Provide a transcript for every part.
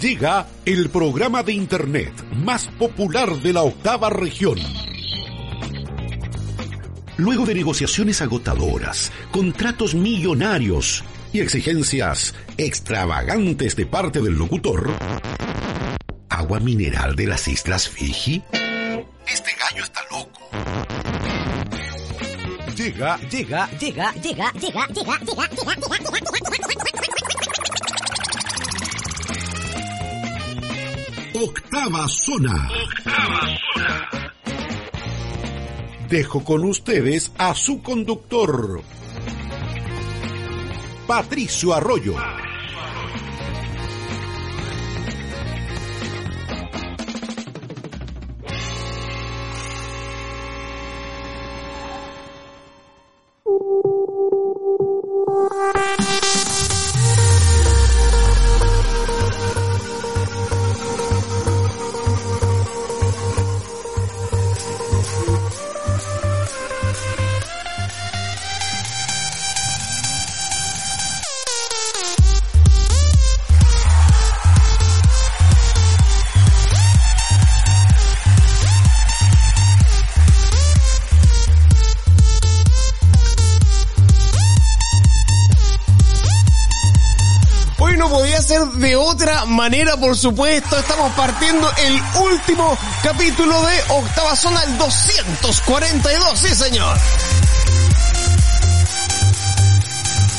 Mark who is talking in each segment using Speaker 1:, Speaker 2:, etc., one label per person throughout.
Speaker 1: Llega el programa de Internet más popular de la octava región. Luego de negociaciones agotadoras, contratos millonarios y exigencias extravagantes de parte del locutor, ¿agua mineral de las Islas Fiji? Llega,
Speaker 2: llega, llega, llega, llega, llega, llega,
Speaker 1: Octava zona. Octava zona. Dejo con ustedes a su conductor, Patricio Arroyo.
Speaker 3: Otra manera, por supuesto. Estamos partiendo el último capítulo de Octava Zona, el 242, sí señor.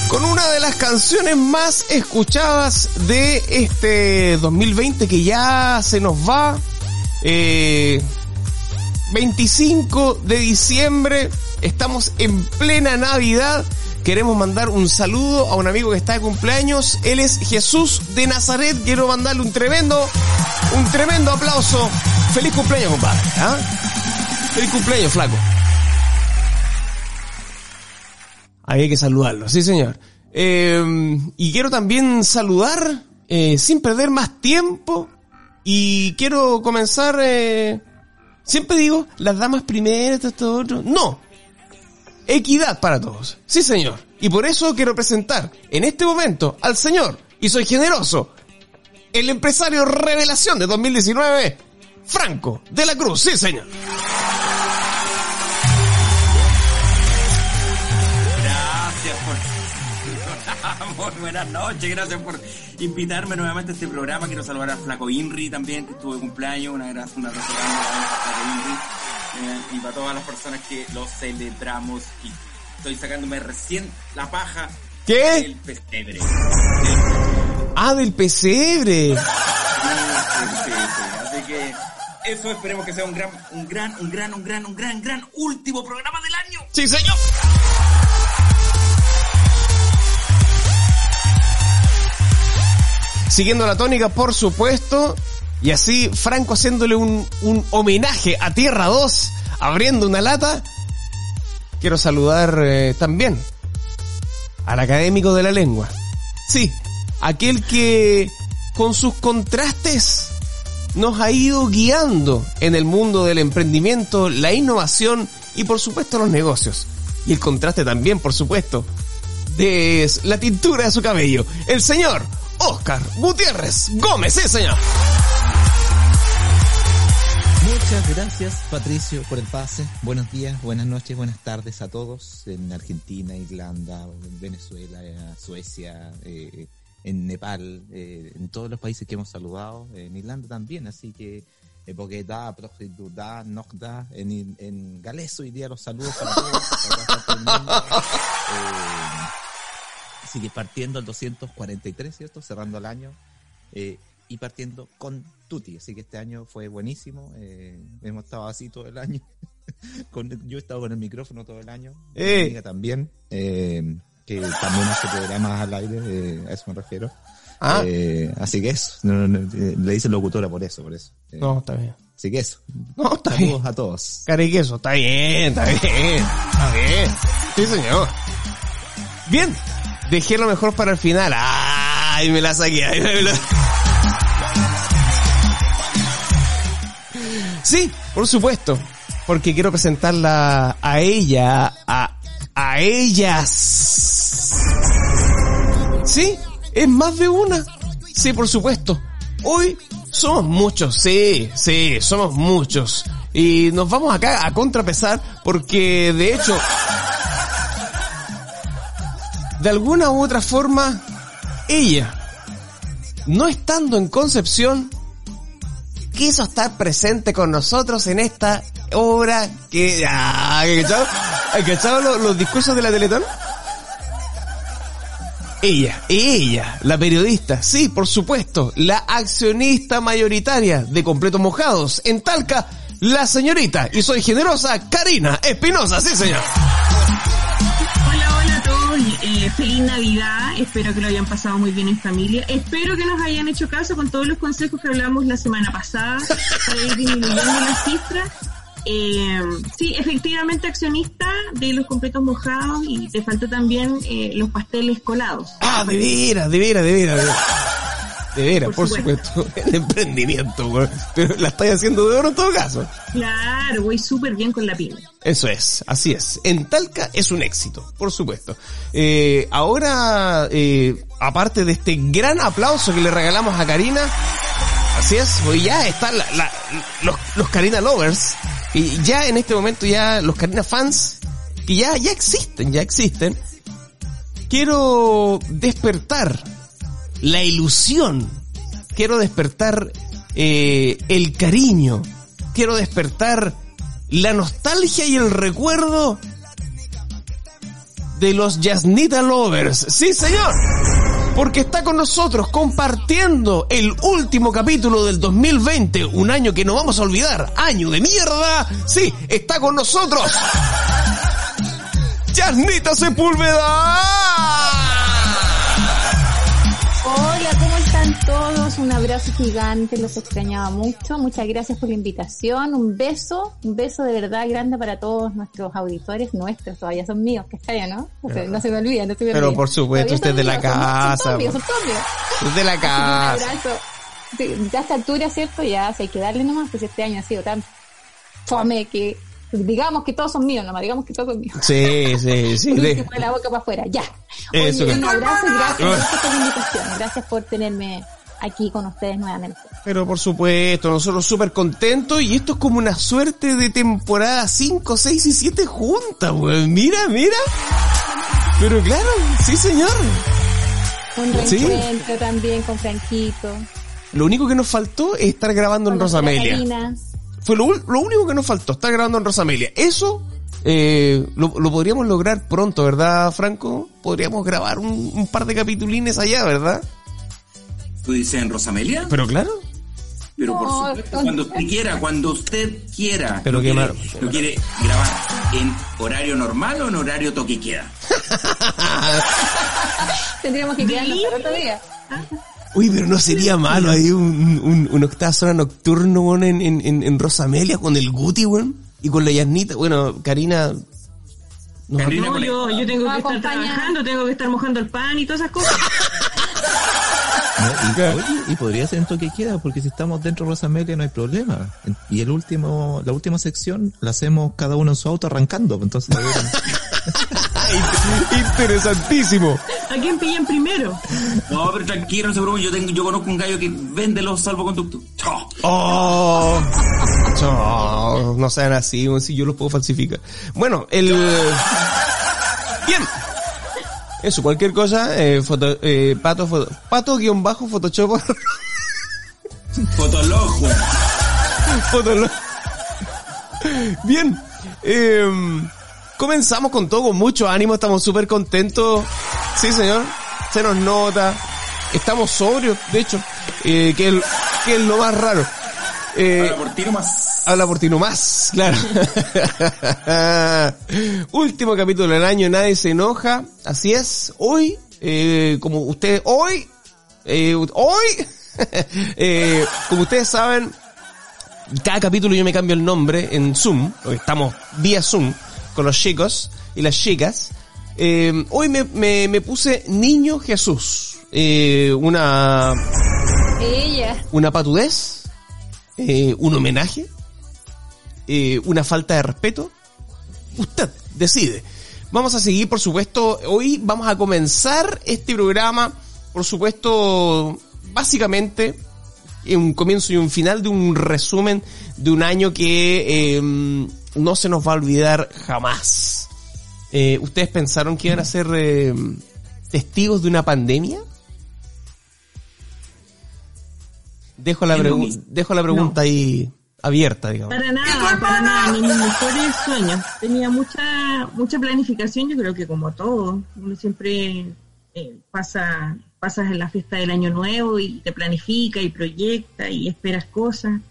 Speaker 3: Con una de las canciones más escuchadas de este 2020 que ya se nos va. 25 eh, de diciembre, estamos en plena Navidad queremos mandar un saludo a un amigo que está de cumpleaños. Él es Jesús de Nazaret. Quiero mandarle un tremendo, un tremendo aplauso. Feliz cumpleaños, compadre. ¿ah? Feliz cumpleaños, flaco. Ahí hay que saludarlo, sí señor. Eh, y quiero también saludar, eh, sin perder más tiempo, y quiero comenzar, eh, siempre digo, las damas primero, esto, otro. No, equidad para todos. Sí, señor. Y por eso quiero presentar en este momento al señor, y soy generoso, el empresario revelación de 2019, Franco de la Cruz. Sí, señor.
Speaker 4: Gracias por... buenas noches, gracias por invitarme nuevamente a este programa. Quiero saludar a Flaco Inri también, que estuvo de cumpleaños. Una gracia, una gracia a Flaco Inri y para todas las personas que lo celebramos y estoy sacándome recién la paja
Speaker 3: ¿Qué?
Speaker 4: del pesebre.
Speaker 3: Ah, del pesebre.
Speaker 4: Así que eso esperemos que sea un gran, un gran, un gran, un gran, un gran, gran último programa del año.
Speaker 3: Sí, señor. Siguiendo la tónica, por supuesto, y así Franco haciéndole un, un homenaje a Tierra 2, abriendo una lata. Quiero saludar eh, también al académico de la lengua. Sí, aquel que con sus contrastes nos ha ido guiando en el mundo del emprendimiento, la innovación y por supuesto los negocios. Y el contraste también, por supuesto, de la tintura de su cabello. El señor Oscar Gutiérrez Gómez, sí señor.
Speaker 5: Muchas gracias Patricio por el pase. Buenos días, buenas noches, buenas tardes a todos en Argentina, Irlanda, Venezuela, Suecia, eh, en Nepal, eh, en todos los países que hemos saludado, en Irlanda también, así que porque da, da, da, en, en galés hoy día los saludos para todos, eh, sigue partiendo el 243, ¿cierto? Cerrando el año. Eh, y partiendo con Tuti. Así que este año fue buenísimo. Eh, hemos estado así todo el año. con, yo he estado con el micrófono todo el año.
Speaker 3: Eh.
Speaker 5: también. Eh, que también hace programas al aire, eh, a eso me refiero.
Speaker 3: Ah.
Speaker 5: Eh, así que eso. le dice locutora por eso, por eso.
Speaker 3: no, está bien.
Speaker 5: Así que eso.
Speaker 3: No, está
Speaker 5: Saludos
Speaker 3: bien.
Speaker 5: a todos.
Speaker 3: Cariqueso, está bien, está bien, está bien. Sí, señor. Bien, dejé lo mejor para el final. Ay, me la saqué. Ay, me la... Sí, por supuesto. Porque quiero presentarla a ella, a, a ellas. Sí, es más de una. Sí, por supuesto. Hoy somos muchos, sí, sí, somos muchos. Y nos vamos acá a contrapesar porque de hecho, de alguna u otra forma, ella, no estando en Concepción, quiso estar presente con nosotros en esta obra que... Ah, ¿Hay cachado los, los discursos de la Teletón? Ella, ella, la periodista, sí, por supuesto, la accionista mayoritaria de Completos Mojados en Talca, la señorita, y soy generosa, Karina Espinosa, sí señor.
Speaker 6: Eh, feliz Navidad. Espero que lo hayan pasado muy bien en familia. Espero que nos hayan hecho caso con todos los consejos que hablamos la semana pasada para ir disminuyendo las cifras. Eh, sí, efectivamente accionista de los completos mojados y te faltó también eh, los pasteles colados.
Speaker 3: Ah, de veras, de veras, de veras. De veras. Por, supuesto. El emprendimiento, güey. Pero la estáis haciendo de oro en todo caso.
Speaker 6: Claro, voy súper bien con la pyme.
Speaker 3: Eso es, así es. En Talca es un éxito, por supuesto. Eh, ahora, eh, aparte de este gran aplauso que le regalamos a Karina, así es, hoy ya están la- la- los, los Karina Lovers, y ya en este momento ya los Karina fans, que ya, ya existen, ya existen. Quiero despertar la ilusión, quiero despertar eh, el cariño, quiero despertar la nostalgia y el recuerdo de los Yasnita Lovers. Sí, señor. Porque está con nosotros compartiendo el último capítulo del 2020, un año que no vamos a olvidar, año de mierda. Sí, está con nosotros. Yasnita Sepúlveda.
Speaker 7: Todos? Un abrazo gigante, los extrañaba mucho. Muchas gracias por la invitación. Un beso, un beso de verdad grande para todos nuestros auditores, nuestros, todavía son míos, que está ya, ¿no? No se, no se me olvida, no se me
Speaker 3: Pero
Speaker 7: olvida.
Speaker 3: por supuesto, usted
Speaker 7: son
Speaker 3: de la casa,
Speaker 7: Son míos, son míos.
Speaker 3: Desde la
Speaker 7: Un
Speaker 3: casa.
Speaker 7: abrazo. Sí, ya a esta altura, ¿cierto? Ya si hay que darle nomás, pues este año ha sido tan fome que digamos que todos son míos, nomás digamos que todos son míos.
Speaker 3: Sí, sí, sí. De-
Speaker 7: la boca para afuera, ya.
Speaker 3: Eso que-
Speaker 7: un abrazo y gracias, gracias por la invitación. Gracias por tenerme aquí con ustedes nuevamente.
Speaker 3: Pero por supuesto, nosotros súper contentos y esto es como una suerte de temporada 5, 6 y 7 juntas, weón. Mira, mira. Pero claro, sí señor.
Speaker 7: Un
Speaker 3: Sí.
Speaker 7: reencuentro también con Franquito.
Speaker 3: Lo único que nos faltó es estar grabando en Rosamelia. Fue lo, lo único que nos faltó, estar grabando en Rosamelia. Eso eh, lo, lo podríamos lograr pronto, ¿verdad, Franco? Podríamos grabar un, un par de capitulines allá, ¿verdad?
Speaker 4: ¿Tú dices en Rosamelia?
Speaker 3: Pero claro.
Speaker 4: Pero por
Speaker 7: No,
Speaker 4: supuesto, cuando usted quiera, cuando usted quiera.
Speaker 3: Pero
Speaker 4: ¿Lo
Speaker 3: qué
Speaker 4: quiere, ¿Lo quiere grabar en horario normal o en horario toque queda?
Speaker 7: Tendríamos que quedarnos para otro día.
Speaker 3: Uy, pero no sería malo ahí un, un, un octava zona nocturno, weón, en, en, en, Rosamelia con el Guti, weón. Y con la Yasnita. Bueno, Karina... nos
Speaker 4: Karina,
Speaker 6: No, yo, yo tengo
Speaker 7: No
Speaker 6: que estar trabajando, tengo que estar mojando el pan y todas esas cosas.
Speaker 5: No, y,
Speaker 3: Claro.
Speaker 5: oye, y podría ser en toque queda, porque si estamos dentro de Rosamelia no hay problema. Y el último, la última sección la hacemos cada uno en su auto arrancando. Entonces, ver,
Speaker 3: Inter- Interesantísimo.
Speaker 6: ¿A quién pillan primero?
Speaker 4: No, pero tranquilo, no se preocupe. Yo, tengo, yo conozco un gallo que vende los salvoconductos. Chao.
Speaker 3: Oh, no, no sean así, si yo los puedo falsificar. Bueno, el... Bien. Eso, cualquier cosa, eh, foto, eh, pato, foto, pato guion bajo, photoshop,
Speaker 4: Fotolog.
Speaker 3: Fotolog. Bien. em, comenzamos con todo, con mucho ánimo, estamos súper contentos. Sí, señor. Se nos nota. Estamos sobrios, de hecho, eh, que, es- que es lo más raro. Eh,
Speaker 4: Ahora por tiro más.
Speaker 3: Habla por ti nomás, claro. Último capítulo del año, nadie se enoja. Así es, hoy, eh, como ustedes, hoy, eh, hoy, eh, como ustedes saben, cada capítulo yo me cambio el nombre en Zoom, porque estamos vía Zoom con los chicos y las chicas. Eh, hoy me, me, me puse Niño Jesús. Eh, una,
Speaker 7: Ella.
Speaker 3: una patudez, eh, un homenaje, una falta de respeto. Usted decide. Vamos a seguir, por supuesto, hoy vamos a comenzar este programa, por supuesto, básicamente un comienzo y un final de un resumen de un año que eh, no se nos va a olvidar jamás. Eh, ¿Ustedes pensaron que iban a ser eh, testigos de una pandemia? Dejo la, dejo la pregunta ahí abierta, digamos.
Speaker 6: Para nada, para nada, ni mis mejores sueños. Tenía mucha mucha planificación, yo creo que como todo, uno siempre eh, pasa pasas en la fiesta del año nuevo y te planifica y proyecta y esperas cosas.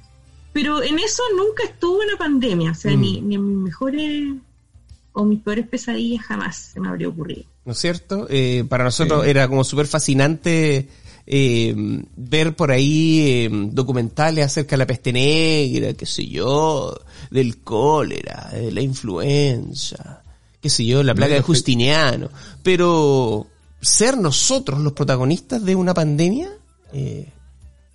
Speaker 6: Pero en eso nunca estuvo una pandemia, o sea,
Speaker 3: Mm.
Speaker 6: ni, ni en mis mejores o mis peores pesadillas jamás se me habría ocurrido.
Speaker 3: ¿no es cierto? Eh, para nosotros era como súper fascinante eh, ver por ahí eh, documentales acerca de la peste negra, qué sé yo, del cólera, de la influenza, qué sé yo, la plaga de Justiniano. Pero ser nosotros los protagonistas de una pandemia, eh,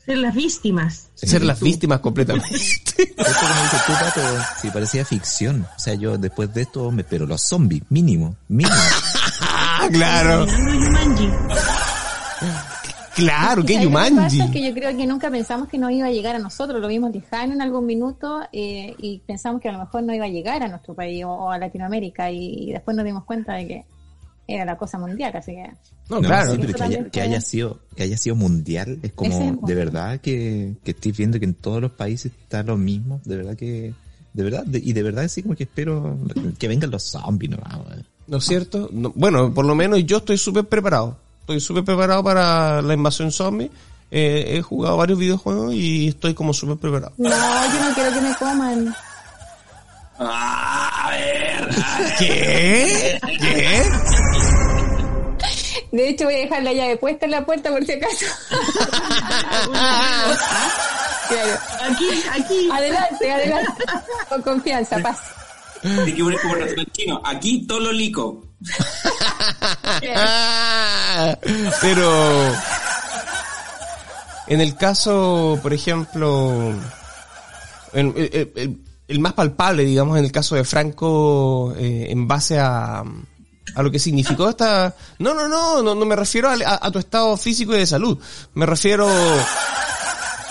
Speaker 6: Ser las víctimas.
Speaker 3: ser las víctimas completamente.
Speaker 5: Esto como dices tú, Pato, sí, parecía ficción. O sea, yo después de esto me espero los zombies, mínimo, mínimo.
Speaker 3: claro,
Speaker 6: Yumanji.
Speaker 3: claro, que
Speaker 7: ¿Sabes lo que
Speaker 3: Yumanji.
Speaker 7: pasa? Es que yo creo que nunca pensamos que nos iba a llegar a nosotros, lo vimos lejano en algún minuto eh, y pensamos que a lo mejor no iba a llegar a nuestro país o, o a Latinoamérica y, después nos dimos cuenta de que era la cosa mundial, así que
Speaker 3: No,
Speaker 5: No,
Speaker 3: claro.
Speaker 5: sí, pero que haya,
Speaker 7: Totalmente.
Speaker 5: que haya sido que haya sido mundial es como
Speaker 7: es
Speaker 5: de verdad que, que estoy viendo que en todos los países está lo mismo de verdad que de verdad de- y de verdad sí como que espero que vengan los zombies no
Speaker 3: ¿No es cierto? No- bueno, por lo menos yo estoy súper preparado. Estoy súper preparado para la invasión zombie. Eh, he jugado varios videojuegos y estoy como súper preparado.
Speaker 7: no, yo no quiero que me coman.
Speaker 4: Ah, a ver.
Speaker 3: ¿Qué? ¿Qué?
Speaker 7: De hecho voy a dejar la llave puesta en la puerta por si acaso. claro.
Speaker 6: Aquí, aquí.
Speaker 7: Adelante, adelante. Con confianza, paz.
Speaker 4: Hay que como chino. Aquí todo lico.
Speaker 3: Ah, Pero en el caso, por ejemplo, en- el, el- el más palpable, digamos, en el caso de Franco, eh, en base a, a lo que significó esta... No, no, no, no, no me refiero a, a tu estado físico y de salud. Me refiero...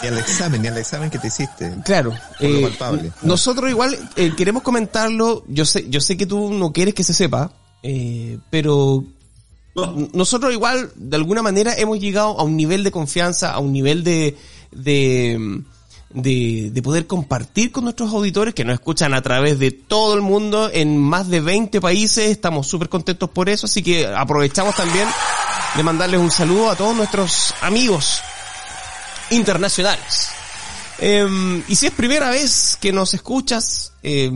Speaker 5: y al examen y al examen que te hiciste
Speaker 3: Claro, eh,
Speaker 5: palpable.
Speaker 3: nosotros igual eh, queremos comentarlo. Yo sé, yo sé que tú no quieres que se sepa, eh, pero nosotros igual de alguna manera hemos llegado a un nivel de confianza, a un nivel de de, de, de poder compartir con nuestros auditores que nos escuchan a través de todo el mundo en más de 20 países. Estamos súper contentos por eso, así que aprovechamos también de mandarles un saludo a todos nuestros amigos internacionales. Eh, y si es primera vez que nos escuchas, eh,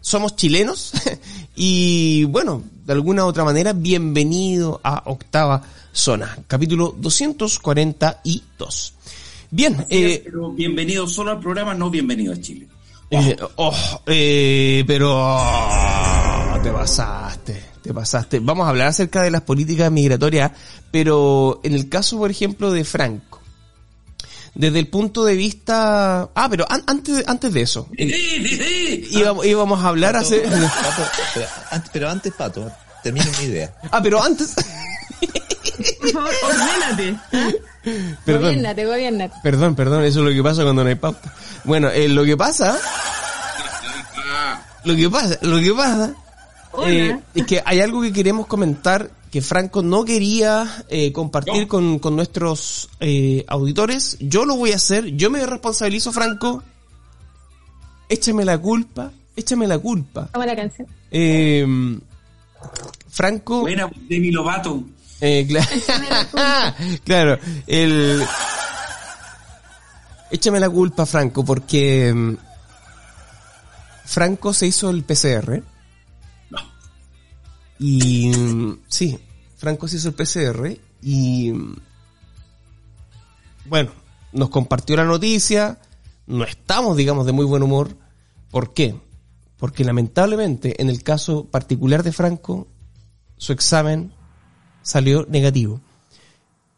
Speaker 3: somos chilenos y bueno, de alguna u otra manera, bienvenido a Octava Zona, capítulo 242. Bien, eh,
Speaker 4: Pero bienvenido solo al programa, no bienvenido a Chile.
Speaker 3: eh, oh, eh, pero oh, te pasaste, te pasaste. Vamos a hablar acerca de las políticas migratorias, pero en el caso, por ejemplo, de Franco, desde el punto de vista, ah, pero an- antes, antes de eso,
Speaker 4: Sí, sí, sí.
Speaker 3: íbamos, íbamos a hablar hace,
Speaker 5: Pato, pero, antes, pero antes Pato termina mi idea
Speaker 3: ah, pero antes,
Speaker 6: ordénate.
Speaker 3: perdón,
Speaker 7: Gobiernate, gobiernate.
Speaker 3: perdón, perdón, eso es lo que pasa cuando no hay pauta. Bueno, eh, lo que pasa, lo que pasa, lo que pasa. Eh, es que hay algo que queremos comentar que Franco no quería eh, compartir
Speaker 4: No.
Speaker 3: con, con nuestros eh, auditores. Yo lo voy a hacer, yo me responsabilizo, Franco. Échame la culpa, échame la culpa.
Speaker 7: Toma la canción.
Speaker 3: Eh, Franco,
Speaker 4: Buena, Demi Lovato.
Speaker 3: Eh, cla- claro, el... Échame la culpa, Franco, porque mm, Franco se hizo el PCR.
Speaker 4: No.
Speaker 3: Y mm, sí, Franco se hizo el PCR y mm, bueno, nos compartió la noticia, no estamos, digamos, de muy buen humor. ¿Por qué? Porque lamentablemente, en el caso particular de Franco, su examen salió negativo.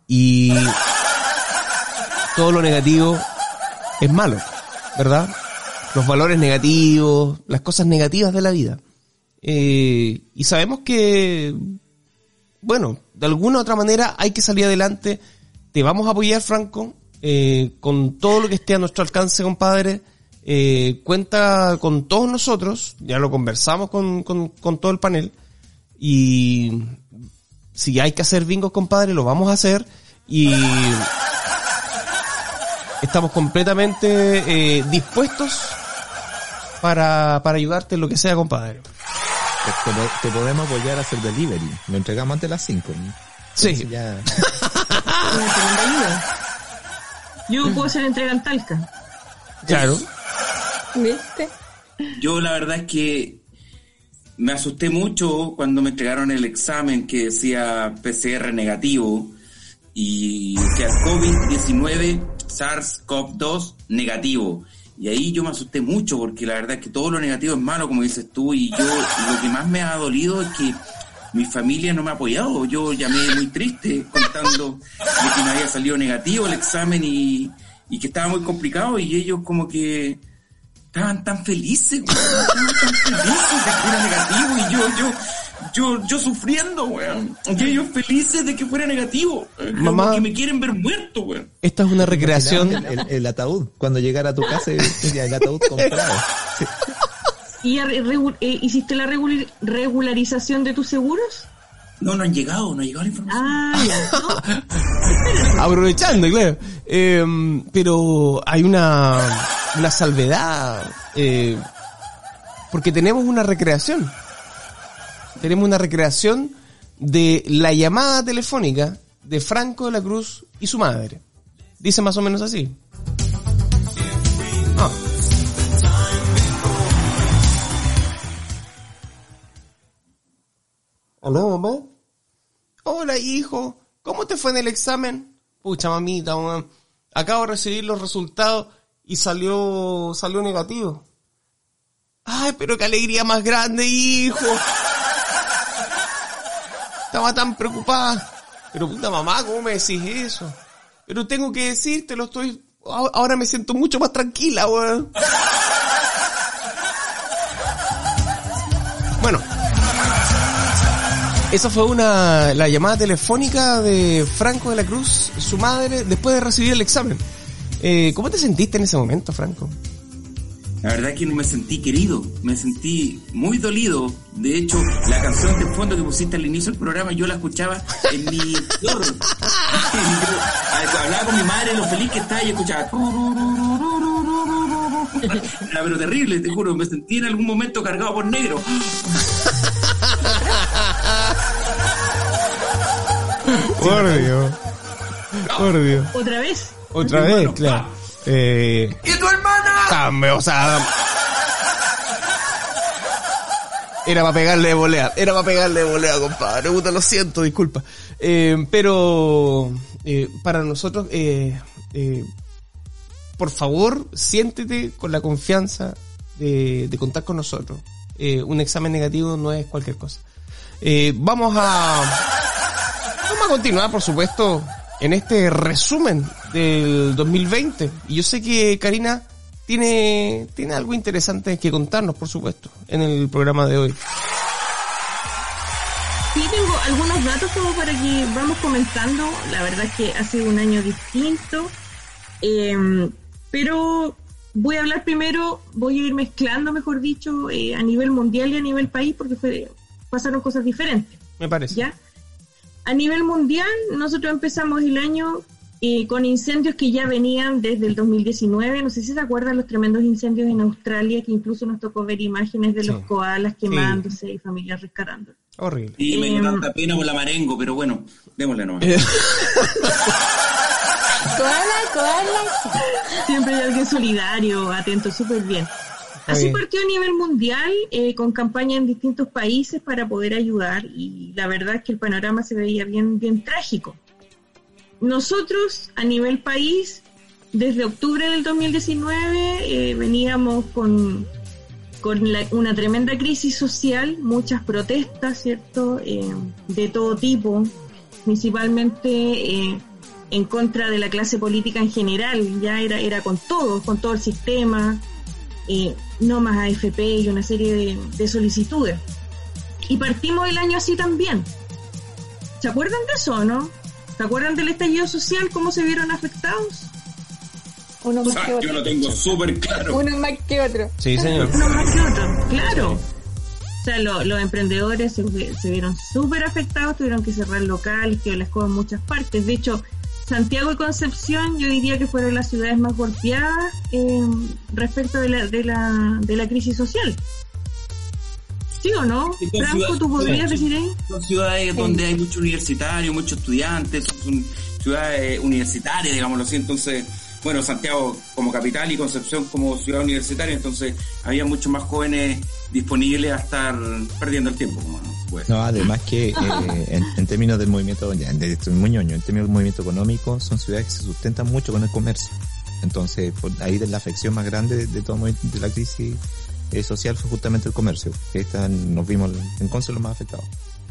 Speaker 3: Y todo lo negativo es malo, ¿verdad? Los valores negativos, las cosas negativas de la vida. Eh, y sabemos que, bueno, de alguna u otra manera hay que salir adelante. Te vamos a apoyar, Franco, eh, con todo lo que esté a nuestro alcance, compadre. Eh, cuenta con todos nosotros, ya lo conversamos con, con, con todo el panel. Y si hay que hacer bingos, compadre, lo vamos a hacer. Y estamos completamente eh, dispuestos para, para ayudarte en lo que sea, compadre.
Speaker 5: Te, podemos apoyar a hacer delivery. Lo entregamos antes de las 5.
Speaker 3: Sí.
Speaker 5: Ya.
Speaker 6: Yo puedo hacer entrega en Talca.
Speaker 3: Claro.
Speaker 7: ¿Viste?
Speaker 4: Yo la verdad es que me asusté mucho cuando me entregaron el examen que decía PCR negativo y decía COVID-19 SARS-CoV-2 negativo. Y ahí yo me asusté mucho porque la verdad es que todo lo negativo es malo, como dices tú, y yo lo que más me ha dolido es que mi familia no me ha apoyado. Yo llamé muy triste contando de que me había salido negativo el examen y, y que estaba muy complicado y ellos como que estaban tan felices, weón, estaban tan felices de que era negativo y yo, yo, yo, yo sufriendo, weón. Y ellos felices de que fuera negativo. eh,
Speaker 3: Mamá.
Speaker 4: que me quieren ver muerto, weón.
Speaker 3: Esta es una recreación.
Speaker 5: el, ataúd. Cuando llegara a tu casa, ya el ataúd comprado. Sí.
Speaker 6: ¿Y eh, hiciste la regul- regularización de tus seguros?
Speaker 4: No, no han llegado, no ha llegado la información.
Speaker 6: Ah.
Speaker 3: Aprovechando, claro. Eh, pero hay una, una salvedad. eh, porque tenemos una recreación. Tenemos una recreación de la llamada telefónica de Franco de la Cruz y su madre. Dice más o menos así. ¿Aló, mamá? Hola, hijo. ¿Cómo te fue en el examen? Pucha, mamita, weón. Acabo de recibir los resultados y salió, salió negativo. Ay, pero qué alegría más grande, hijo. Estaba tan preocupada. Pero puta mamá, ¿cómo me decís eso? Pero tengo que decírtelo, estoy... Ahora me siento mucho más tranquila, weón. Esa fue una la llamada telefónica de Franco de la Cruz, su madre, después de recibir el examen. Eh, ¿Cómo te sentiste en ese momento, Franco?
Speaker 4: La verdad es que no me sentí querido, me sentí muy dolido. De hecho, la canción de fondo que pusiste al inicio del programa, yo la escuchaba en mi. Hablaba con mi madre, lo feliz que estaba y escuchaba. Era pero terrible, te juro, me sentí en algún momento cargado por negro.
Speaker 3: Por Dios. Por Dios.
Speaker 6: ¿Otra vez?
Speaker 3: Otra vez, claro. Eh,
Speaker 4: ¡Y tu hermana!
Speaker 3: Cambio, o sea. Era para pegarle de volea, era para pegarle de volea, compadre. Puta, lo siento, disculpa. Eh, pero eh, para nosotros, eh, eh, por favor, siéntete con la confianza de, contar con nosotros. Eh, un examen negativo no es cualquier cosa. Eh, vamos a vamos a continuar, por supuesto, en este resumen del 2020. Y yo sé que Karina tiene, tiene algo interesante que contarnos, por supuesto, en el programa de hoy.
Speaker 6: Sí, tengo algunos datos como para que vamos comentando. La verdad es que ha sido un año distinto. Eh, pero voy a hablar primero, voy a ir mezclando, mejor dicho, eh, a nivel mundial y a nivel país, porque fue, pasaron cosas diferentes.
Speaker 3: Me parece.
Speaker 6: ¿ya? A nivel mundial, nosotros empezamos el año eh, con incendios que ya venían desde el 2019. No sé si se acuerdan los tremendos incendios en Australia, que incluso nos tocó ver imágenes de
Speaker 3: Sí.
Speaker 6: los koalas quemándose y familias rescatando.
Speaker 3: Horrible.
Speaker 4: Sí, me dio
Speaker 6: Em.
Speaker 4: tanta pena por la marengo, pero bueno, démosle nomás.
Speaker 7: Koala, koala.
Speaker 6: Siempre hay alguien solidario, atento, súper bien. Así
Speaker 3: bien.
Speaker 6: partió a nivel mundial, eh, con campaña en distintos países para poder ayudar y la verdad es que el panorama se veía bien, bien trágico. Nosotros, a nivel país, desde octubre del 2019 eh, veníamos con, con la- una tremenda crisis social, muchas protestas, ¿cierto? Eh, de todo tipo, principalmente eh, en contra de la clase política en general, ya era, era con todo, con todo el sistema, eh, no más AFP y una serie de, de solicitudes. Y partimos el año así también. ¿Se acuerdan de eso o no? ¿Se acuerdan del estallido social? ¿Cómo se vieron afectados?
Speaker 7: Uno más que
Speaker 4: Ah, yo
Speaker 7: otro.
Speaker 4: lo tengo súper claro.
Speaker 7: Uno más que otro.
Speaker 3: Sí, señor.
Speaker 6: Uno más que otro, claro. O sea, lo- los emprendedores se, se vieron súper afectados, tuvieron que cerrar locales, que las cosas en muchas partes. De hecho, Santiago y Concepción yo diría que fueron las ciudades más golpeadas eh, respecto de la, de, la, de la crisis social. ¿Sí o no? Franco, ¿tú podrías decir ahí?
Speaker 4: Son ciudades donde hay muchos universitarios, muchos estudiantes, son ciudades universitarias, digámoslo así. Entonces, bueno, Santiago como capital y Concepción como ciudad universitaria, entonces había muchos más jóvenes disponibles a estar perdiendo el tiempo. Como, no
Speaker 5: No, además que eh, en, en términos del movimiento, ya, de- muy ñoño, en términos del movimiento económico, son ciudades que se sustentan mucho con el comercio. Entonces, por ahí de la afección más grande de, de todo movimiento- de la crisis eh, social fue justamente el comercio. Que esta, nos vimos en Conce los más afectados.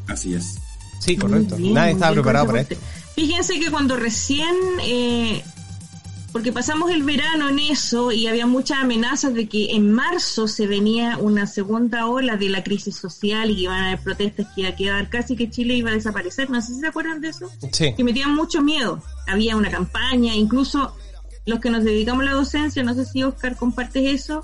Speaker 4: Así es.
Speaker 3: Sí, correcto.
Speaker 6: Bien,
Speaker 3: Nadie estaba preparado para esto.
Speaker 6: Fíjense que cuando recién, eh, porque pasamos el verano en eso y había muchas amenazas de que en marzo se venía una segunda ola de la crisis social y que iban a haber protestas que iba a quedar casi que Chile iba a desaparecer. No sé si se acuerdan de eso.
Speaker 3: Sí.
Speaker 6: Que metían mucho miedo. Había una campaña, incluso los que nos dedicamos a la docencia, no sé si Oscar compartes eso,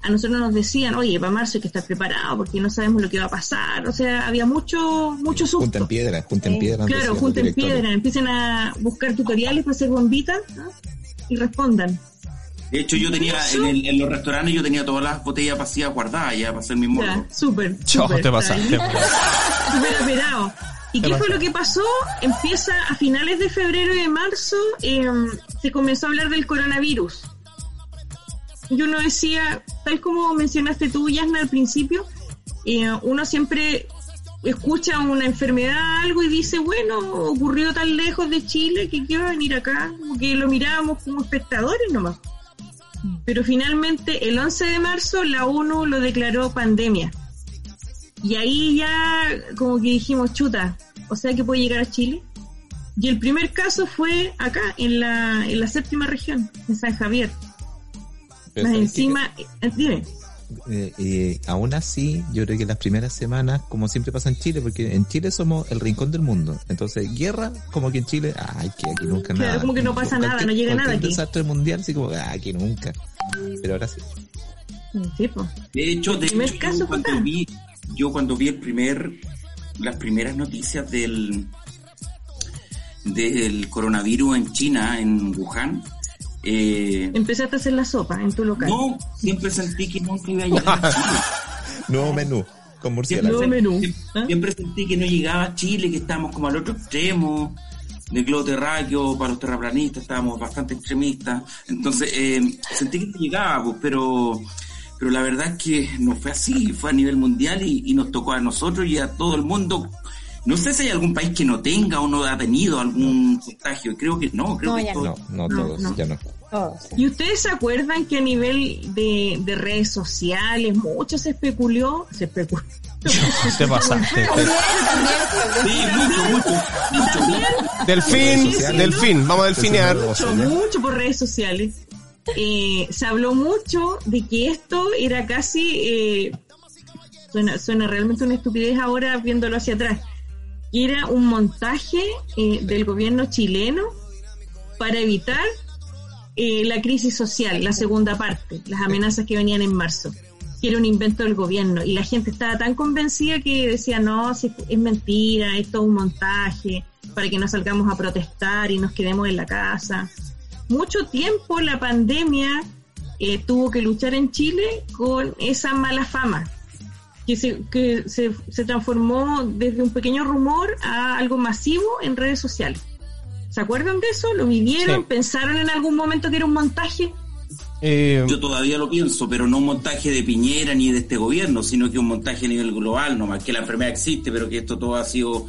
Speaker 6: a nosotros nos decían, oye, para marzo hay que estar preparado porque no sabemos lo que va a pasar. O sea, había mucho, mucho susto.
Speaker 5: Junta en piedra, junta en
Speaker 7: Sí.
Speaker 5: piedra.
Speaker 6: Claro,
Speaker 5: decían los
Speaker 6: junten piedra, empiecen a buscar tutoriales para hacer bombitas ¿no? Y respondan.
Speaker 4: De hecho, yo tenía en, el- en los restaurantes, yo tenía todas las botellas vacías guardadas ya para hacer mi morro.
Speaker 6: Súper.
Speaker 3: Chao,
Speaker 6: súper,
Speaker 3: te pasaste.
Speaker 6: Súper operado. ¿Y qué fue lo que pasó? Empieza a finales de febrero y de marzo, eh, se comenzó a hablar del coronavirus. Y uno decía, tal como mencionaste tú, Yasna, al principio, eh, uno siempre escucha una enfermedad, algo y dice, bueno, ocurrió tan lejos de Chile que qué va a venir acá, como que lo mirábamos como espectadores nomás. Pero finalmente, el 11 de marzo, la ONU lo declaró pandemia. Y ahí ya como que dijimos, chuta, o sea que puede llegar a Chile. Y el primer caso fue acá, en la, en la séptima región, en San Javier.
Speaker 5: Pero
Speaker 6: Más encima, eh, dime,
Speaker 5: Eh, eh, aún así, yo creo que las primeras semanas, como siempre pasa en Chile, porque en Chile somos el rincón del mundo. Entonces, guerra, como que en Chile, ay, que aquí nunca
Speaker 6: Claro,
Speaker 5: nada.
Speaker 6: como que no pasa nada, no llega nada aquí.
Speaker 5: desastre mundial, así como, ah, aquí nunca. Pero ahora sí.
Speaker 4: De hecho, de hecho,
Speaker 6: caso
Speaker 4: yo cuando vi, yo cuando vi el primer, las primeras noticias del del coronavirus en China, en Wuhan, eh,
Speaker 6: empezaste a hacer la sopa en tu local.
Speaker 4: no, siempre sentí que nunca iba a llegar a Chile.
Speaker 5: Nuevo menú, con murciélago.
Speaker 6: Nuevo menú.
Speaker 4: Siempre,
Speaker 6: ¿Ah?
Speaker 4: siempre sentí que no llegaba a Chile, que estábamos como al otro extremo del globo terráqueo, para los terraplanistas estábamos bastante extremistas. Entonces, eh, sentí que no llegaba, pues, pero, pero la verdad es que no fue así, fue a nivel mundial y, y nos tocó a nosotros y a todo el mundo. No sé si hay algún país que no tenga o no ha tenido algún contagio, creo que no, creo
Speaker 7: No,
Speaker 4: que
Speaker 7: ya
Speaker 4: todo-
Speaker 5: No, no, todos,
Speaker 6: no.
Speaker 5: ya no.
Speaker 7: Todos.
Speaker 6: ¿Y ustedes se acuerdan que a nivel de, de redes sociales mucho se especuló? Se especuló.
Speaker 3: Te pasaste.
Speaker 4: Sí, mucho, mucho, mucho.
Speaker 3: Delfín, delfín, vamos a delfinear.
Speaker 6: mucho, mucho por redes sociales. Eh, se habló mucho de que esto era casi, eh, suena, suena realmente una estupidez ahora viéndolo hacia atrás, era un montaje eh, del gobierno chileno para evitar eh, la crisis social, la segunda parte, las amenazas que venían en marzo, que era un invento del gobierno. Y la gente estaba tan convencida que decía, no, si es mentira, esto es un montaje, para que no salgamos a protestar y nos quedemos en la casa. Mucho tiempo la pandemia eh, tuvo que luchar en Chile con esa mala fama, que, se, que se, se transformó desde un pequeño rumor a algo masivo en redes sociales. ¿Se acuerdan de eso? ¿Lo vivieron?
Speaker 3: Sí.
Speaker 6: ¿Pensaron en algún momento que era un montaje?
Speaker 3: Eh,
Speaker 4: Yo todavía lo pienso, pero no un montaje de Piñera ni de este gobierno, sino que un montaje a nivel global, nomás que la enfermedad existe, pero que esto todo ha sido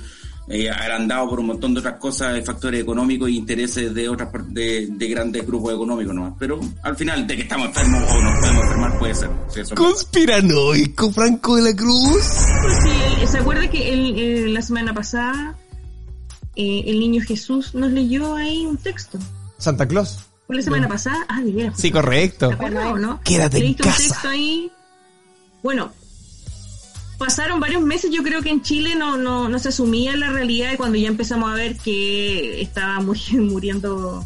Speaker 4: eh, agrandado por un montón de otras cosas, de factores económicos e intereses de otras de, de grandes grupos económicos nomás. Pero al final, de que estamos enfermos o nos podemos enfermar, puede ser. Sí, eso no.
Speaker 3: conspiranoico, Franco de la Cruz.
Speaker 6: Pues sí, ¿se acuerda que el- la semana pasada eh, el niño Jesús nos leyó ahí un texto?
Speaker 3: Santa Claus.
Speaker 6: ¿Fue la semana pasada? Ah, de veras.
Speaker 3: Sí, correcto.
Speaker 6: ¿Te acuerdas o no?
Speaker 3: Quédate en
Speaker 6: Leíste un
Speaker 3: casa.
Speaker 6: texto ahí. Bueno, pasaron varios meses, yo creo que en Chile no, no, no se asumía la realidad y cuando ya empezamos a ver que estaba muri- muriendo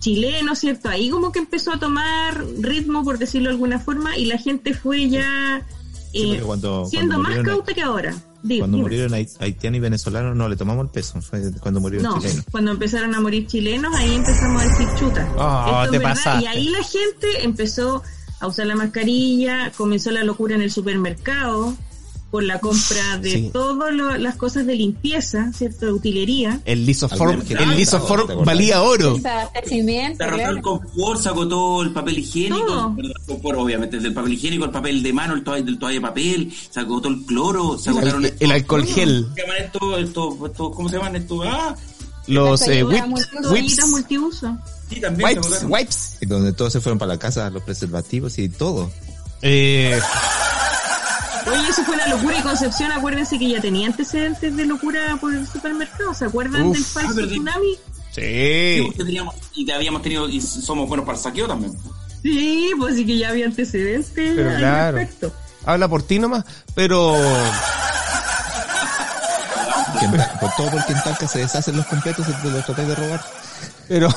Speaker 6: chilenos, ¿cierto? Ahí como que empezó a tomar ritmo, por decirlo de alguna forma, y la gente fue ya eh,
Speaker 5: cuando,
Speaker 6: siendo
Speaker 5: cuando
Speaker 6: más cauta que ahora.
Speaker 5: Cuando
Speaker 6: dime.
Speaker 5: murieron hait- haitianos y venezolanos no le tomamos el peso, fue cuando murieron
Speaker 6: No,
Speaker 5: chilenos.
Speaker 6: cuando empezaron a morir chilenos, ahí empezamos a decir chuta.
Speaker 3: Ah,
Speaker 6: Esto
Speaker 3: te
Speaker 6: es
Speaker 3: pasaste.
Speaker 6: Y ahí la gente empezó a usar la mascarilla, comenzó la locura en el supermercado por la compra de
Speaker 3: Sí.
Speaker 6: todas las cosas de limpieza, ¿cierto? De utilería.
Speaker 3: El lisoform, el lisoform valía oro.
Speaker 4: Se
Speaker 7: claro.
Speaker 4: el confort, sacó todo el papel higiénico, el confort, obviamente, del papel higiénico, el papel de mano, el toalla, del toalla de papel, sacó todo el cloro, se agotaron
Speaker 3: El, el alcohol gel,
Speaker 4: ¿Cómo se llaman estos, estos, estos- ¿cómo se llaman estos? Ah,
Speaker 3: los eh, whips,
Speaker 6: Toallitas multiuso.
Speaker 4: sí, también se
Speaker 3: wipes, wipes.
Speaker 5: Y donde todos se fueron para la casa, los preservativos y todo.
Speaker 3: Eh,
Speaker 6: Oye, eso fue una locura y Concepción, acuérdense que ya tenía antecedentes de locura por el supermercado. ¿Se acuerdan
Speaker 3: Uf.
Speaker 6: del falso
Speaker 4: Ah,
Speaker 6: tsunami?
Speaker 3: sí.
Speaker 4: porque teníamos, y te habíamos tenido, y somos buenos para el saqueo también.
Speaker 6: Sí, pues sí que ya había antecedentes
Speaker 3: Pero
Speaker 6: al
Speaker 3: claro.
Speaker 6: respecto.
Speaker 3: Habla por ti nomás, pero
Speaker 5: por todo porque en Talca se deshacen los completos y los tratáis de robar.
Speaker 3: pero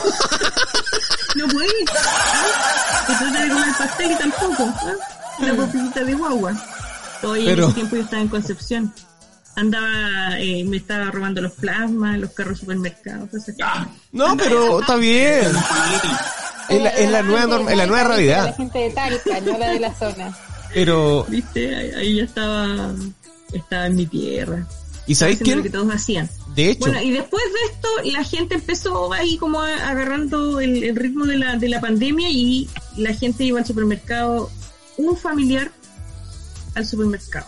Speaker 6: No puede. ¿ah? Se trata de comer pastel y tampoco. ¿ah? Una popita de guagua. Oye,
Speaker 3: Pero-
Speaker 6: en ese tiempo yo estaba en Concepción. Andaba, eh, me estaba robando los plasmas, los carros supermercados. cosas.
Speaker 4: Ah,
Speaker 3: no, pero está bien. Es la, es la nueva norma- es la nueva
Speaker 7: La
Speaker 3: realidad.
Speaker 7: gente de Talca, no la de la zona.
Speaker 3: Pero
Speaker 6: ¿Viste? Ahí, ahí ya estaba, estaba en mi tierra.
Speaker 3: ¿y sabéis
Speaker 6: lo que
Speaker 3: quién?
Speaker 6: todos hacían.
Speaker 3: De hecho,
Speaker 6: Bueno, y después de esto, la gente empezó ahí como a- agarrando el, el ritmo de la, de la pandemia y la gente iba al supermercado, un familiar al supermercado,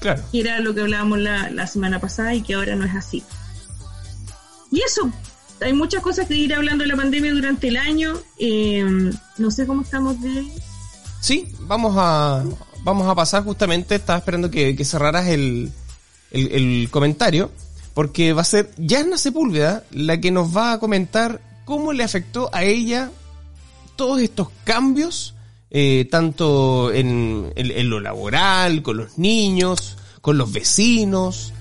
Speaker 3: claro.
Speaker 6: que era lo que hablábamos la, la semana pasada y que ahora no es así. Y eso, hay muchas cosas que ir hablando de la pandemia durante el año. eh, no sé cómo estamos de...
Speaker 3: Sí, vamos a vamos a pasar justamente, estaba esperando que, que cerraras el, el, el comentario, porque va a ser Yasna Sepúlveda la que nos va a comentar cómo le afectó a ella todos estos cambios, eh, tanto en, en- lo laboral, con los niños, con los vecinos,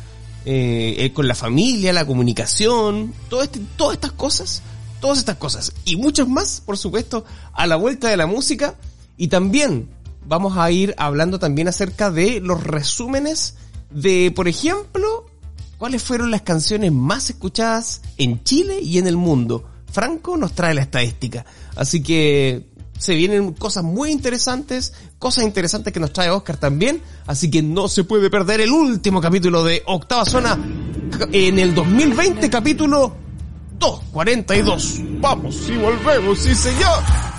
Speaker 3: eh, eh, con la familia, la comunicación, este, todas estas cosas, todas estas cosas. Y muchas más, por supuesto, a la vuelta de la música. Y también vamos a ir hablando también acerca de los resúmenes de, por ejemplo, cuáles fueron las canciones más escuchadas en Chile y en el mundo. Franco nos trae la estadística, así que se vienen cosas muy interesantes, cosas interesantes que nos trae Oscar también, así que no se puede perder el último capítulo de Octava Zona en el 2020, capítulo 242. Vamos y volvemos, sí señor.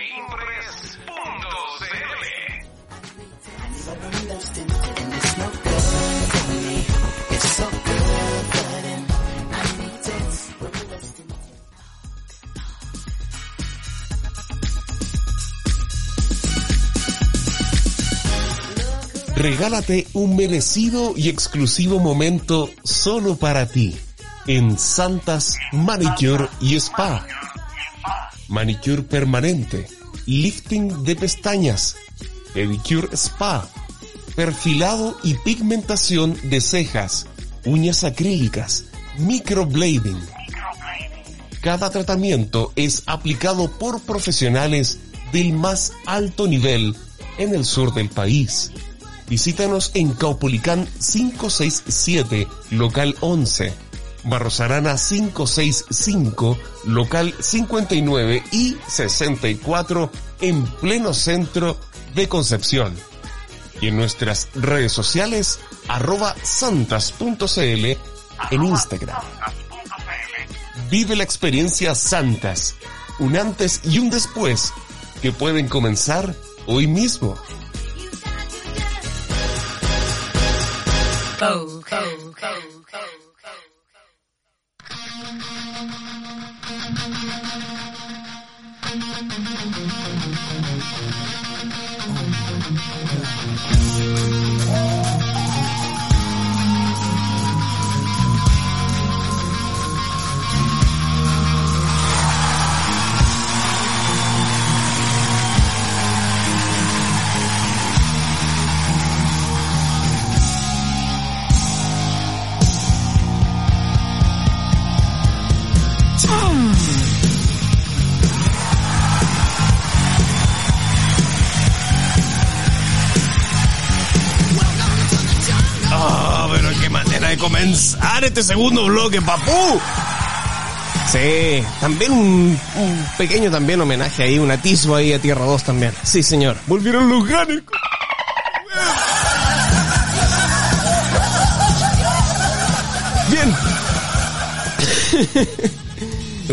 Speaker 3: Regálate un merecido y exclusivo momento solo para ti en Santas Manicure y Spa. Manicure permanente, lifting de pestañas, pedicure spa, perfilado y pigmentación de cejas, uñas acrílicas, microblading. Cada tratamiento es aplicado por profesionales del más alto nivel en el sur del país. Visítanos en Caupolicán 567, local 11, Barros Arana 565, local 59 y 64 en pleno centro de Concepción. Y en nuestras redes sociales, arroba santas.cl en Instagram. Vive la experiencia Santas, un antes y un después que pueden comenzar hoy mismo. Ah, comenzar este segundo bloque, papú. Sí, también un, un pequeño también homenaje ahí, un atisbo ahí a Tierra 2 también. Sí, señor. Volvieron los ganes. Bien.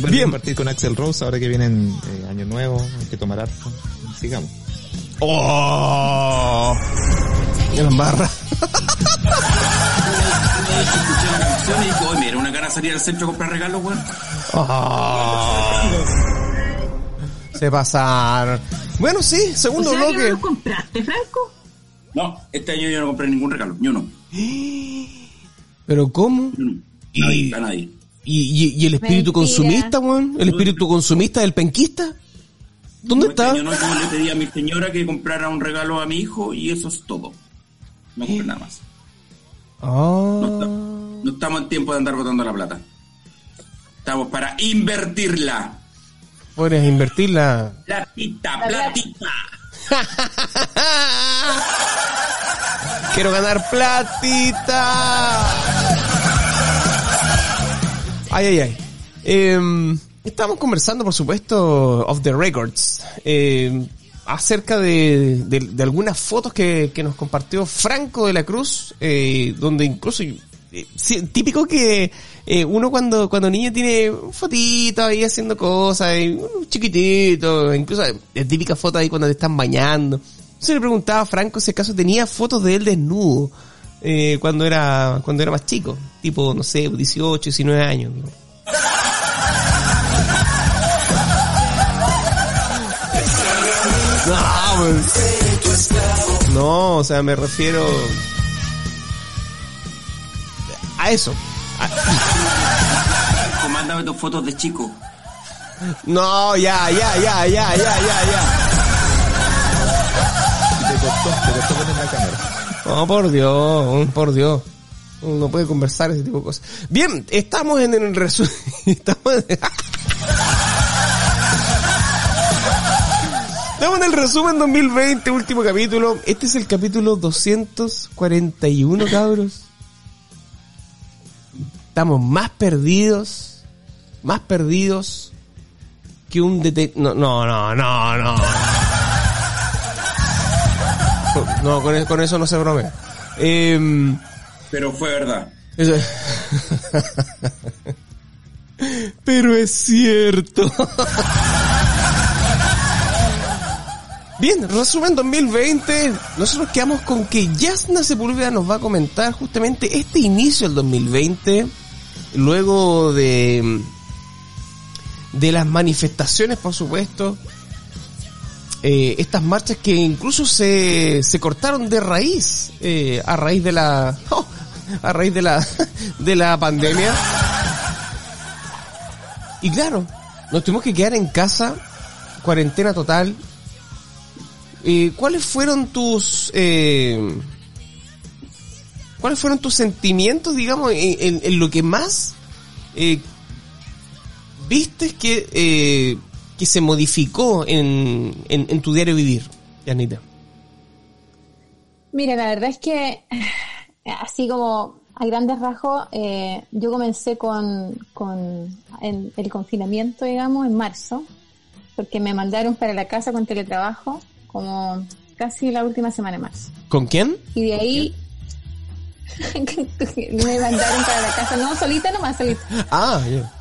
Speaker 3: Bien.
Speaker 5: Compartir con Axel Rose ahora que vienen eh, Año Nuevo, hay que tomar harto. Sigamos.
Speaker 3: Oh. Ya la
Speaker 4: Escuché la canción y dije, oye, mira, una cara salir al centro a comprar regalos, weón.
Speaker 3: Oh. Se pasaron. Bueno, sí,
Speaker 6: O
Speaker 3: segundo
Speaker 6: sea, que no
Speaker 3: bloque.
Speaker 6: compraste, Franco?
Speaker 4: No, este año yo no compré ningún regalo, ni uno.
Speaker 3: Pero ¿cómo?
Speaker 4: ni uno.
Speaker 3: Y-
Speaker 4: Nadie, a nadie.
Speaker 3: ¿Y, y, y el espíritu
Speaker 7: Mentira.
Speaker 3: consumista, weón? ¿El espíritu consumista del penquista? ¿Dónde
Speaker 4: No, este
Speaker 3: está?
Speaker 4: año no, yo le pedí a mi señora que comprara un regalo a mi hijo y eso es todo. No compré nada más. No, está-
Speaker 3: Ah.
Speaker 4: no estamos en tiempo de andar botando la plata. Estamos para invertirla.
Speaker 3: Puedes invertirla.
Speaker 4: Platita, platita.
Speaker 3: Quiero ganar platita. Ay, ay, ay. Em, estamos conversando, por supuesto, of the records, em, acerca de, de- algunas fotos que, que nos compartió Franco de la Cruz, eh, donde incluso, eh, típico que eh, uno cuando, cuando niño tiene fotitos ahí haciendo cosas, y chiquitito, incluso la típica foto ahí cuando te están bañando. Se le preguntaba a Franco si acaso tenía fotos de él desnudo eh, cuando era cuando era más chico, tipo, no sé, 18, 19 años. ¿no? No, pues. No, o sea, me refiero a eso. A-
Speaker 4: Mándame tus fotos de chico.
Speaker 3: No, ya, ya, ya, ya, ya, ya, ya.
Speaker 5: Te costó, te costó poner la cámara.
Speaker 3: Oh, por Dios, por Dios. Uno no puede conversar ese tipo de cosas. Bien, estamos en el resumen. Estamos en... Estamos en el resumen 2020, último capítulo. Este es el capítulo 241, cabros. Estamos más perdidos, más perdidos que un dete... No, no, no, no, no. No, con, con eso no se bromea. Em,
Speaker 4: Pero fue verdad.
Speaker 3: eso- Pero es cierto. Bien, resumen 2020. Nosotros quedamos con que Yasna Sepúlveda nos va a comentar justamente este inicio del 2020. Luego de, de las manifestaciones, por supuesto. Eh, estas marchas que incluso se, se cortaron de raíz eh, a raíz de la oh, a raíz de la de la pandemia y claro nos tuvimos que quedar en casa cuarentena total Eh, ¿cuáles fueron tus eh, cuáles fueron tus sentimientos digamos en, en- lo que más eh, viste que eh, que se modificó en, en, tu diario vivir, Yanita?
Speaker 7: Mira, la verdad es que así como a grandes rasgos, eh, yo comencé con, con el confinamiento, digamos, en marzo, porque me mandaron para la casa con teletrabajo como casi la última semana de marzo.
Speaker 3: ¿Con quién?
Speaker 7: Y de ahí me mandaron para la casa, no, solita nomás, solita.
Speaker 3: Ah, ya.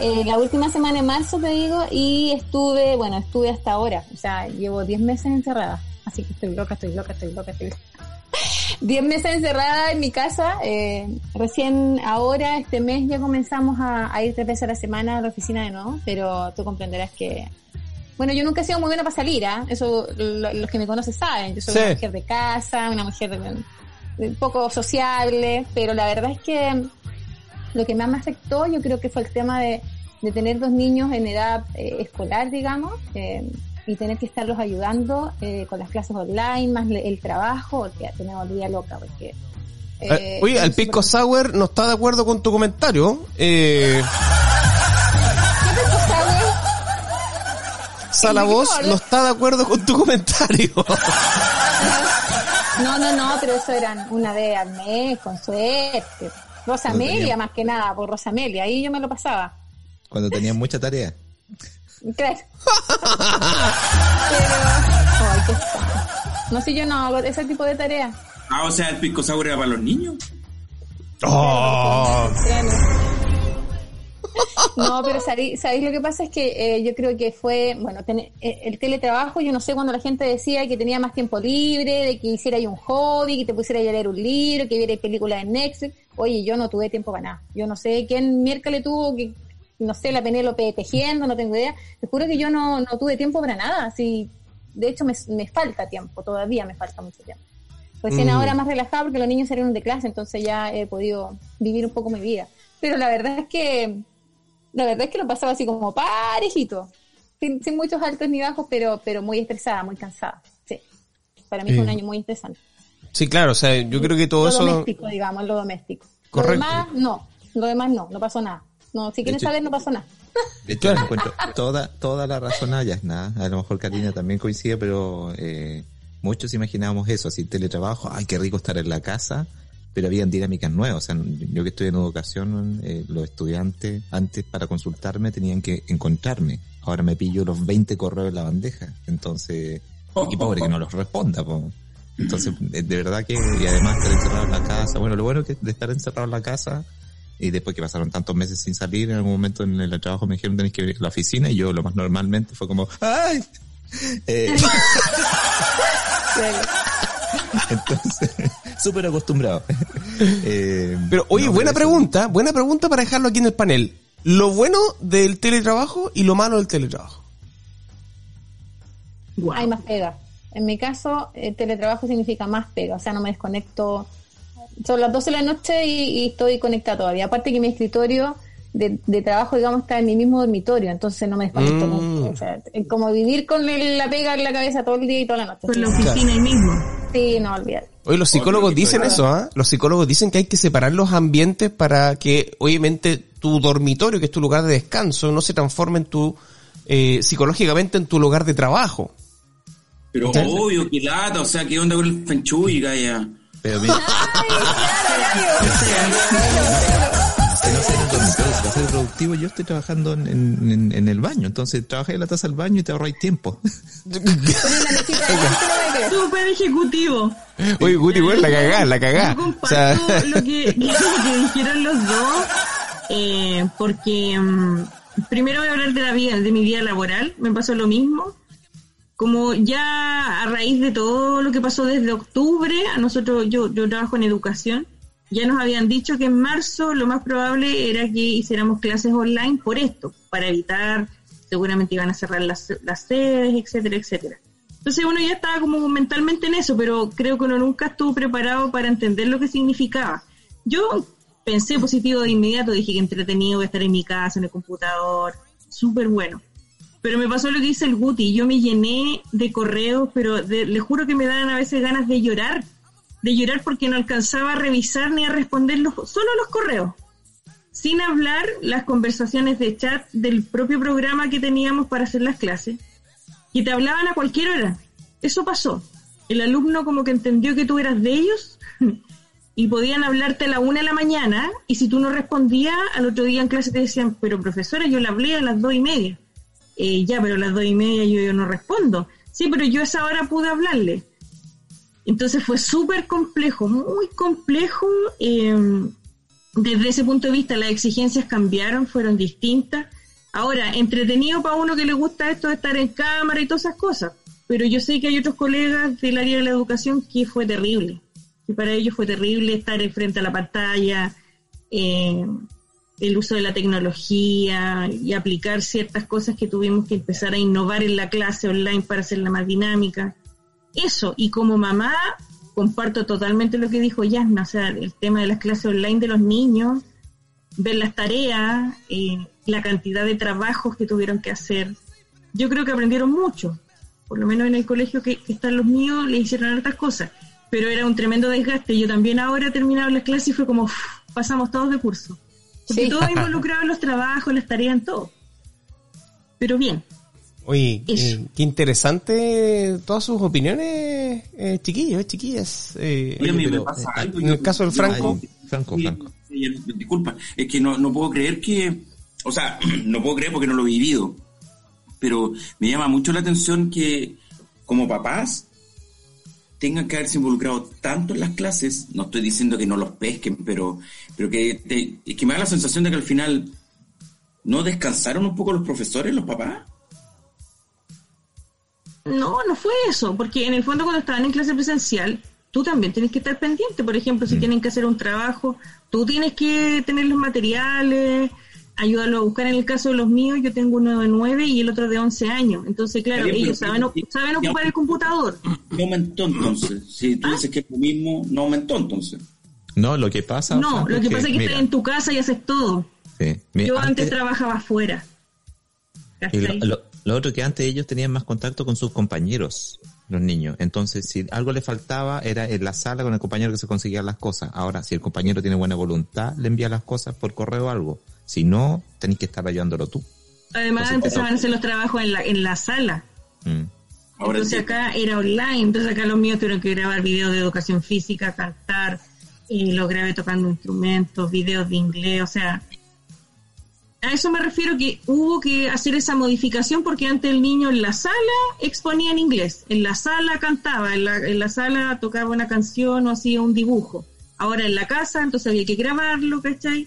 Speaker 7: Eh, la última semana de marzo, te digo, y estuve, bueno, estuve hasta ahora, o sea, llevo 10 meses encerrada, así que estoy loca, estoy loca, estoy loca, estoy loca. 10 meses encerrada en mi casa, eh, recién ahora, este mes, ya comenzamos a, a ir tres veces a la semana a la oficina de nuevo, pero tú comprenderás que, bueno, yo nunca he sido muy buena para salir, ¿ah? Eso lo- los que me conocen saben, yo soy
Speaker 3: Sí.
Speaker 7: una mujer de casa, una mujer de- de poco sociable, pero la verdad es que lo que más me afectó yo creo que fue el tema de, de tener dos niños en edad eh, escolar, digamos, eh, y tener que estarlos ayudando eh, con las clases online, más le- el trabajo, que te me volvía loca, porque...
Speaker 3: Oye, al
Speaker 7: es
Speaker 3: Pisco
Speaker 7: súper-
Speaker 3: Sour no está de acuerdo con tu comentario. Eh,
Speaker 7: ¿Qué
Speaker 3: Salavoz
Speaker 7: ¿De qué
Speaker 3: no está de acuerdo con tu comentario.
Speaker 7: No, no, no, pero eso eran una vez al mes, con suerte. Rosa
Speaker 5: No
Speaker 7: Amelia,
Speaker 5: tenía-
Speaker 7: más que nada, por Rosa Amelia, ahí yo me lo pasaba.
Speaker 5: Cuando tenían mucha tarea.
Speaker 7: Claro. Pero, ay, qué fácil. No sé, yo no hago ese tipo de tareas.
Speaker 4: Ah, o sea, el pisco sour era para los niños.
Speaker 3: Oh.
Speaker 7: No, pero ¿sabéis, lo que pasa? Es que eh, yo creo que fue, bueno, ten- eh, el teletrabajo, yo no sé, cuando la gente decía que tenía más tiempo libre, de que hiciera un hobby, que te pusiera a leer un libro, que viera películas en Netflix. Oye, yo no tuve tiempo para nada. Yo no sé quién miércoles tuvo que, no sé, la Penélope tejiendo, no tengo idea. Te juro que yo no, no tuve tiempo para nada. Así, de hecho, me, me falta tiempo, todavía me falta mucho tiempo. Recién
Speaker 3: Mm.
Speaker 7: ahora más relajado porque los niños salieron de clase, entonces ya he podido vivir un poco mi vida. Pero la verdad es que, la verdad es que lo pasaba así como parejito, sin, sin muchos altos ni bajos, pero, pero muy estresada, muy cansada. Sí. Para mí fue un
Speaker 3: Eh,
Speaker 7: año muy estresante.
Speaker 3: sí, claro, o sea, yo creo que todo
Speaker 7: lo
Speaker 3: eso...
Speaker 7: doméstico, digamos, lo doméstico.
Speaker 3: Correcto.
Speaker 7: Lo demás, no. Lo demás, no. No pasó nada. No, si quieren saber, no pasó nada.
Speaker 5: De hecho, le encuentro toda, toda la razón a Yasna. A lo mejor Karina también coincide, pero eh, muchos imaginábamos eso, así teletrabajo, ay, qué rico estar en la casa, pero habían dinámicas nuevas. O sea, yo que estoy en educación, eh, los estudiantes antes para consultarme tenían que encontrarme. Ahora me pillo los 20 correos en la bandeja. Entonces, y pobre que no los responda, po. Entonces, de, de verdad que, y además estar encerrado en la casa, bueno, lo bueno que de estar encerrado en la casa, y después que pasaron tantos meses sin salir, en algún momento en el trabajo me dijeron tenés que venir a la oficina, y yo lo más normalmente fue como, ¡ay! Eh, entonces, súper acostumbrado. Eh,
Speaker 3: Pero oye,
Speaker 5: no,
Speaker 3: buena
Speaker 5: eso-
Speaker 3: pregunta, buena pregunta para dejarlo aquí en el panel. Lo bueno del teletrabajo y lo malo del teletrabajo.
Speaker 7: Hay más pega. En mi caso, el teletrabajo significa más pega. O sea, no me desconecto. Son las 12 de la noche y, y estoy conectada todavía. Aparte que mi escritorio de, de trabajo, digamos, está en mi mismo dormitorio, entonces no me desconecto
Speaker 3: Mm.
Speaker 7: nunca. O sea, es como vivir con el- la pega en la cabeza todo el día y toda la noche.
Speaker 6: Con la oficina ahí mismo.
Speaker 7: Sí, no, olvidar.
Speaker 3: Oye, los psicólogos dicen eso, ¿ah? Los psicólogos dicen que hay que separar los ambientes para que, obviamente, tu dormitorio, que es tu lugar de descanso, no se transforme en tu, eh, psicológicamente en tu lugar de trabajo.
Speaker 4: Pero
Speaker 3: Entonces-
Speaker 4: obvio, que lata, o sea, ¿qué onda con el Feng Shui, Gaya?
Speaker 5: Pero mira, si no ser el dormitorio, si va a ser productivo, yo estoy trabajando en, en- en el baño. Entonces, trabajé en la taza del baño y te ahorráis tiempo.
Speaker 6: Súper ejecutivo.
Speaker 3: Oye, Guti, güey, la cagá, la cagá.
Speaker 6: Yo
Speaker 3: O
Speaker 6: comparto
Speaker 3: sea,
Speaker 6: lo, que, lo que dijeron los dos, eh, porque mm, primero voy a hablar de la vida, de mi vida laboral, me pasó lo mismo. Como ya a raíz de todo lo que pasó desde octubre, a nosotros, yo, yo trabajo en educación, ya nos habían dicho que en marzo lo más probable era que hiciéramos clases online por esto, para evitar, seguramente iban a cerrar las, las sedes, etcétera, etcétera. Entonces uno ya estaba como mentalmente en eso, pero creo que uno nunca estuvo preparado para entender lo que significaba. Yo pensé positivo de inmediato, dije que entretenido voy a estar en mi casa, en el computador, súper bueno. Pero me pasó lo que dice el Guti, yo me llené de correos, pero de- le juro que me dan a veces ganas de llorar, de llorar porque no alcanzaba a revisar ni a responder los, solo los correos. Sin hablar las conversaciones de chat del propio programa que teníamos para hacer las clases y te hablaban a cualquier hora. Eso pasó. El alumno como que entendió que tú eras de ellos y podían hablarte a la una de la mañana y si tú no respondías, al otro día en clase te decían, pero profesora, yo le hablé a las dos y media. "Eh, ya, pero a las dos y media yo, yo no respondo. Sí, pero yo a esa hora pude hablarle. Entonces fue súper complejo, muy complejo. eh, desde ese punto de vista las exigencias cambiaron, fueron distintas. Ahora, entretenido para uno que le gusta esto de estar en cámara y todas esas cosas, pero yo sé que hay otros colegas del área de la educación que fue terrible. Y para ellos fue terrible estar frente a la pantalla, eh, el uso de la tecnología y aplicar ciertas cosas que tuvimos que empezar a innovar en la clase online para hacerla más dinámica. Eso, y como mamá, comparto totalmente lo que dijo Yasna, o sea, el tema de las clases online de los niños, ver las tareas, eh, la cantidad de trabajos que tuvieron que hacer. Yo creo que aprendieron mucho, por lo menos en el colegio que, que están los míos, le hicieron hartas cosas, pero era un tremendo desgaste. Yo también ahora he terminado las clases y fue como, pasamos todos de curso. Porque
Speaker 7: Sí.
Speaker 6: todos involucrados en los trabajos, las tareas, en todo. Pero bien,
Speaker 3: oye, eh, qué interesante todas sus opiniones, eh, chiquillos, chiquillas. Eh,
Speaker 4: Oye, a mí me
Speaker 5: pero,
Speaker 4: pasa
Speaker 5: eh,
Speaker 4: algo.
Speaker 3: en el caso del Franco.
Speaker 5: Franco,
Speaker 4: Sí,
Speaker 5: Franco.
Speaker 4: sí, disculpa, es que no, no puedo creer que, o sea, no puedo creer porque no lo he vivido, pero me llama mucho la atención que como papás tengan que haberse involucrado tanto en las clases, no estoy diciendo que no los pesquen, pero, pero que, te- es que me da la sensación de que al final no descansaron un poco los profesores, los papás.
Speaker 6: No, no fue eso, porque en el fondo cuando estaban en clase presencial, tú también tienes que estar pendiente. Por ejemplo, si tienen que hacer un trabajo, tú tienes que tener los materiales, ayudarlo a buscar. En el caso de los míos, yo tengo uno de 9 y el otro de 11 años. Entonces, claro, ellos
Speaker 4: pero-
Speaker 6: saben, saben ocupar el computador.
Speaker 4: No aumentó entonces. Si tú dices que es lo mismo, no aumentó entonces.
Speaker 5: No, lo que pasa.
Speaker 6: No, lo que pasa es que
Speaker 5: mira,
Speaker 6: estás en tu casa y haces todo.
Speaker 5: sí, mira,
Speaker 6: Yo antes
Speaker 5: antes-
Speaker 6: trabajaba afuera.
Speaker 5: Y lo,
Speaker 6: ¿Cachai?
Speaker 5: lo- lo otro que antes ellos tenían más contacto con sus compañeros, los niños. Entonces, si algo le faltaba, era en la sala con el compañero que se conseguían las cosas. Ahora, si el compañero tiene buena voluntad, le envía las cosas por correo o algo. Si no, tenéis que estar ayudándolo tú.
Speaker 6: Además,
Speaker 5: Entonces,
Speaker 6: empezaban a hacer los trabajos en la, en la sala.
Speaker 5: Mm.
Speaker 4: Ahora
Speaker 6: entonces
Speaker 4: sí.
Speaker 6: acá era online, entonces acá los míos tuvieron que grabar videos de educación física, cantar, y lo grabé tocando instrumentos, videos de inglés, o sea, a eso me refiero que hubo que hacer esa modificación porque antes el niño en la sala exponía en inglés, en la sala cantaba, en la, en la sala tocaba una canción o hacía un dibujo. Ahora en la casa, entonces había que grabarlo, ¿cachai?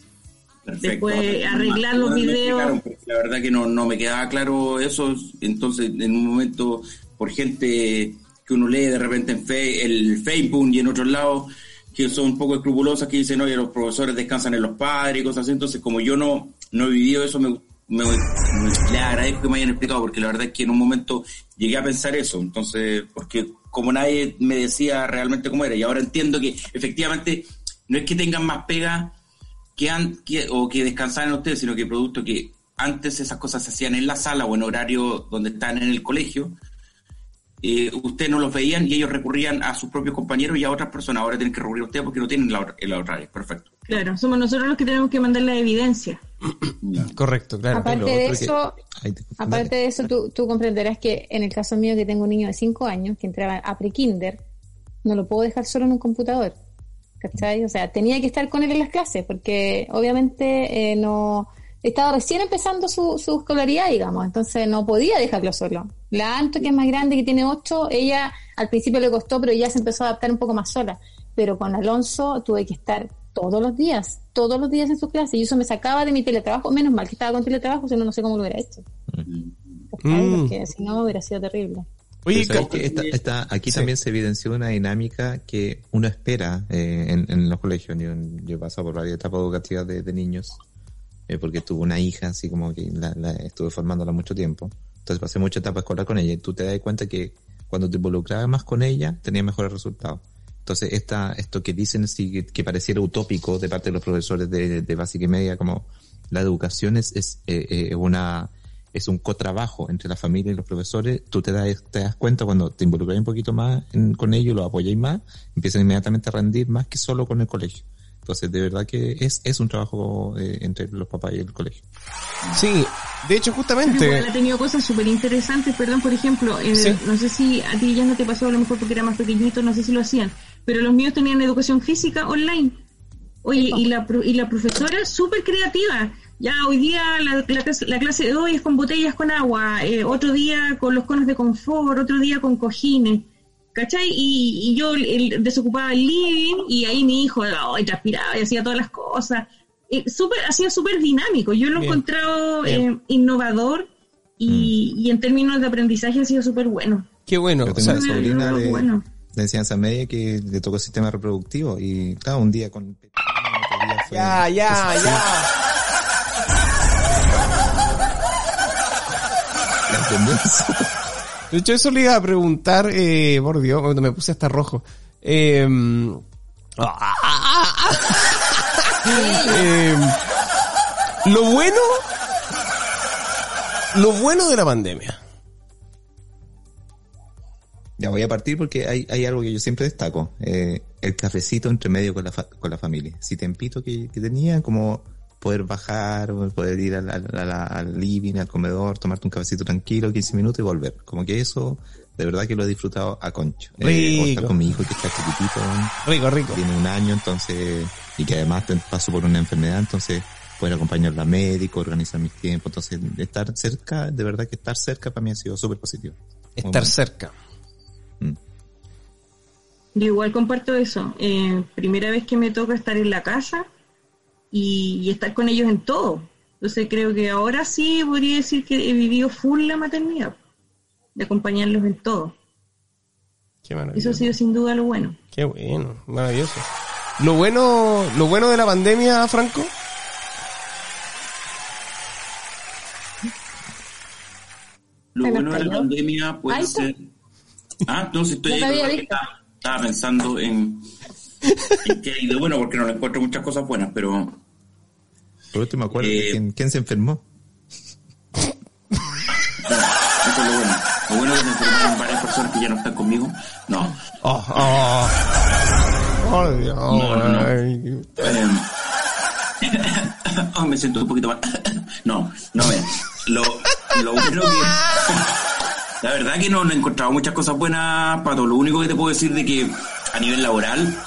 Speaker 4: Perfecto.
Speaker 6: Después arreglar los videos.
Speaker 4: La verdad que no, no me quedaba claro eso. Entonces, en un momento, por gente que uno lee de repente en fe, el Facebook y en otros lados, que son un poco escrupulosas, que dicen, oye, los profesores descansan en los padres y cosas así. Entonces, como yo no, no he vivido eso, me, me, me- le agradezco que me hayan explicado, porque la verdad es que en un momento llegué a pensar eso. Entonces, porque como nadie me decía realmente cómo era, y ahora entiendo que efectivamente no es que tengan más pega que, que- o que descansaran ustedes, sino que producto que antes esas cosas se hacían en la sala o en horario donde están en el colegio, eh, ustedes no los veían y ellos recurrían a sus propios compañeros y a otras personas. Ahora tienen que recurrir a ustedes porque no tienen la, el horario. Perfecto.
Speaker 6: Claro, somos nosotros los que tenemos que mandar la evidencia.
Speaker 3: Correcto, claro.
Speaker 7: Aparte de
Speaker 5: que-
Speaker 7: eso,
Speaker 5: Ay, te-
Speaker 7: aparte de eso, tú, tú comprenderás que en el caso mío que tengo un niño de 5 años que entraba a pre-kinder, no lo puedo dejar solo en un computador. ¿Cachai? O sea, tenía que estar con él en las clases porque obviamente eh, no estaba recién empezando su, su escolaridad, digamos, entonces no podía dejarlo solo. La Anto, que es más grande, que tiene 8, ella al principio le costó, pero ya se empezó a adaptar un poco más sola. Pero con Alonso tuve que estar todos los días, todos los días en su clase, y eso me sacaba de mi teletrabajo, menos mal que estaba con teletrabajo, si no, no sé cómo lo hubiera hecho.
Speaker 3: Mm.
Speaker 7: Porque si no hubiera sido terrible.
Speaker 3: Oye,
Speaker 5: que esta- esta- aquí
Speaker 3: Sí.
Speaker 5: también se evidenció una dinámica que uno espera eh, en, en los colegios. Yo, yo he pasado por varias etapas educativas de, de niños, eh, porque tuve una hija, así como que la, la- estuve formándola mucho tiempo. Entonces pasé mucha etapa escolar con ella y tú te das cuenta que cuando te involucrabas más con ella, tenías mejores resultados. Entonces, esta, esto que dicen sí, que, que pareciera utópico de parte de los profesores de, de básica y media, como la educación es, es eh, eh, una es un cotrabajo entre la familia y los profesores, tú te das, te das cuenta cuando te involucras un poquito más en- con ellos, los apoyáis más, empiezan inmediatamente a rendir más que solo con el colegio. Entonces, de verdad que es, es un trabajo eh, entre los papás y el colegio.
Speaker 3: sí, de hecho,
Speaker 6: Pero
Speaker 3: justamente.
Speaker 6: igual ha tenido cosas súper interesantes, perdón, por ejemplo, eh,
Speaker 3: Sí.
Speaker 6: no sé si a ti ya no te pasó, a lo mejor porque era más pequeñito, no sé si lo hacían, pero los míos tenían educación física online. Oye, y la, y la profesora súper creativa. Ya hoy día la, la clase, la clase de hoy es con botellas con agua, eh, otro día con los conos de confort, otro día con cojines. ¿Cachai? Y, y yo el- desocupaba el living y ahí mi hijo ay, transpiraba y hacía todas las cosas. Eh, súper, hacía súper dinámico. Yo lo he encontrado eh, innovador y, y en términos de aprendizaje ha sido súper bueno.
Speaker 3: Qué bueno.
Speaker 5: Yo
Speaker 3: o
Speaker 5: tengo
Speaker 3: sea,
Speaker 5: una sobrina de,
Speaker 6: bueno.
Speaker 5: De enseñanza media que le tocó sistema reproductivo y claro, un día con otro día fue-
Speaker 3: ya, ya, ya.
Speaker 5: la.
Speaker 3: De hecho, eso le iba a preguntar, eh, por Dios, cuando me puse hasta rojo. Eh, eh, lo bueno, lo bueno de la pandemia.
Speaker 5: Ya voy a partir porque hay, hay algo que yo siempre destaco. eh, el cafecito entre medio con la, fa- con la familia. Si tempito que, que tenía, como poder bajar, poder ir al, al, living, al comedor, tomarte un cafecito tranquilo, 15 minutos y volver. Como que eso, de verdad que lo he disfrutado a concho. Eh, o
Speaker 3: Rico.
Speaker 5: estar con mi hijo que está chiquitito,
Speaker 3: Rico, rico.
Speaker 5: tiene un año, entonces, y que además paso por una enfermedad, entonces poder acompañarla a médico, organizar mis tiempos, entonces estar cerca, de verdad que estar cerca para mí ha sido súper positivo.
Speaker 3: Estar cerca.
Speaker 6: Yo igual comparto eso. Eh, primera vez que me toca estar en la casa y, y estar con ellos en todo. Entonces creo que ahora sí podría decir que he vivido full la maternidad, de acompañarlos en todo.
Speaker 3: Qué
Speaker 6: Eso
Speaker 3: maravilloso.
Speaker 6: ha sido sin duda lo bueno.
Speaker 3: Qué bueno, maravilloso. Lo bueno, lo bueno de la pandemia, Franco,
Speaker 4: Lo bueno de la pandemia puede ser. Ah, entonces estoy ahí. Estaba, pensando en, en qué hay de bueno, porque no le encuentro muchas cosas buenas, pero
Speaker 5: Por último, acuerdo
Speaker 4: Eh,
Speaker 5: quién, quién se enfermó.
Speaker 4: eso es lo bueno. Lo bueno es que se enfermaron varias personas que ya no están conmigo. No.
Speaker 3: Oh, oh. Oh, Dios.
Speaker 4: No, no, no. Eh, oh, me siento un poquito mal. no, no vean. Lo, lo bueno que. La verdad que no, he encontrado muchas cosas buenas, Pato. Lo único que te puedo decir de que a nivel laboral,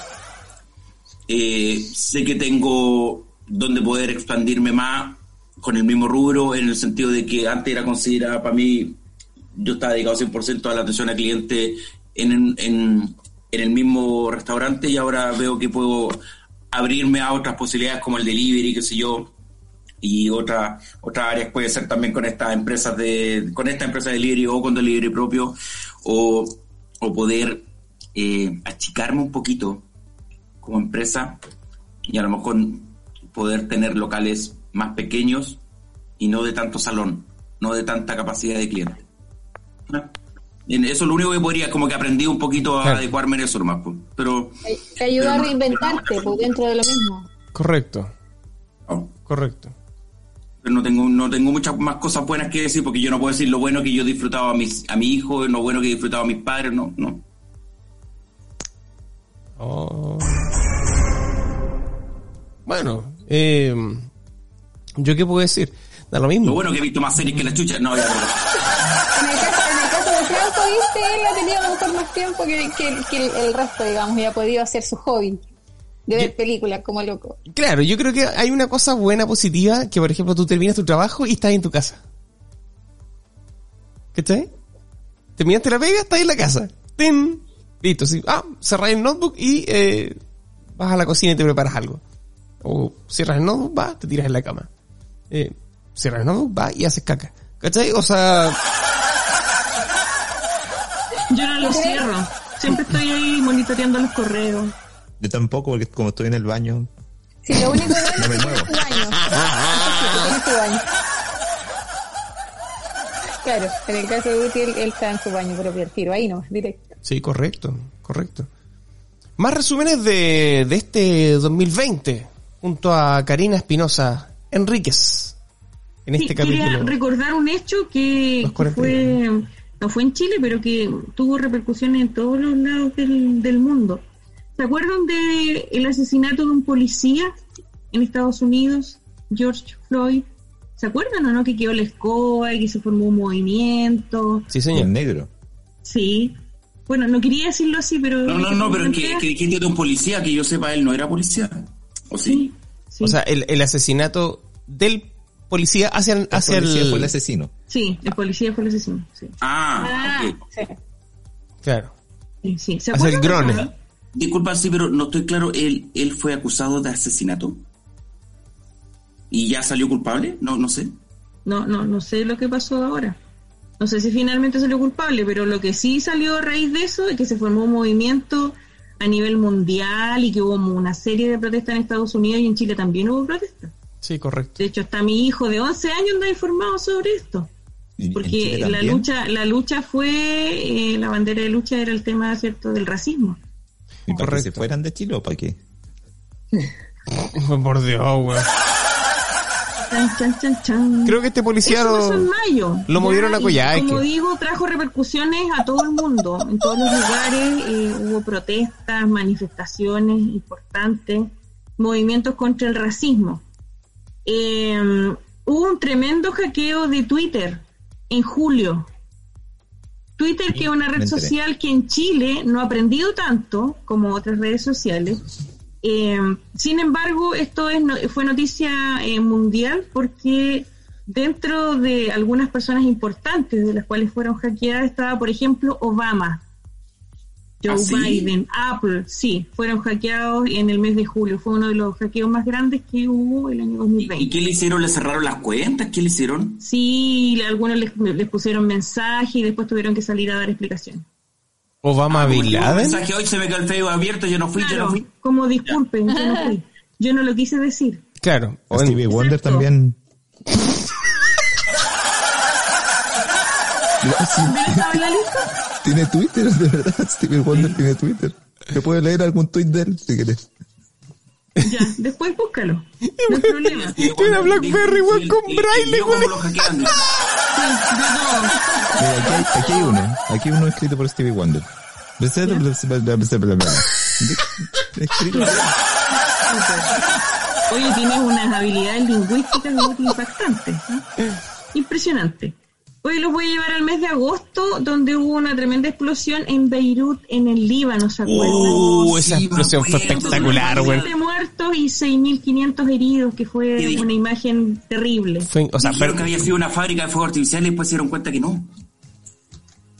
Speaker 4: eh, sé que tengo donde poder expandirme más con el mismo rubro, en el sentido de que antes era considerada para mí, yo estaba dedicado 100% a la atención al cliente en, en, en el mismo restaurante y ahora veo que puedo abrirme a otras posibilidades como el delivery, qué sé yo, y otra, otras áreas puede ser también con estas empresas de, con esta empresa de delivery o con delivery propio, o, o poder eh, achicarme un poquito como empresa y a lo mejor poder tener locales más pequeños y no de tanto salón, no de tanta capacidad de cliente. ¿No? En Eso es lo único que podría, como que aprendí un poquito a
Speaker 3: Claro.
Speaker 4: adecuarme en eso nomás, pues. pero
Speaker 7: Te ayuda a
Speaker 4: no-
Speaker 7: reinventarte pues, dentro de lo mismo.
Speaker 3: Correcto. Correcto.
Speaker 4: Pero no tengo, no tengo muchas más cosas buenas que decir porque yo no puedo decir lo bueno que yo disfrutaba a, mis, a mi hijo, lo bueno que disfrutaba a mis padres, no, no.
Speaker 3: Oh. Bueno, eh, ¿yo qué puedo decir? Da lo mismo.
Speaker 4: Lo bueno que he visto más series que la chucha, no, ya,
Speaker 7: En el caso, en el caso de Franco, viste, él ha tenido a lo mejor más tiempo que, que- que el, el resto, digamos, y ha podido hacer su hobby de ver
Speaker 3: Yo-
Speaker 7: películas como loco.
Speaker 3: Claro, yo creo que hay una cosa buena, positiva, que por ejemplo tú terminas tu trabajo y estás en tu casa. ¿Cachai? Terminaste la pega, estás en la casa. ¡Tin! Listo, sí. Ah, cerras el notebook y eh, vas a la cocina y te preparas algo. O cierras el notebook, vas, te tiras en la cama. Eh, cierras el notebook, vas y haces caca. ¿Cachai? O sea,
Speaker 6: Yo no lo cierro. Siempre estoy ahí monitoreando los correos.
Speaker 5: Yo tampoco, porque como estoy en el baño,
Speaker 7: Sí, lo único bueno
Speaker 5: No me
Speaker 7: es que
Speaker 5: muevo.
Speaker 7: tiene su baño. Eso sí, tiene su baño. Claro, en el caso de Guti, él, él está en su baño propio, al tiro, ahí no, directo.
Speaker 3: sí, correcto, correcto. Más resúmenes de, de este 2020, junto a Karina Espinosa Enríquez, en este
Speaker 6: Sí, quería
Speaker 3: capítulo.
Speaker 6: recordar un hecho que, que
Speaker 3: 40
Speaker 6: fue no fue en Chile, pero que tuvo repercusiones en todos los lados del, del mundo. ¿Se acuerdan de el asesinato de un policía en Estados Unidos, George Floyd? ¿Se acuerdan o no que quedó la escoba y que se formó un movimiento?
Speaker 3: Sí, señor.
Speaker 5: negro.
Speaker 6: Sí. Bueno, no quería decirlo así, pero...
Speaker 4: No, no, no, pero es que, que dijiste de un policía, que yo sepa, él no era policía. ¿O sí?
Speaker 6: Sí, sí.
Speaker 3: O sea, el, el asesinato del policía hacia,
Speaker 5: El
Speaker 3: hacia
Speaker 5: policía
Speaker 3: el...
Speaker 5: fue el asesino.
Speaker 6: sí, el policía fue el asesino. Sí,
Speaker 4: Ah,
Speaker 7: Ah, sí.
Speaker 3: Claro.
Speaker 6: sí, sí. ¿Se
Speaker 3: Hacia el grone.
Speaker 4: Disculpa, sí, pero no estoy claro, ¿él, él fue acusado de asesinato? ¿Y ya salió culpable? No, no sé.
Speaker 6: No, no, no sé lo que pasó ahora. No sé si finalmente salió culpable, pero lo que sí salió a raíz de eso es que se formó un movimiento a nivel mundial y que hubo una serie de protestas en Estados Unidos y en Chile también hubo protestas.
Speaker 3: Sí, correcto.
Speaker 6: De hecho, hasta mi hijo de 11 años anda informado sobre esto. Porque la lucha, la lucha fue, eh, la bandera de lucha era el tema, ¿cierto?, del racismo.
Speaker 5: ¿Y para que
Speaker 3: Correcto.
Speaker 5: se fueran de Chile o para qué?
Speaker 3: Por Dios, weón.
Speaker 6: Chan, chan, chan, chan.
Speaker 3: Creo que este policía lo- movieron a Coyhaique.
Speaker 6: Como digo, trajo repercusiones a todo el mundo. En todos los lugares eh, hubo protestas, manifestaciones importantes, movimientos contra el racismo. Eh, hubo un tremendo hackeo de Twitter en julio. Twitter, que es una red social que en Chile no ha aprendido tanto como otras redes sociales. Eh, sin embargo, esto es no- fue noticia eh, mundial porque dentro de algunas personas importantes de las cuales fueron hackeadas estaba, por ejemplo, Obama, Joe
Speaker 4: ¿Ah, sí?
Speaker 6: Biden, Apple, sí, fueron hackeados en el mes de julio. Fue uno de los hackeos más grandes que hubo el año
Speaker 4: ¿Y,
Speaker 6: 2020.
Speaker 4: y qué le hicieron? ¿Le cerraron las cuentas? ¿Qué le hicieron?
Speaker 6: Sí, algunos les, les pusieron mensaje y después tuvieron que salir a dar explicaciones.
Speaker 3: Obama
Speaker 4: Ah,
Speaker 3: Bin Laden.
Speaker 4: mensaje hoy se me quedó el Facebook abierto, yo no fui, yo no fui.
Speaker 6: como disculpen, yo no fui. Yo no lo quise decir.
Speaker 3: Claro.
Speaker 5: A Stevie Wonder
Speaker 6: Exacto.
Speaker 5: también. No, sí,
Speaker 6: ¿Ven estaba en la lista?
Speaker 5: Tiene Twitter, de verdad. Stevie Wonder tiene Twitter. Te puedes leer algún tweet de él si quieres.
Speaker 6: Ya, después búscalo. No hay problema.
Speaker 3: Tiene una Blackberry, weón, con braille,
Speaker 4: ¿Cómo
Speaker 3: weón.
Speaker 5: aquí, hay, aquí hay uno. Aquí hay uno escrito por Stevie Wonder. Escrito.
Speaker 6: Oye, tienes unas habilidades lingüísticas muy impactantes. ¿eh? Impresionante. Hoy los voy a llevar al mes de agosto, donde hubo una tremenda explosión en Beirut, en el Líbano, ¿se acuerdan?
Speaker 3: Uh, esa
Speaker 4: sí,
Speaker 3: explosión fue espectacular, weón.
Speaker 6: 7 muertos y 6.500 heridos, que
Speaker 4: ¿Qué
Speaker 6: fue una imagen terrible.
Speaker 3: Fue- o sea, pero-
Speaker 4: que había sido una fábrica de fuegos artificiales y después se dieron cuenta que no.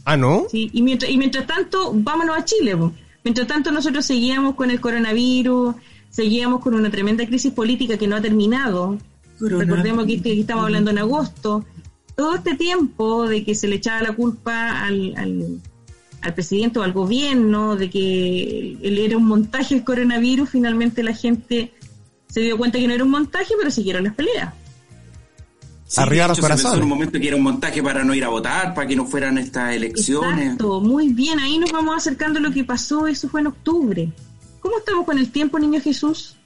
Speaker 3: ah, ¿no?
Speaker 6: Sí, y mientras, y mientras tanto, vámonos a Chile. po. Mientras tanto, nosotros seguíamos con el coronavirus, seguíamos con una tremenda crisis política que no ha terminado. Recordemos que, que estamos hablando en agosto. Todo este tiempo de que se le echaba la culpa al, al, al presidente o al gobierno, de que él era un montaje el coronavirus, finalmente la gente se dio cuenta que no era un montaje, pero siguieron las peleas.
Speaker 4: Sí,
Speaker 3: Arriba
Speaker 4: de
Speaker 3: los corazones.
Speaker 4: en un momento que era un montaje para no ir a votar, para que no fueran estas elecciones.
Speaker 6: Exacto, muy bien, ahí nos vamos acercando a lo que pasó, eso fue en octubre. ¿Cómo estamos con el tiempo, niño Jesús?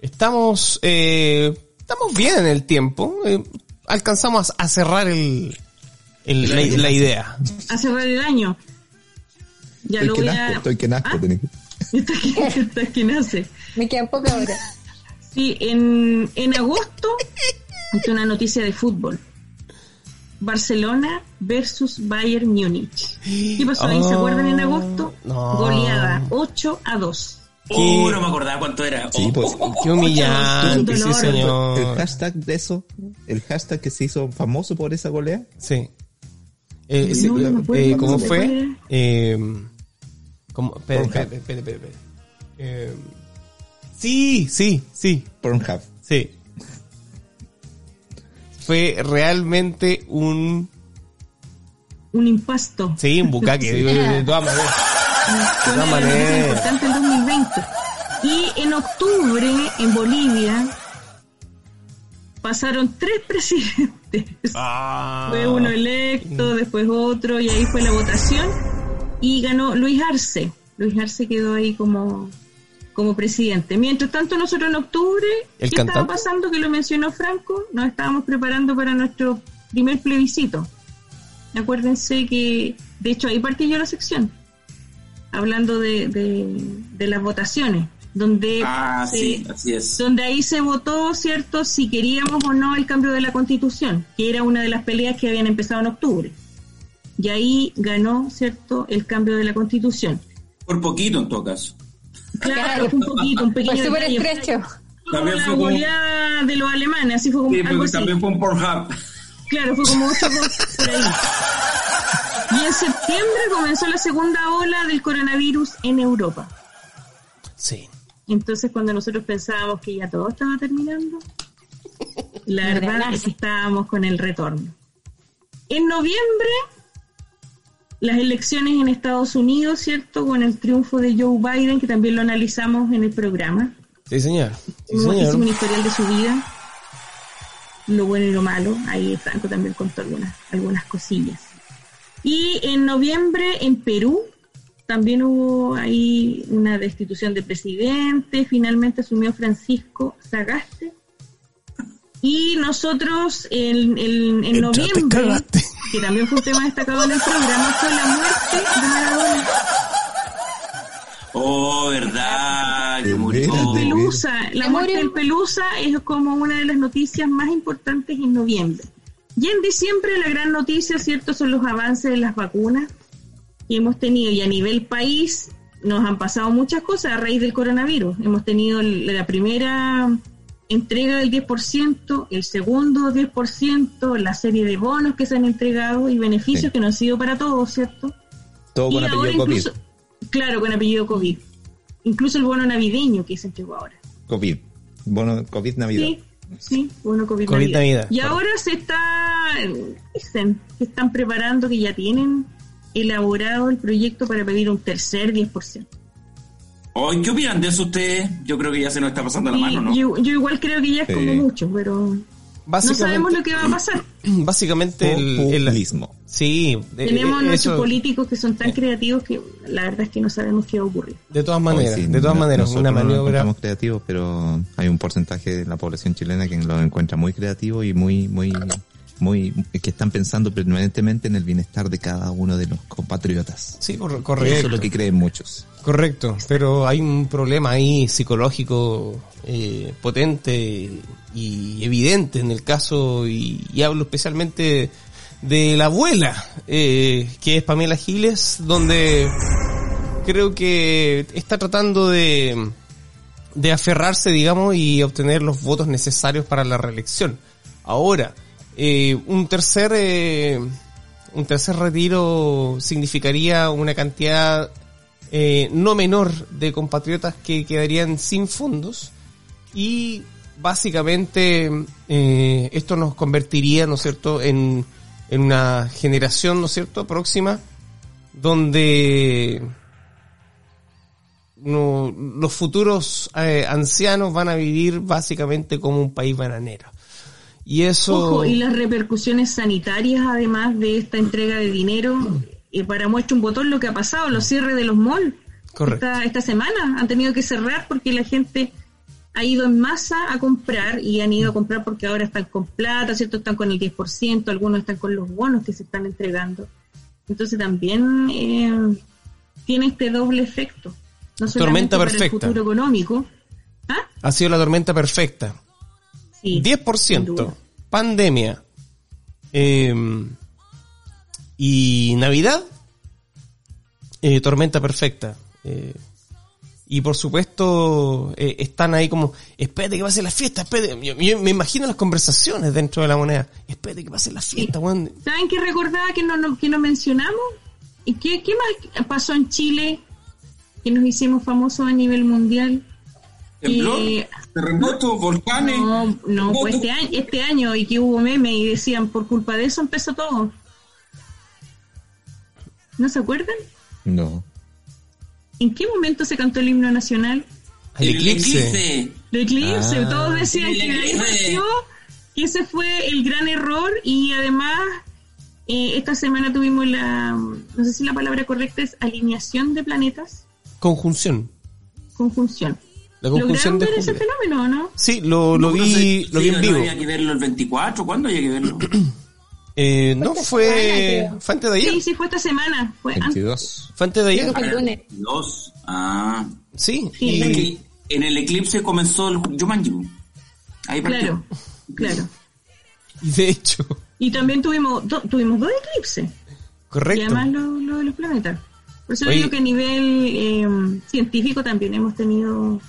Speaker 3: Estamos eh, estamos bien en el tiempo. eh, alcanzamos a cerrar el, el- la, la idea.
Speaker 6: A cerrar el año. Ya
Speaker 5: Estoy
Speaker 6: lo
Speaker 5: que
Speaker 6: voy
Speaker 5: nazco,
Speaker 6: a...
Speaker 5: estoy que nazco.
Speaker 6: Ah,
Speaker 5: tenés que-
Speaker 6: está que, nace.
Speaker 7: Me quedan pocas horas.
Speaker 6: Sí, en, en agosto, es una noticia de fútbol. Barcelona versus Bayern Múnich. ¿Qué pasó ahí? ¿Se
Speaker 3: Oh,
Speaker 6: acuerdan en agosto?
Speaker 3: no.
Speaker 6: Goleada, 8 a 2.
Speaker 4: Oh, no me acordaba cuánto era.
Speaker 5: Sí,
Speaker 4: Oh,
Speaker 5: pues,
Speaker 4: oh.
Speaker 3: Qué humillante, sí
Speaker 6: dolor.
Speaker 5: El
Speaker 3: señor.
Speaker 5: hashtag de eso, el hashtag que se hizo famoso por esa golea,
Speaker 3: Sí. Eh, sí,
Speaker 6: No, acuerdo
Speaker 3: eh,
Speaker 6: cómo
Speaker 3: ¿Cómo
Speaker 6: se
Speaker 3: fue? Eh, ¿cómo? Espera, espera. Eh, sí, sí, sí,
Speaker 5: Pornhub.
Speaker 3: sí. Fue realmente un...
Speaker 6: Un impasto.
Speaker 3: Sí, un bucaque, de, de todas maneras. De
Speaker 6: una
Speaker 3: maneras.
Speaker 6: importante en 2020. Y en octubre, en Bolivia, pasaron tres presidentes.
Speaker 3: Ah.
Speaker 6: Fue uno electo, después otro, y ahí fue la votación. Y ganó Luis Arce. Luis Arce quedó ahí como, como presidente. Mientras tanto, nosotros en octubre,
Speaker 3: ¿El
Speaker 6: ¿qué estaba pasando? Que lo mencionó Franco, nos estábamos preparando para nuestro primer plebiscito. Acuérdense que, de hecho, ahí partí yo la sección, hablando de, de, de las votaciones, donde
Speaker 4: Ah,
Speaker 6: se-
Speaker 4: sí, así es.
Speaker 6: donde ahí se votó, ¿cierto?, si queríamos o no el cambio de la constitución, que era una de las peleas que habían empezado en octubre. Y ahí ganó, ¿cierto?, el cambio de la constitución.
Speaker 4: Por poquito en todo caso.
Speaker 6: Claro,
Speaker 7: Claro.
Speaker 6: fue un poquito, un
Speaker 7: Fue
Speaker 6: pequeño
Speaker 7: súper
Speaker 6: detalle.
Speaker 7: estrecho.
Speaker 6: Fue como
Speaker 4: También
Speaker 6: la
Speaker 4: fue como-
Speaker 6: goleada de los alemanes, así fue como
Speaker 4: Sí,
Speaker 6: algo así.
Speaker 4: también fue un Pornhub.
Speaker 6: Claro, fue como 8 por ahí. Y en septiembre comenzó la segunda ola del coronavirus en Europa.
Speaker 3: Sí.
Speaker 6: Entonces, cuando nosotros pensábamos que ya todo estaba terminando, la verdad es que estábamos con el retorno. En noviembre, las elecciones en Estados Unidos, ¿cierto? Con el triunfo de Joe Biden, que también lo analizamos en el programa.
Speaker 3: Sí, señor. Sí,
Speaker 6: Hicimos un
Speaker 3: señor.
Speaker 6: historial de su vida, lo bueno y lo malo. Ahí Franco también contó algunas, algunas cosillas. Y en noviembre en Perú también hubo ahí una destitución de presidente. Finalmente asumió Francisco Sagaste. Y nosotros en, en, noviembre, que también fue un tema destacado en el programa, fue la muerte de Maradona.
Speaker 4: Oh, verdad, que murió.
Speaker 6: Pelusa, la muerte del Pelusa es como una de las noticias más importantes en noviembre. Y en diciembre la gran noticia, ¿cierto?, son los avances de las vacunas que hemos tenido. Y a nivel país nos han pasado muchas cosas a raíz del coronavirus. Hemos tenido la primera entrega del 10%, el segundo 10%, la serie de bonos que se han entregado y beneficios
Speaker 5: Sí.
Speaker 6: que no han sido para todos, ¿cierto?
Speaker 5: Todo con
Speaker 6: y
Speaker 5: apellido COVID.
Speaker 6: claro, con apellido COVID. Incluso el bono navideño que se entregó ahora.
Speaker 5: COVID. Bueno, COVID Navidad.
Speaker 6: Sí, sí, bono COVID,
Speaker 3: COVID
Speaker 6: Navidad.
Speaker 3: Navidad,
Speaker 6: Y ahora se está, dicen que están preparando, que ya tienen elaborado el proyecto para pedir un tercer 10%.
Speaker 4: Ay, ¿Qué opinan de eso ustedes? Yo creo que ya se nos está pasando la mano, ¿no?
Speaker 6: yo, yo igual creo que ya es
Speaker 5: Sí.
Speaker 6: como mucho, pero no sabemos lo que va a pasar.
Speaker 3: Básicamente el, el-
Speaker 5: Populismo.
Speaker 3: Sí, eh,
Speaker 6: Tenemos
Speaker 3: eh,
Speaker 6: nuestros
Speaker 3: eso,
Speaker 6: políticos que son tan creativos que la verdad es que no sabemos qué va a ocurrir.
Speaker 3: de todas maneras,
Speaker 5: sí,
Speaker 3: de todas
Speaker 5: no-
Speaker 3: maneras, una maniobra.
Speaker 5: encontramos creativos, pero hay un porcentaje de la población chilena que lo encuentra muy creativo y muy, muy, muy, que están pensando permanentemente en el bienestar de cada uno de los compatriotas.
Speaker 3: Sí, cor-
Speaker 5: Eso
Speaker 3: correcto.
Speaker 5: es lo que creen muchos.
Speaker 3: Correcto, pero hay un problema ahí psicológico eh, potente y evidente en el caso, y, y hablo especialmente de la abuela, eh, que es Pamela Giles, donde creo que está tratando de, de aferrarse, digamos, y obtener los votos necesarios para la reelección. Ahora, eh, un tercer... eh, un tercer retiro significaría una cantidad eh, no menor de compatriotas que quedarían sin fondos y básicamente esto nos convertiría, ¿no es cierto?, en, en una generación, ¿no es cierto?, próxima donde los futuros ancianos van a vivir básicamente como un país bananero. Y eso...
Speaker 6: Ojo, y las repercusiones sanitarias, además de esta entrega de dinero, eh, para muestra un botón lo que ha pasado, los cierres de los malls.
Speaker 3: Correcto.
Speaker 6: Esta, esta semana han tenido que cerrar porque la gente ha ido en masa a comprar y han ido a comprar porque ahora están con plata, ¿cierto? Están con el 10%, algunos están con los bonos que se están entregando. Entonces también eh, tiene este doble efecto. No
Speaker 3: Tormenta
Speaker 6: para
Speaker 3: perfecta.
Speaker 6: el futuro económico. ¿Ah?
Speaker 3: Ha sido la tormenta perfecta.
Speaker 6: Sí, sin
Speaker 3: 10%,
Speaker 6: duda.
Speaker 3: pandemia eh, y Navidad, eh, tormenta perfecta. Eh, y por supuesto eh, están ahí como, espérate que pase la fiesta, espérate. Yo, yo me imagino las conversaciones dentro de la moneda. Espérate que pase la fiesta, weón.
Speaker 6: ¿Saben qué recordaba que no, no- que no mencionamos? ¿Y qué, qué más pasó en Chile que nos hicimos famosos a nivel mundial?
Speaker 4: ¿Temblor?
Speaker 6: Y-
Speaker 4: ¿Terremotos? ¿Volcanes?
Speaker 6: No, no, pues este año, este año y que hubo meme y decían por culpa de eso empezó todo. ¿No se acuerdan?
Speaker 5: No.
Speaker 6: ¿En qué momento se cantó el himno nacional?
Speaker 3: El eclipse.
Speaker 6: El eclipse,
Speaker 5: Ah.
Speaker 6: todos decían
Speaker 4: El
Speaker 6: que ahí nació, que ese fue el gran error y además eh, esta semana tuvimos la, no sé si la palabra correcta es alineación de planetas,
Speaker 3: Conjunción.
Speaker 6: conjunción.
Speaker 3: La
Speaker 6: ¿Lograron
Speaker 3: de
Speaker 6: ver ese fenómeno o no?
Speaker 3: Sí, lo, lo
Speaker 4: No,
Speaker 3: vi,
Speaker 4: sí,
Speaker 3: lo vi
Speaker 4: sí,
Speaker 3: en
Speaker 4: no
Speaker 3: vivo.
Speaker 4: Había que verlo el 24. ¿Cuándo había que verlo?
Speaker 3: Eh, no, fue,
Speaker 7: semana,
Speaker 3: fue antes de ayer.
Speaker 6: Sí, sí, fue esta semana. Fue antes.
Speaker 5: 22.
Speaker 3: Fue antes de ayer.
Speaker 7: El lunes.
Speaker 4: Dos. Ah.
Speaker 3: Sí,
Speaker 6: Sí,
Speaker 3: y-
Speaker 4: Es que en el eclipse comenzó el Jumanji. Ahí partió.
Speaker 6: Claro, claro.
Speaker 3: y de hecho,
Speaker 6: Y también tuvimos, do- tuvimos dos eclipses. Y
Speaker 3: correcto.
Speaker 6: además lo, lo de los planetas. Por eso
Speaker 3: Oye.
Speaker 6: digo que a nivel eh, científico también hemos tenido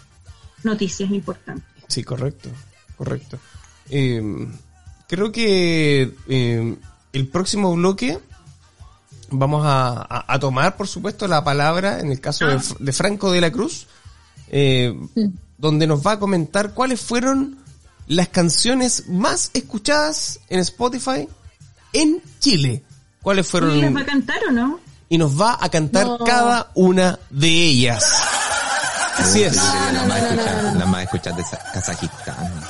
Speaker 6: noticias importantes.
Speaker 3: Sí, correcto, correcto. Eh, creo que eh, el próximo bloque vamos a, a- a tomar, por supuesto, la palabra en el caso de, de Franco de la Cruz, eh, donde nos va a comentar cuáles fueron las canciones más escuchadas en Spotify en Chile. ¿Cuáles
Speaker 6: ¿Y
Speaker 3: fueron?
Speaker 6: las va a cantar o no?
Speaker 3: Y nos va a cantar
Speaker 7: No.
Speaker 3: cada una de ellas. Así es.
Speaker 5: Yo la más escuchada, la más escuchada de Kazajistán.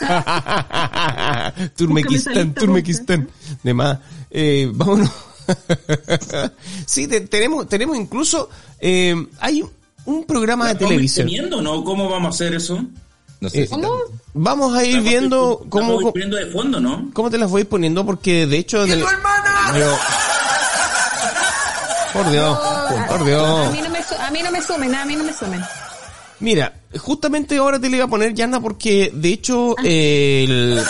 Speaker 3: Turmequistán, Turmequistán. De más. Eh, vámonos. sí, te- tenemos, tenemos incluso, eh, hay un programa de
Speaker 4: ¿La vamos
Speaker 3: televisión.
Speaker 4: teniendo, no? ¿Cómo vamos a hacer eso?
Speaker 5: No sé
Speaker 3: Eh. Vamos a ir
Speaker 4: Estamos
Speaker 3: viendo
Speaker 4: estamos
Speaker 3: cómo,
Speaker 4: poniendo de fondo, ¿no?
Speaker 3: cómo te las voy poniendo, porque de hecho... del- Pero- Por Dios, por
Speaker 7: A
Speaker 3: Dios.
Speaker 7: mí no a mí no me sumen, a mí no me sumen.
Speaker 3: Mira, justamente ahora te le iba a poner, Yana, porque de hecho el-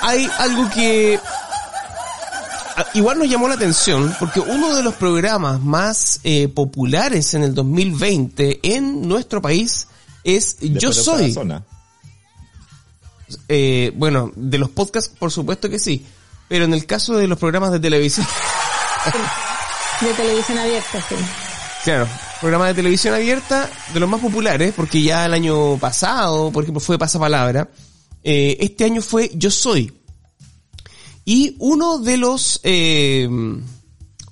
Speaker 3: hay algo que igual nos llamó la atención, porque uno de los programas más eh, populares en el 2020 en nuestro país es
Speaker 5: De
Speaker 3: Yo Soy. Eh, bueno, de los podcasts, por supuesto que sí, pero en el caso de los programas de televisión,
Speaker 7: De televisión abierta, sí.
Speaker 3: Claro, programa de televisión abierta de los más populares, porque ya el año pasado, por ejemplo, fue Pasapalabra. Eh, este año fue Yo Soy. Y uno de los, eh,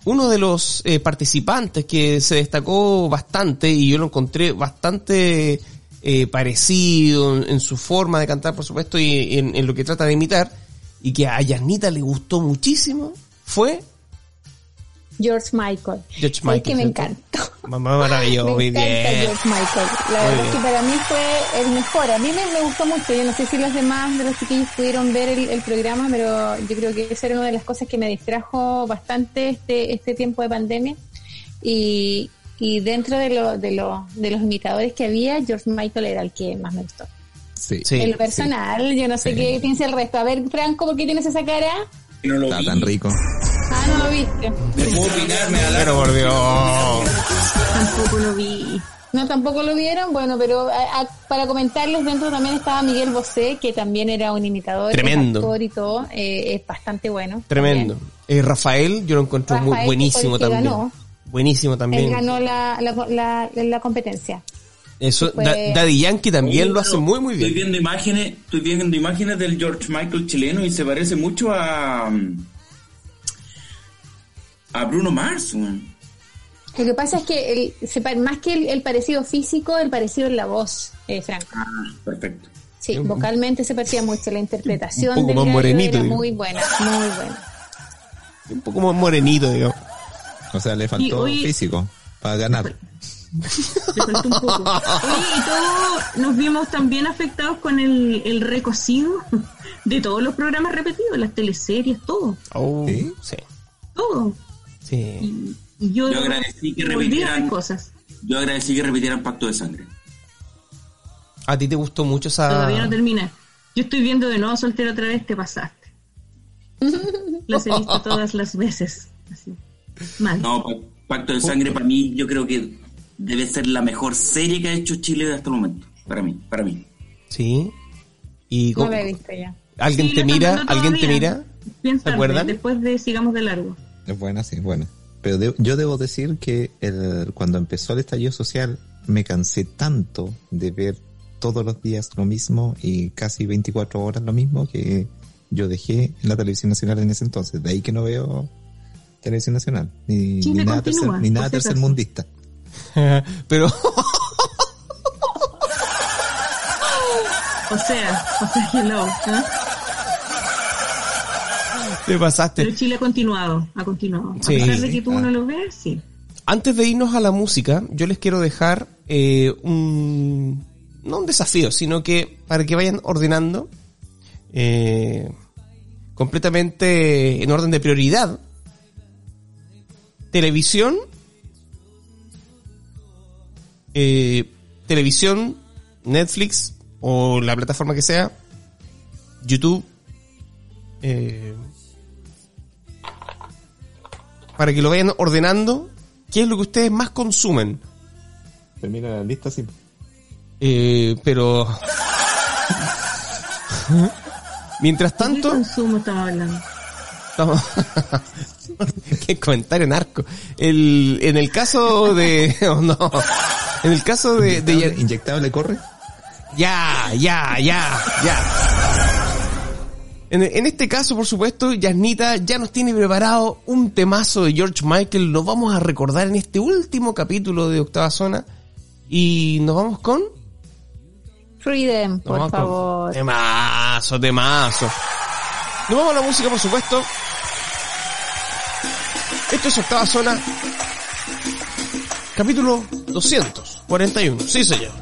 Speaker 3: uno de los eh, participantes que se destacó bastante, y yo lo encontré bastante eh, parecido en, su forma de cantar, por supuesto, y en, en lo que trata de imitar, y que a Yanita le gustó muchísimo, fue
Speaker 7: George Michael.
Speaker 3: George
Speaker 7: Es
Speaker 3: Michael.
Speaker 7: que me encantó.
Speaker 3: Mamá maravilloso,
Speaker 7: me encanta
Speaker 3: bien.
Speaker 7: George Michael. La
Speaker 3: Muy
Speaker 7: verdad es
Speaker 3: bien.
Speaker 7: que para mí fue el mejor. A mí me, me gustó mucho. Yo no sé si los demás de los chiquillos pudieron ver el, el programa, pero yo creo que esa era una de las cosas que me distrajo bastante este, este tiempo de pandemia. Y, y dentro de, lo, de, lo, de los imitadores que había, George Michael era el que más me gustó.
Speaker 5: Sí.
Speaker 3: Sí.
Speaker 7: en lo personal, yo no sé
Speaker 5: Sí.
Speaker 7: qué piensa el resto. A ver, Franco, ¿por qué tienes esa cara?
Speaker 4: Que no lo
Speaker 5: Está
Speaker 4: vi.
Speaker 5: tan rico.
Speaker 7: Ah, no lo viste.
Speaker 4: No puedo opinar, me da la-
Speaker 3: Pero por Dios.
Speaker 6: Tampoco lo vi.
Speaker 7: No, tampoco lo vieron. Bueno, pero a- a- para comentarles, dentro también estaba Miguel Bosé, que también era un imitador,
Speaker 3: Tremendo.
Speaker 7: actor y todo. eh, es bastante bueno.
Speaker 3: Tremendo. Eh, Rafael, yo lo encuentro muy buenísimo también.
Speaker 7: ganó.
Speaker 3: Buenísimo
Speaker 7: También. Él
Speaker 3: también.
Speaker 7: ganó la, la, la, la competencia.
Speaker 3: Eso, Da- Daddy Yankee también
Speaker 4: Oye,
Speaker 3: lo hace muy muy
Speaker 4: Estoy
Speaker 3: bien.
Speaker 4: viendo imágenes, estoy viendo imágenes del George Michael chileno y se parece mucho a a Bruno Mars. weón.
Speaker 7: Lo que pasa es que el, más que el, el parecido físico, el parecido en la voz, eh, Franco.
Speaker 4: Ah, perfecto.
Speaker 7: Sí, vocalmente se parecía mucho. La interpretación
Speaker 3: Un poco
Speaker 7: del
Speaker 3: más
Speaker 7: gallo
Speaker 3: morenito,
Speaker 7: era
Speaker 3: digo.
Speaker 7: muy buena, muy buena.
Speaker 3: Un poco más morenito, digamos.
Speaker 5: O sea, le faltó
Speaker 6: hoy-
Speaker 5: físico para ganar.
Speaker 6: Le faltó un poco. Oye, y todos nos vimos también afectados con el, el recocido de todos los programas repetidos, las teleseries, todo,
Speaker 3: Oh,
Speaker 5: ¿Sí?
Speaker 3: sí.
Speaker 6: todo.
Speaker 3: Sí.
Speaker 6: Y, y yo,
Speaker 4: Yo agradecí que repitieran-
Speaker 6: cosas.
Speaker 4: Yo agradecí que repitieran Pacto de Sangre.
Speaker 3: ¿A ti te gustó mucho esa...?
Speaker 6: Todavía no termina. Yo estoy viendo de nuevo soltera otra vez, te pasaste. Las he visto todas las veces. Así. Mal.
Speaker 4: No, Pa- Pacto de Sangre para mí yo creo que debe ser la mejor serie que ha hecho Chile hasta el momento. Para mí, para mí.
Speaker 3: Sí. Y
Speaker 7: No lo he visto ya.
Speaker 3: ¿Alguien
Speaker 6: Sí,
Speaker 3: te
Speaker 6: la
Speaker 3: mira? ¿Alguien te mira?
Speaker 6: Bien
Speaker 3: ¿Se
Speaker 6: tarde,
Speaker 3: acuerdan?
Speaker 6: Después de Sigamos de Largo.
Speaker 5: Es buena, sí, es buena. Pero de- yo debo decir que el- cuando empezó el estallido social me cansé tanto de ver todos los días lo mismo y casi 24 horas lo mismo que yo dejé la televisión nacional en ese entonces. De ahí que no veo televisión nacional. Ni, ni nada, tercer- ni nada tercermundista.
Speaker 3: Pero...
Speaker 6: O sea, o sea, hello. ¿ah?
Speaker 3: Te pasaste.
Speaker 6: Pero Chile ha continuado, ha continuado.
Speaker 3: Sí.
Speaker 6: A pesar de que tú no lo ves, sí.
Speaker 3: Antes de irnos a la música, yo les quiero dejar eh, un... No un desafío, sino que para que vayan ordenando eh, completamente en orden de prioridad. Televisión. eh, televisión, Netflix o la plataforma que sea. YouTube. eh, para que lo vayan ordenando. ¿Qué es lo que ustedes más consumen?
Speaker 5: Termina la lista así.
Speaker 3: Eh, pero... Mientras
Speaker 6: ¿Qué
Speaker 3: tanto...
Speaker 6: consumo estamos hablando?
Speaker 3: Estamos- Qué comentario narco. El, en el caso de... oh, no. En el caso de... de-
Speaker 5: Inyectable, inyectable corre.
Speaker 3: ya, ya, ya, ya. En, en este caso, por supuesto, Yasnita ya nos tiene preparado un temazo de George Michael. Lo vamos a recordar en este último capítulo de Octava Zona. Y nos vamos con...
Speaker 7: Freedom, por
Speaker 3: con-
Speaker 7: favor.
Speaker 3: Temazo, temazo. Nos vamos a la música, por supuesto. Esto es Octava Zona. Capítulo 241. Sí, señor.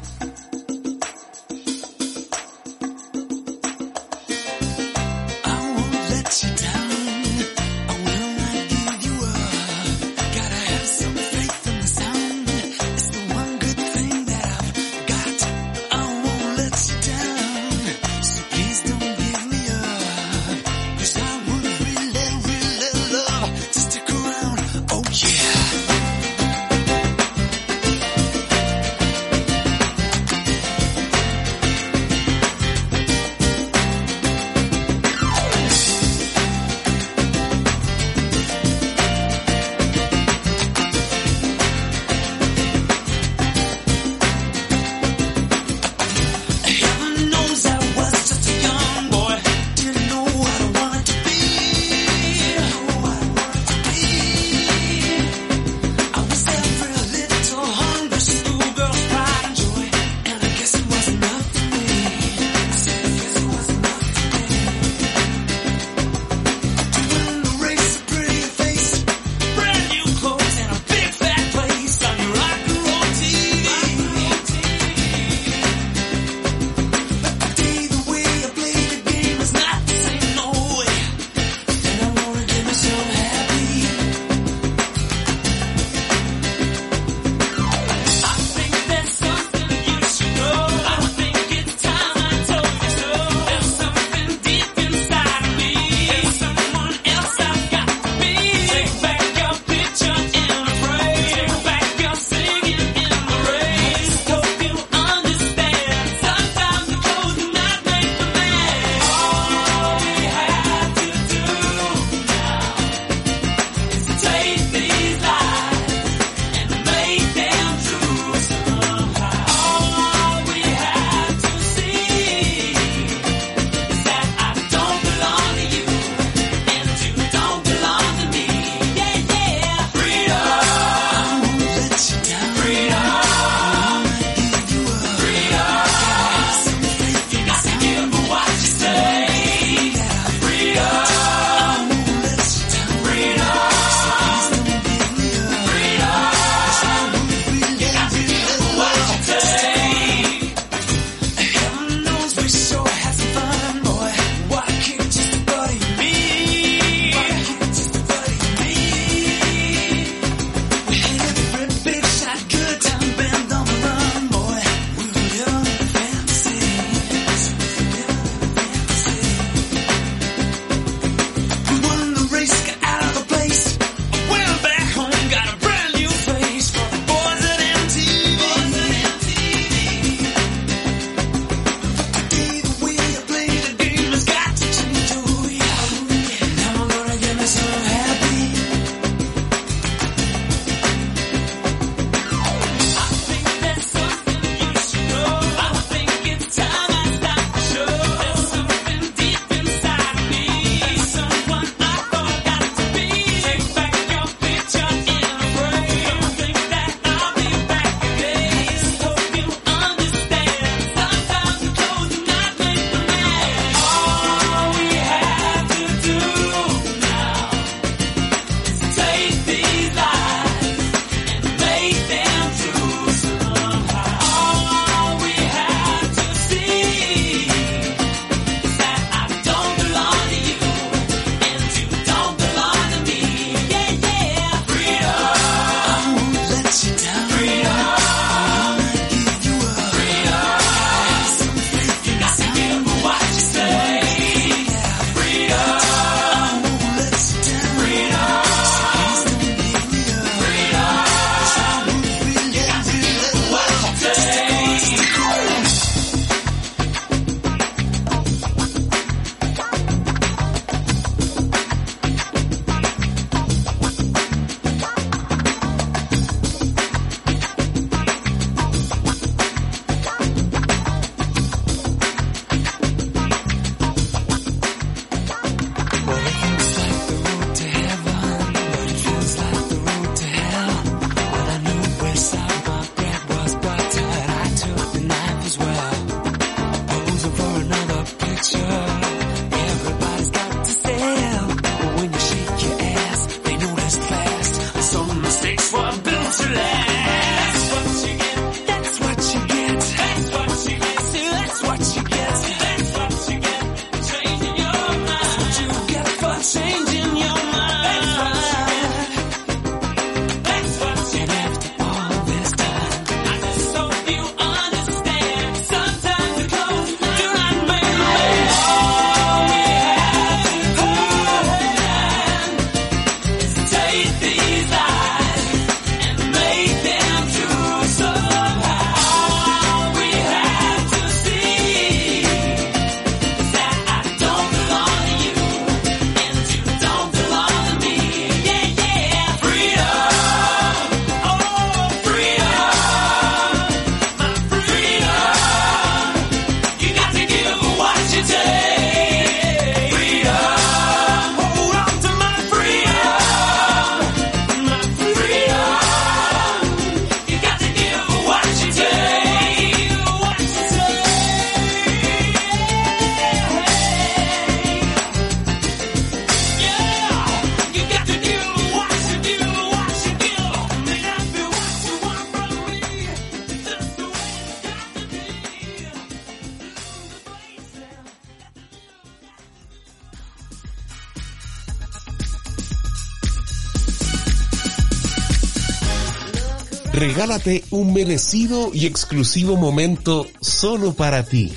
Speaker 3: Regálate un merecido y exclusivo momento solo para ti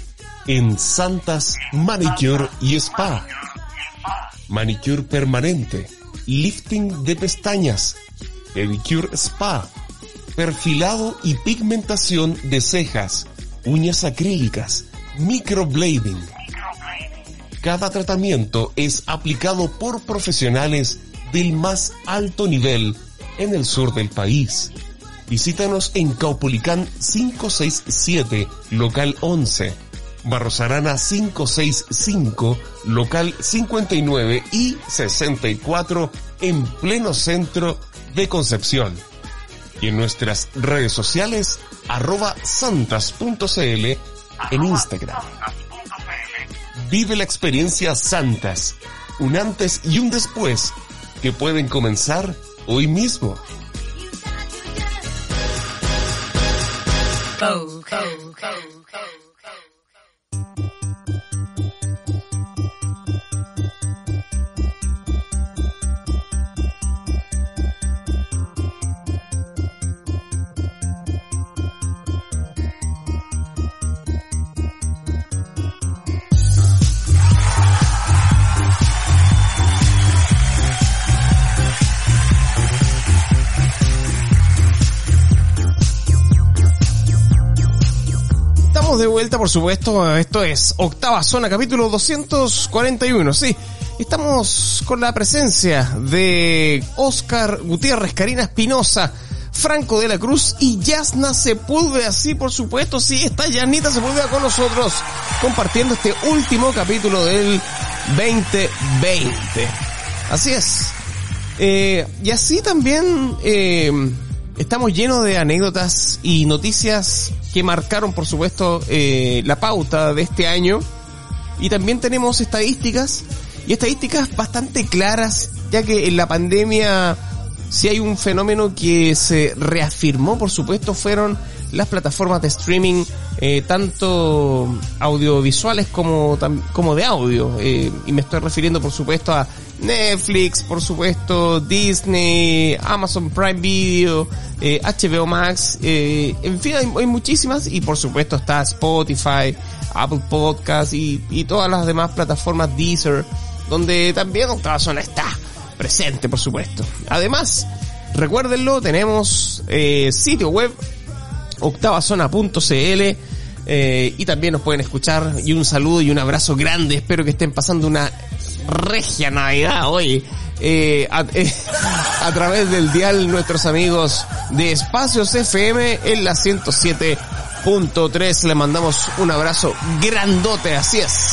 Speaker 3: en Santas Manicure y Spa. Manicure permanente, lifting de pestañas, pedicure spa, perfilado y pigmentación de cejas, uñas acrílicas, microblading. Cada tratamiento es aplicado por profesionales del más alto nivel en el sur del país. Visítanos en Caupolicán 567, local 11, Barros Arana 565, local 59 y 64 en pleno centro de Concepción. Y en nuestras redes sociales, arroba santas.cl en Instagram. Vive la experiencia Santas, un antes y un después que pueden comenzar hoy mismo. cold, cold, cold, cold. De vuelta, por supuesto. Esto es Octava Zona, capítulo 241. Sí, estamos con la presencia de Oscar Gutiérrez, Karina Espinosa, Franco de la Cruz y Yasna Sepúlveda. Sí, por supuesto, sí, está Yanita Sepúlveda con nosotros, compartiendo este último capítulo del 2020. Así es. Eh, y así también eh, estamos llenos de anécdotas y noticias que marcaron, por supuesto, eh, la pauta de este año. Y también tenemos estadísticas, y estadísticas bastante claras, ya que en la pandemia, si hay un fenómeno que se reafirmó, por supuesto, fueron las plataformas de streaming, eh, tanto audiovisuales como, como de audio. Eh, y me estoy refiriendo, por supuesto, a Netflix, por supuesto, Disney, Amazon Prime Video, HBO Max, eh, en fin, hay, muchísimas y por supuesto está Spotify, Apple Podcast y, y todas las demás plataformas Deezer, donde también Octava Zona está presente, por supuesto. Además, recuérdenlo, tenemos eh, sitio web octavazona.cl eh, y también nos pueden escuchar y un saludo y un abrazo grande. Espero que estén pasando una regia Navidad hoy. eh, a, eh, a través del dial nuestros amigos de Espacios FM en la 107.3 le mandamos un abrazo grandote, así es.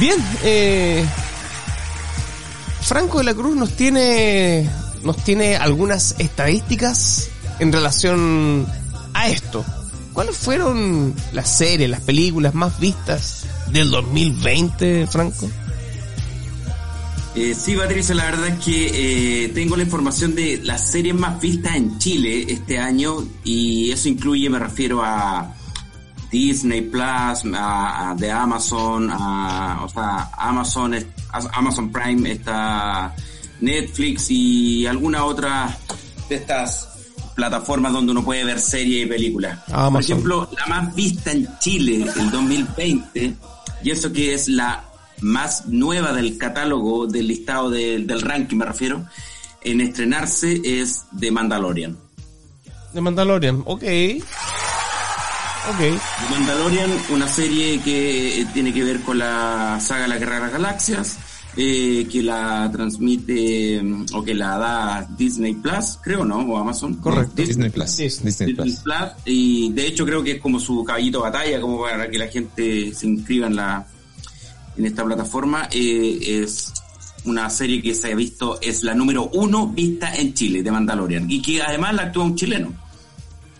Speaker 3: Bien, eh, Franco de la Cruz nos tiene, nos tiene algunas estadísticas en relación a esto. ¿Cuáles fueron las series, las películas más vistas del 2020, Franco?
Speaker 4: Eh, sí, Patricia, la verdad es que eh, tengo la información de las series más vistas en Chile este año y eso incluye, me refiero a Disney Plus, a, a de Amazon, a, o sea, Amazon, Amazon Prime, está Netflix y alguna otra de estas plataformas donde uno puede ver series y películas. Por ejemplo, la más vista en Chile el 2020, y eso que es la más nueva del catálogo, del listado de- del ranking me refiero, en estrenarse es The Mandalorian.
Speaker 3: De Mandalorian, ok. Ok.
Speaker 4: The Mandalorian, una serie que eh, tiene que ver con la saga La Guerra de las Galaxias, eh, que la transmite mm, o que la da Disney Plus, creo, ¿no? O Amazon.
Speaker 3: Correcto.
Speaker 4: No,
Speaker 5: Disney Plus.
Speaker 3: Sí,
Speaker 5: Disney
Speaker 4: Disney
Speaker 5: Plus.
Speaker 4: Plus, y de hecho creo que es como su caballito de batalla, como para que la gente se inscriba en la en esta plataforma. Eh, es una serie que se ha visto, es la número uno vista en Chile, de Mandalorian, y que además la actúa un chileno.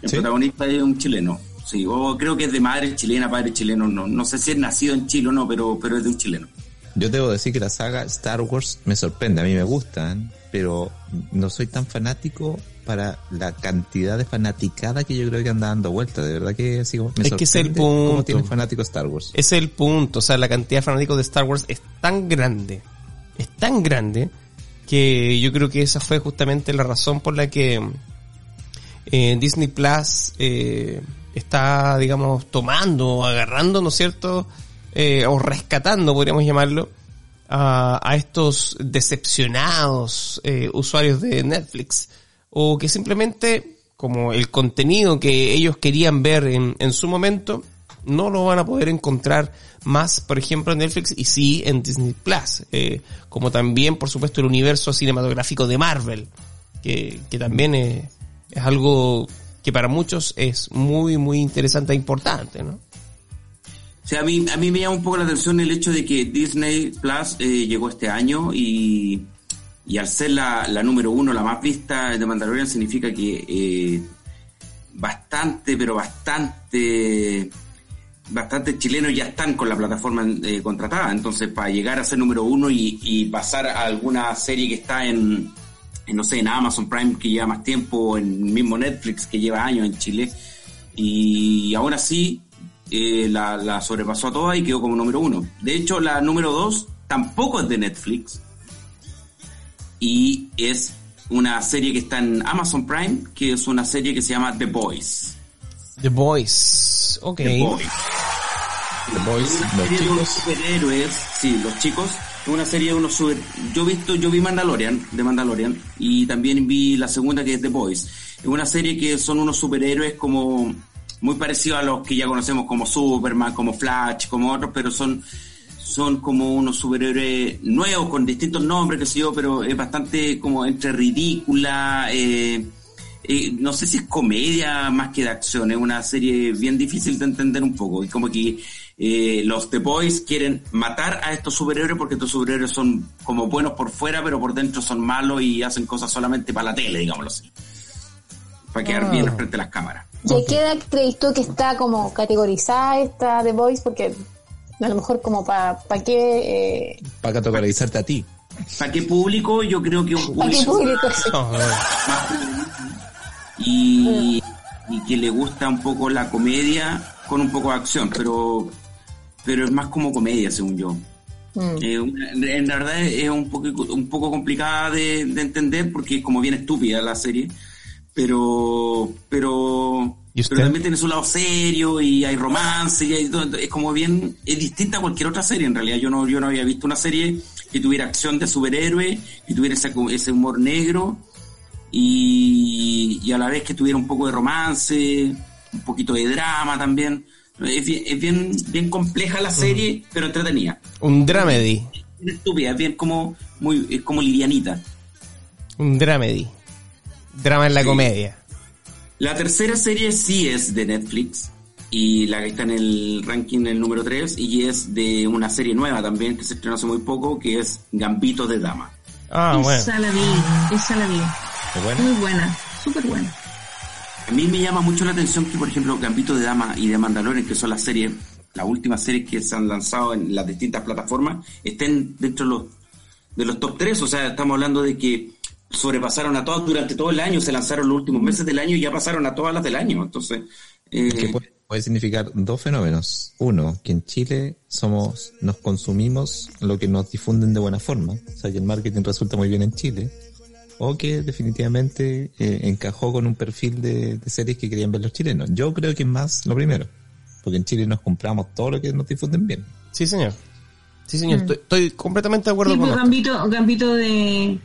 Speaker 4: El
Speaker 5: ¿Sí?
Speaker 4: protagonista es un chileno. Sí, o creo que es de madre chilena, padre chileno, no, no sé si es nacido en Chile o no, pero, pero es de un chileno.
Speaker 5: Yo debo decir que la saga Star Wars me sorprende, a mí me gustan, pero no soy tan fanático para la cantidad de fanaticada que yo creo que anda dando vuelta. De verdad que así como me
Speaker 3: Es que es el
Speaker 5: sorprende cómo
Speaker 3: punto.
Speaker 5: tiene fanático Star Wars.
Speaker 3: Ese es el punto. O sea, la cantidad de fanáticos de Star Wars es tan grande. Es tan grande que yo creo que esa fue justamente la razón por la que eh, Disney Plus eh, está, digamos, tomando, agarrando, ¿no es cierto? Eh, o rescatando, podríamos llamarlo, a, a estos decepcionados eh, usuarios de Netflix. O que simplemente, como el contenido que ellos querían ver en, en su momento, no lo van a poder encontrar más, por ejemplo, en Netflix y sí en Disney Plus. Eh, como también, por supuesto, el universo cinematográfico de Marvel, que, que también es, es algo que para muchos es muy, muy interesante e importante, ¿no?
Speaker 4: O sea, a mí, a mí me llama un poco la atención el hecho de que Disney Plus eh, llegó este año y, y al ser la, la número uno, la más vista de Mandalorian, significa que eh, bastante, pero bastante, bastante chilenos ya están con la plataforma eh, contratada. Entonces, para llegar a ser número uno y, y pasar a alguna serie que está en, no sé, en Amazon Prime que lleva más tiempo, en mismo Netflix que lleva años en Chile, y aún así eh, la, la sobrepasó a todas y quedó como número uno. De hecho, la número dos tampoco es de Netflix y es una serie que está en Amazon Prime, que es una serie que se llama The Boys.
Speaker 3: The Boys, ok.
Speaker 4: The Boys.
Speaker 5: The Boys, los chicos.
Speaker 4: superhéroes, sí, los chicos. Es una serie de unos super... Yo visto, yo vi Mandalorian, de Mandalorian, y también vi la segunda que es The Boys. Es una serie que son unos superhéroes como muy parecidos a los que ya conocemos como Superman, como Flash, como otros, pero son son como unos superhéroes nuevos con distintos nombres, que sé yo, pero es bastante como entre ridícula, eh, eh, no sé si es comedia más que de acción, es una serie bien difícil de entender un poco. Y como que eh, los The Boys quieren matar a estos superhéroes porque estos superhéroes son como buenos por fuera, pero por dentro son malos y hacen cosas solamente para la tele, digámoslo así. Para quedar
Speaker 3: Ah.
Speaker 4: bien frente a las cámaras.
Speaker 7: ¿Y a qué edad crees tú que está como categorizada esta The Voice? Porque a lo mejor como para qué... Eh,
Speaker 5: Para categorizarte a ti.
Speaker 4: ¿Para qué público? Yo creo que un
Speaker 7: ¿Para qué
Speaker 4: público
Speaker 7: público? Sí.
Speaker 3: No, no.
Speaker 4: más y, y que le gusta un poco la comedia con un poco de acción, pero pero es más como comedia, según yo.
Speaker 7: Mm.
Speaker 4: Eh, en la verdad es un poco, un poco complicada de, de entender porque es como bien estúpida la serie, pero pero, pero también tiene su lado serio y hay romance y hay todo, es como bien es distinta a cualquier otra serie en realidad. Yo no yo no había visto una serie que tuviera acción de superhéroe, que tuviera ese, ese humor negro y, y a la vez que tuviera un poco de romance, un poquito de drama también. Es bien, es bien, bien compleja la serie, pero entretenida.
Speaker 3: Un dramedy.
Speaker 4: Es estúpida, es bien como, muy, es como livianita.
Speaker 3: Un dramedy. Drama en la
Speaker 4: Sí.
Speaker 3: comedia.
Speaker 4: La tercera serie sí es de Netflix y la que está en el ranking el número 3 y es de una serie nueva también que se estrenó hace muy poco que es Gambito de Dama.
Speaker 3: Ah, bueno.
Speaker 6: esa la vi, esa la vi.
Speaker 5: ¿Es bueno?
Speaker 6: Muy buena, súper buena.
Speaker 4: A mí me llama mucho la atención que, por ejemplo, Gambito de Dama y de Mandalorian, que son las series, las últimas series que se han lanzado en las distintas plataformas, estén dentro de los, de los top 3. O sea, estamos hablando de que sobrepasaron a todas durante todo el año, se lanzaron los últimos meses del año y ya pasaron a todas las del año. Entonces, eh,
Speaker 5: que puede, puede significar dos fenómenos. Uno, que en Chile somos, nos consumimos lo que nos difunden de buena forma. O sea, que el marketing resulta muy bien en Chile. O que definitivamente eh, encajó con un perfil de, de series que querían ver los chilenos. Yo creo que es más lo primero. Porque en Chile nos compramos todo lo que nos difunden bien.
Speaker 3: Sí, señor. Sí, señor. Estoy, estoy completamente de acuerdo
Speaker 6: Sí,
Speaker 3: con
Speaker 6: pues
Speaker 3: usted.
Speaker 6: Gambito, Gambito de,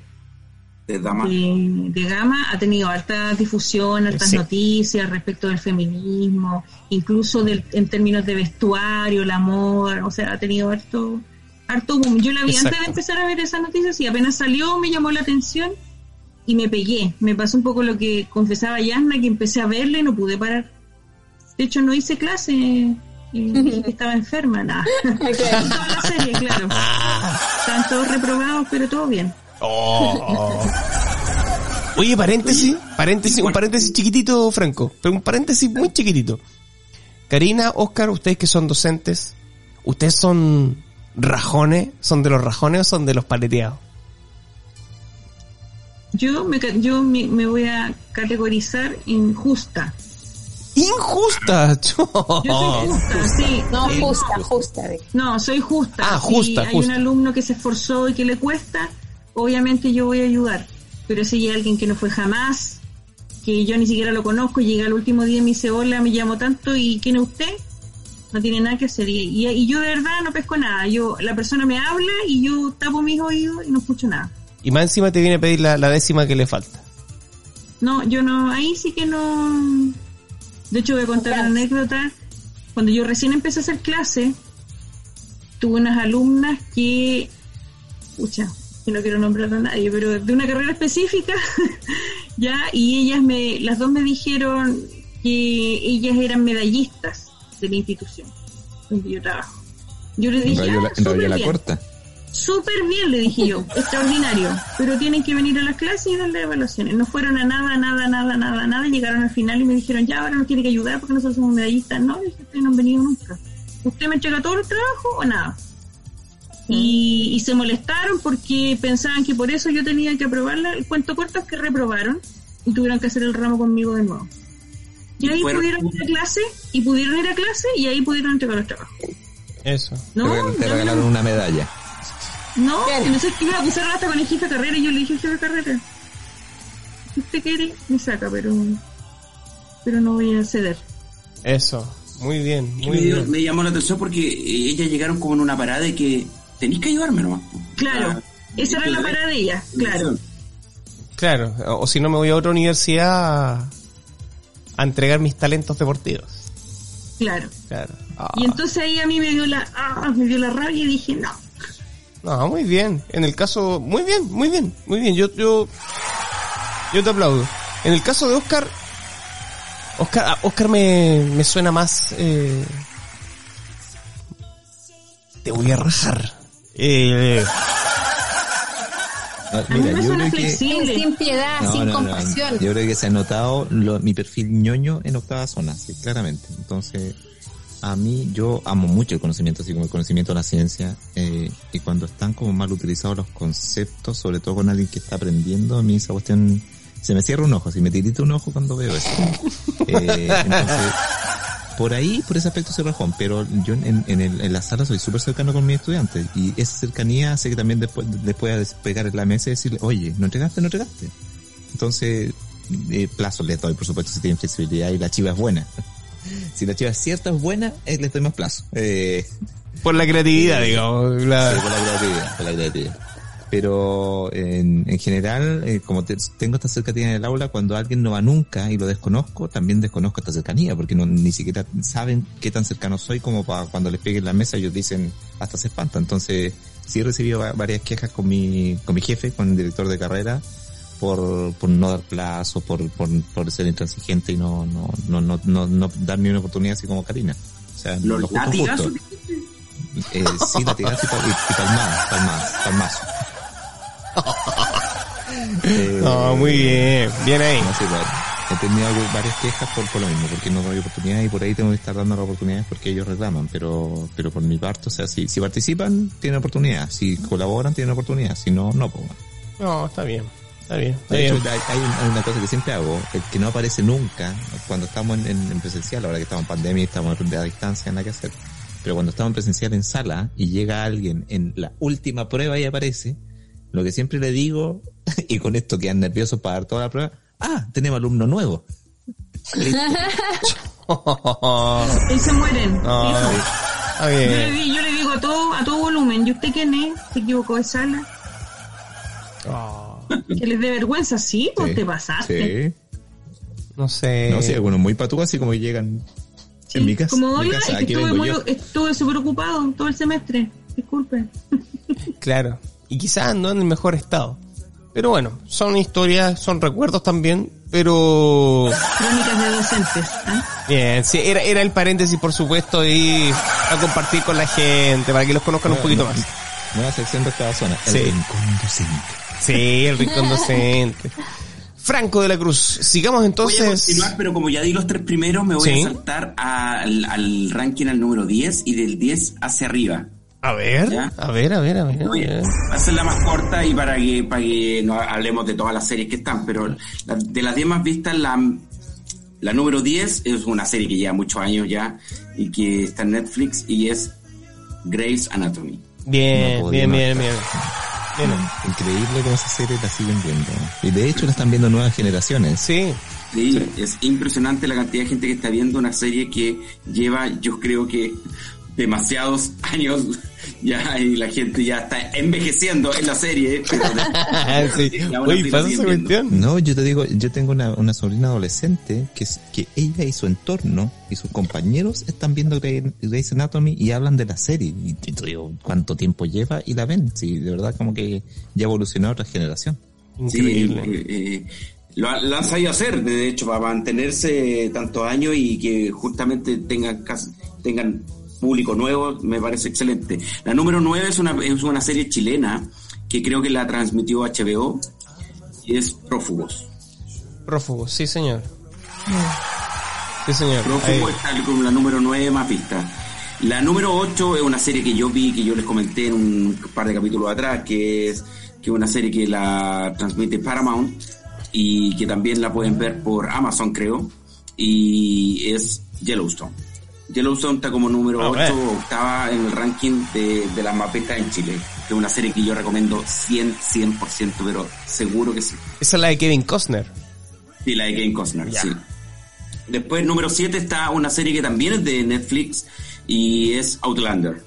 Speaker 4: de Dama.
Speaker 6: de, de Gama ha tenido harta difusión, hartas
Speaker 3: Sí.
Speaker 6: noticias respecto del feminismo, incluso del, en términos de vestuario, el amor, o sea, ha tenido harto, harto boom. Yo la vi antes de empezar a ver esas noticias y apenas salió me llamó la atención y me pegué. Me pasó un poco lo que confesaba Yasna, que empecé a verla y no pude parar. De hecho, no hice clase. y dije que estaba enferma, nada. Toda la serie, claro. Estaban todos reprobados, pero todo bien.
Speaker 3: Oh. Oye, paréntesis, paréntesis, un paréntesis chiquitito, Franco, pero un paréntesis muy chiquitito. Karina, Oscar, ustedes que son docentes, ¿ustedes son rajones? ¿Son de los rajones o son de los paleteados?
Speaker 6: Yo me, ca- yo me, me voy a categorizar en justa.
Speaker 3: Injusta.
Speaker 6: Yo soy justa, sí.
Speaker 7: No,
Speaker 6: soy
Speaker 7: justa, justa.
Speaker 6: No, soy justa.
Speaker 3: Ah, justa,
Speaker 6: Si hay
Speaker 3: justa.
Speaker 6: un alumno que se esforzó y que le cuesta, obviamente yo voy a ayudar. Pero si hay alguien que no fue jamás, que yo ni siquiera lo conozco, llega el último día y me dice, hola, me llamo tanto, ¿y quién es usted? No tiene nada que hacer. Y, y- y yo de verdad no pesco nada. Yo La persona me habla y yo tapo mis oídos y no escucho nada.
Speaker 3: Y más encima te viene a pedir la, la décima que le falta.
Speaker 6: No, yo no, ahí sí que no. De hecho, voy a contar una anécdota. Cuando yo recién empecé a hacer clase, tuve unas alumnas que, pucha, que no quiero nombrar a nadie, pero de una carrera específica, ya, y ellas me, las dos me dijeron que ellas eran medallistas de la institución donde yo trabajo. Yo les
Speaker 5: En
Speaker 6: dije,
Speaker 5: radio,
Speaker 6: "Ah,
Speaker 5: la, en radio la
Speaker 6: bien".
Speaker 5: corta.
Speaker 6: Súper bien, le dije yo, extraordinario. Pero tienen que venir a las clases y darle evaluaciones. No fueron a nada, nada, nada, nada, nada. Llegaron al final y me dijeron, ya ahora nos tiene que ayudar porque nosotros somos medallistas. No, dije, ustedes no han venido nunca. ¿Usted me entrega todo el trabajo o nada? Y, y se molestaron porque pensaban que por eso yo tenía que aprobarla. El cuento corto es que reprobaron y tuvieron que hacer el ramo conmigo de nuevo. Y ahí pudieron ir a clase y pudieron ir a clase y ahí pudieron entregar los trabajos.
Speaker 3: Eso.
Speaker 6: No,
Speaker 5: te, regalaron una medalla.
Speaker 6: No, no sé qué iba a acusar hasta con el jefe de carrera y yo le dije jefe de carrera. Si usted quiere, me saca, pero pero no voy a ceder.
Speaker 3: Eso. Muy bien, muy
Speaker 4: me, dio-
Speaker 3: bien.
Speaker 4: me llamó la atención porque eh, ellas llegaron como en una parada de que tenéis que ayudarme nomás.
Speaker 6: Claro,
Speaker 4: Ah,
Speaker 6: esa era la parada de ella, claro.
Speaker 3: Claro. O, o si no me voy a otra universidad a, a entregar mis talentos deportivos.
Speaker 6: Claro.
Speaker 3: Claro. Ah,
Speaker 6: Y entonces ahí a mí me dio la ah, me dio la rabia y dije, no.
Speaker 3: No, muy bien. En el caso, muy bien, muy bien, muy bien. Yo, yo, yo te aplaudo. En el caso de Oscar, Oscar, ah, Oscar me, me suena más, eh, te voy a rajar. Eh,
Speaker 5: No,
Speaker 6: A mí
Speaker 5: mira,
Speaker 6: me suena
Speaker 5: que...
Speaker 7: Sin piedad,
Speaker 5: No,
Speaker 7: sin
Speaker 5: no, no.
Speaker 7: compasión.
Speaker 5: Yo creo que se ha notado lo- mi perfil ñoño en octava zona, sí, claramente. Entonces, a mí yo amo mucho el conocimiento, así como el conocimiento de la ciencia, eh, y cuando están como mal utilizados los conceptos, sobre todo con alguien que está aprendiendo, a mí esa cuestión se me cierra un ojo, así me tirita un ojo cuando veo eso. Eh, entonces, por ahí, por ese aspecto soy rajón, pero yo en, en, el- en la sala soy súper cercano con mis estudiantes y esa cercanía hace que también después, después de pegar en la mesa y decirle, oye, ¿no entregaste? ¿No entregaste? Entonces, eh, plazo les doy, por supuesto, si tienen flexibilidad y la chiva es buena. Si la chiva es cierta, es buena, eh, les doy más plazo. Eh,
Speaker 3: por la creatividad, digamos. la-
Speaker 5: Sí, por la creatividad, por la creatividad. Pero en, en general, eh, como te- tengo esta cercanía en el aula, cuando alguien no va nunca y lo desconozco, también desconozco esta cercanía, porque no, ni siquiera saben qué tan cercano soy como para cuando les peguen la mesa ellos dicen hasta se espanta. Entonces, sí he recibido va- varias quejas con mi, con mi jefe, con el director de carrera, por, por no dar plazo, por, por, por ser intransigente y no, no, no, no, no, no dar ni una oportunidad así como Karina. O sea,
Speaker 4: Los
Speaker 5: lo justo,
Speaker 4: latigazos.
Speaker 5: justo. Eh, sí, latigazo y, y, y palmada, palmada, palmazo. Eh,
Speaker 3: No, muy bien, bien ahí.
Speaker 5: no claro. He tenido varias quejas por, por lo mismo, porque no doy oportunidades y por ahí tengo que estar dando las oportunidades porque ellos reclaman, pero, pero por mi parte, o sea, si, si participan, tienen oportunidad, si colaboran, tienen oportunidad, si no, no, pues.
Speaker 3: No, está bien, está bien, está
Speaker 5: De hecho,
Speaker 3: bien.
Speaker 5: hay, hay un- hay una cosa que siempre hago, que no aparece nunca, cuando estamos en, en- en presencial, ahora que estamos en pandemia y estamos a distancia, nada que hacer. Pero cuando estamos en presencial en sala y llega alguien en la última prueba y aparece, lo que siempre le digo, y con esto quedan nerviosos para dar toda la prueba, ah, tenemos alumno nuevo.
Speaker 6: Y se mueren. Yo le, yo le digo a todo, a todo volumen, ¿y usted quién es? ¿Se equivocó de sala?
Speaker 3: Oh,
Speaker 6: Que les dé vergüenza, sí, pues
Speaker 5: Sí,
Speaker 6: te pasaste.
Speaker 5: Sí.
Speaker 3: no sé.
Speaker 5: No, sí, algunos muy patúas, así como llegan
Speaker 6: Sí,
Speaker 5: en mi casa.
Speaker 6: Como es que
Speaker 5: aquí
Speaker 6: estuve, muy, súper ocupado todo el semestre. Disculpe.
Speaker 3: Claro. Y quizás no en el mejor estado. Pero bueno, son historias, son recuerdos también, pero...
Speaker 6: Crónicas de docentes. ¿ah?
Speaker 3: Bien, sí, era, era el paréntesis, por supuesto, y a compartir con la gente, para que los conozcan un poquito más.
Speaker 5: Nueva sección de esta zona. El
Speaker 3: Sí.
Speaker 5: rincón docente.
Speaker 3: Sí, el rincón docente. Franco de la Cruz, sigamos
Speaker 4: Voy a
Speaker 3: entonces...
Speaker 4: continuar, pero como ya di los tres primeros, me voy
Speaker 3: Sí.
Speaker 4: a saltar al, al ranking al número 10 y del 10 hacia arriba.
Speaker 3: A ver,
Speaker 4: ¿Ya?
Speaker 3: a ver, a ver, a ver. a
Speaker 4: Oye,
Speaker 3: ver.
Speaker 4: va a ser la más corta y para que, para que no hablemos de todas las series que están, pero la- de las 10 más vistas, la, la número 10 es una serie que lleva muchos años ya y que está en Netflix y es Grey's Anatomy.
Speaker 5: No
Speaker 3: Bien,
Speaker 5: podía
Speaker 3: bien,
Speaker 5: no
Speaker 3: bien,
Speaker 5: estar.
Speaker 3: bien. Mira.
Speaker 5: Increíble cómo esa serie la siguen viendo. Y de hecho la están viendo nuevas generaciones.
Speaker 3: Sí.
Speaker 4: Sí, es impresionante la cantidad de gente que está viendo una serie que lleva, yo creo que demasiados años ya y la gente ya está envejeciendo en la serie. Pero
Speaker 3: sí. Uy, pasa.
Speaker 5: No, yo te digo, yo tengo una, una sobrina adolescente que, es- que ella y su entorno y sus compañeros están viendo Grey- Grey's Anatomy y hablan de la serie. Y te te digo, ¿cuánto tiempo lleva? Y la ven. Sí, de verdad como que ya evolucionó a otra generación.
Speaker 3: Increíble.
Speaker 4: Sí, eh, eh, lo, lo han sabido hacer, de hecho, para mantenerse tantos años y que justamente tengan, tengan público nuevo, me parece excelente. La número 9 es una, es una serie chilena que creo que la transmitió HBO y es Prófugos.
Speaker 3: Prófugo, sí señor. Sí señor. Ahí.
Speaker 4: Prófugo está como la número 9 más vista. La número 8 es una serie que yo vi, que yo les comenté en un par de capítulos atrás, que es, que es una serie que la transmite Paramount y que también la pueden ver por Amazon, creo, y es Yellowstone. Yellowstone está como número
Speaker 3: A
Speaker 4: 8
Speaker 3: ver.
Speaker 4: o octava en el ranking de, de las mapetas en Chile, que es una serie que yo recomiendo 100, 100%, pero seguro que sí.
Speaker 3: Esa es la de Kevin Costner.
Speaker 4: Sí, la de Kevin Costner,
Speaker 3: Ya.
Speaker 4: sí. Después, número 7 está una serie que también es de Netflix y es Outlander.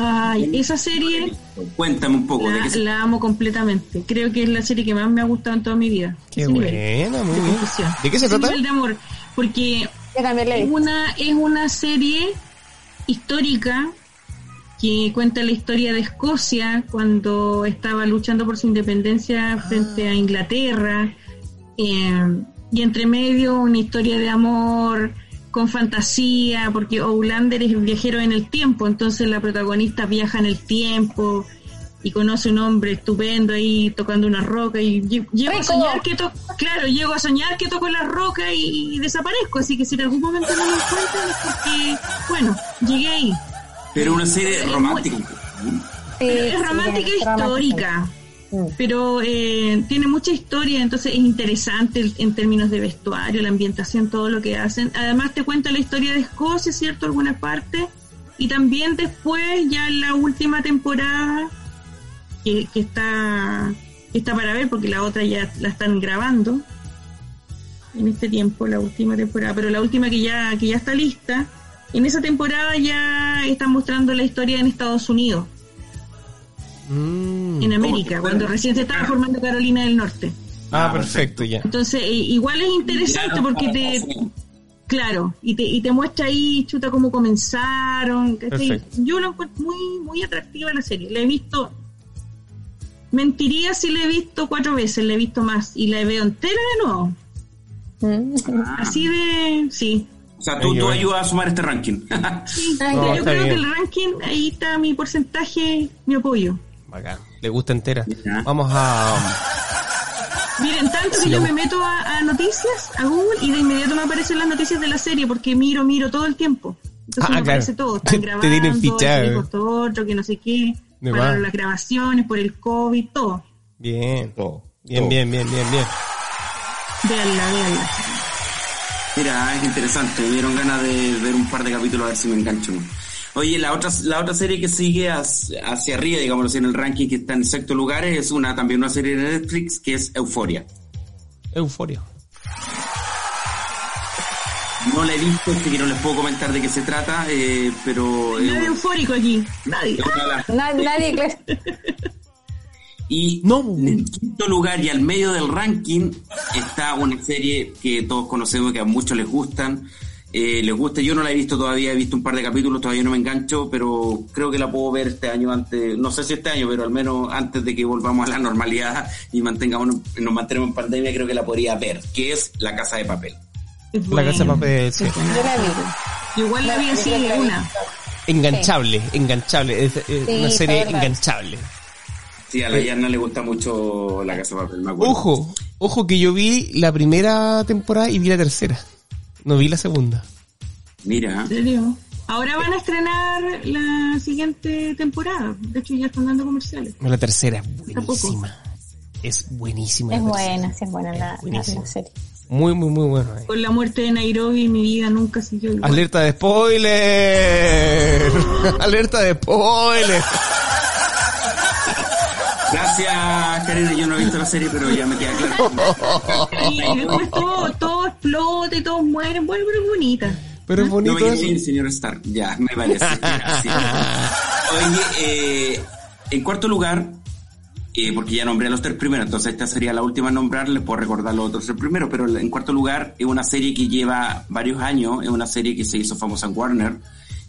Speaker 6: Ay, esa serie
Speaker 4: Cuéntame un poco de
Speaker 6: la,
Speaker 4: qué se...
Speaker 6: la amo completamente. Creo que es la serie que más me ha gustado en toda mi vida.
Speaker 3: Qué buena, muy
Speaker 6: de
Speaker 3: bien. ¿De qué se trata?
Speaker 6: nivel de amor. Porque Es una, es una serie histórica que cuenta la historia de Escocia cuando estaba luchando por su independencia frente a Inglaterra. eh, y entre medio una historia de amor con fantasía, porque Outlander es viajero en el tiempo, entonces la protagonista viaja en el tiempo y conoce un hombre estupendo ahí tocando una roca y lle- llego a soñar que to claro, llego a soñar que toco la roca y, y desaparezco, así que si en algún momento no me encuentran es porque, bueno, llegué ahí.
Speaker 4: Pero una serie romántica.
Speaker 7: Sí,
Speaker 6: es
Speaker 7: sí,
Speaker 6: romántica
Speaker 7: es romántica.
Speaker 6: histórica,
Speaker 7: Mm.
Speaker 6: pero eh, tiene mucha historia, entonces es interesante el- en términos de vestuario, la ambientación, todo lo que hacen. Además te cuenta la historia de Escocia, ¿cierto? Alguna parte. Y también después, ya en la última temporada, que, que está que está para ver, porque la otra ya la están grabando en este tiempo, la última temporada, pero la última que ya, que ya está lista, en esa temporada ya están mostrando la historia en Estados Unidos
Speaker 3: Mm.
Speaker 6: en América, cuando recién se estaba formando Carolina del Norte.
Speaker 3: Ah,
Speaker 4: Ah,
Speaker 3: perfecto, ya.
Speaker 6: Entonces, eh, igual es interesante porque te, claro, y te, y te muestra ahí, chuta, cómo comenzaron. Yo lo encuentro muy, muy atractiva la serie. La he visto, mentiría si la he visto cuatro veces, la he visto más y la veo entera de nuevo.
Speaker 7: Mm.
Speaker 6: Así de, sí.
Speaker 4: O sea, tú, tú ayudas a sumar este ranking.
Speaker 6: Sí,
Speaker 3: No,
Speaker 6: yo creo
Speaker 3: bien.
Speaker 6: que el ranking, ahí está mi porcentaje, mi apoyo.
Speaker 3: Bacán. Le gusta entera.
Speaker 4: Ya.
Speaker 3: Vamos a...
Speaker 6: Miren, tanto
Speaker 3: Sí,
Speaker 6: que yo me meto a, a noticias, a Google, y de inmediato me aparecen las noticias de la serie, porque miro, miro todo el tiempo. Entonces
Speaker 3: Ah,
Speaker 6: me
Speaker 3: claro.
Speaker 6: aparece todo.
Speaker 3: Te-
Speaker 6: Están
Speaker 3: te
Speaker 6: grabando,
Speaker 3: tienen fichado.
Speaker 6: otro, que no sé qué.
Speaker 3: De más.
Speaker 6: las grabaciones por el COVID, todo.
Speaker 3: Bien.
Speaker 5: Todo,
Speaker 3: Bien,
Speaker 5: todo.
Speaker 3: bien, bien, bien, bien.
Speaker 6: Véanla, véanla.
Speaker 4: Mira, es interesante. Me dieron ganas de ver un par de capítulos a ver si me engancho. Oye, la otra, la otra serie que sigue hacia, hacia arriba, digamos en el ranking que está en sexto lugar, es una también una serie de Netflix que es Euforia.
Speaker 3: Euforia.
Speaker 4: No la he visto, así que no les puedo comentar de qué se trata, eh, pero... eh,
Speaker 6: Nadie eufórico aquí. Nadie.
Speaker 7: nadie, claro.
Speaker 4: Y
Speaker 3: No.
Speaker 4: en el quinto lugar y al medio del ranking está una serie que todos conocemos que a muchos les gustan. Eh, les gusta, yo no la he visto todavía, he visto un par de capítulos, todavía no me engancho, pero creo que la puedo ver este año antes, no sé si este año, pero al menos antes de que volvamos a la normalidad y mantengamos, nos mantenemos en pandemia, creo que la podría ver, que es La Casa de Papel.
Speaker 6: Es
Speaker 3: La casa de papel, sí.
Speaker 6: Es buena.
Speaker 7: Yo la vi.
Speaker 6: Igual la vi así de una.
Speaker 3: Enganchable, enganchable. Es, es
Speaker 7: Sí,
Speaker 3: una serie enganchable.
Speaker 4: Sí, a la Yana le gusta mucho La Casa de Papel, me acuerdo.
Speaker 3: Ojo, ojo que yo vi la primera temporada y vi la tercera. No vi la segunda.
Speaker 4: Mira,
Speaker 6: ¿En serio? Ahora van a estrenar la siguiente temporada. De hecho, ya están dando comerciales.
Speaker 3: La tercera es buenísima. Es buenísima.
Speaker 7: Es buena, sí, es buena la, la serie.
Speaker 3: Muy, muy, muy bueno. eh.
Speaker 6: Con la muerte de Nairobi, mi vida nunca siguió igual.
Speaker 3: Alerta de spoiler. Alerta de spoiler.
Speaker 4: Gracias, Karina. Yo no he visto la serie, pero ya me queda claro.
Speaker 6: Y después todo, todo explota y todos mueren. Bueno, pero es bonita.
Speaker 3: Pero es
Speaker 4: No
Speaker 3: bonito
Speaker 4: me
Speaker 3: eso.
Speaker 4: bien, señor Stark. Ya, me parece. Gracias. Oye, eh, en cuarto lugar, eh, porque ya nombré a los tres primeros, entonces esta sería la última en nombrar, les puedo recordar los otros tres primeros, pero en cuarto lugar es una serie que lleva varios años, es una serie que se hizo famosa en Warner,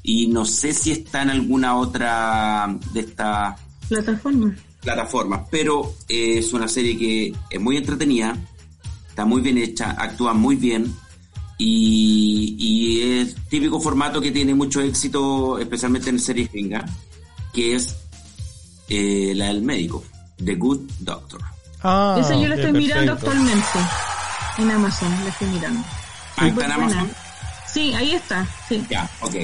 Speaker 4: y no sé si está en alguna otra de estas
Speaker 6: Plataforma.
Speaker 4: plataformas, pero eh, es una serie que es muy entretenida, está muy bien hecha, actúa muy bien y, y es típico formato que tiene mucho éxito, especialmente en series gringas, que es eh, la del médico, The Good Doctor.
Speaker 3: Ah,
Speaker 6: Esa yo la estoy mirando actualmente. En Amazon, la estoy mirando.
Speaker 4: Ah, ¿está en Amazon?
Speaker 6: Sí, ahí está. Sí.
Speaker 4: Ya, ok.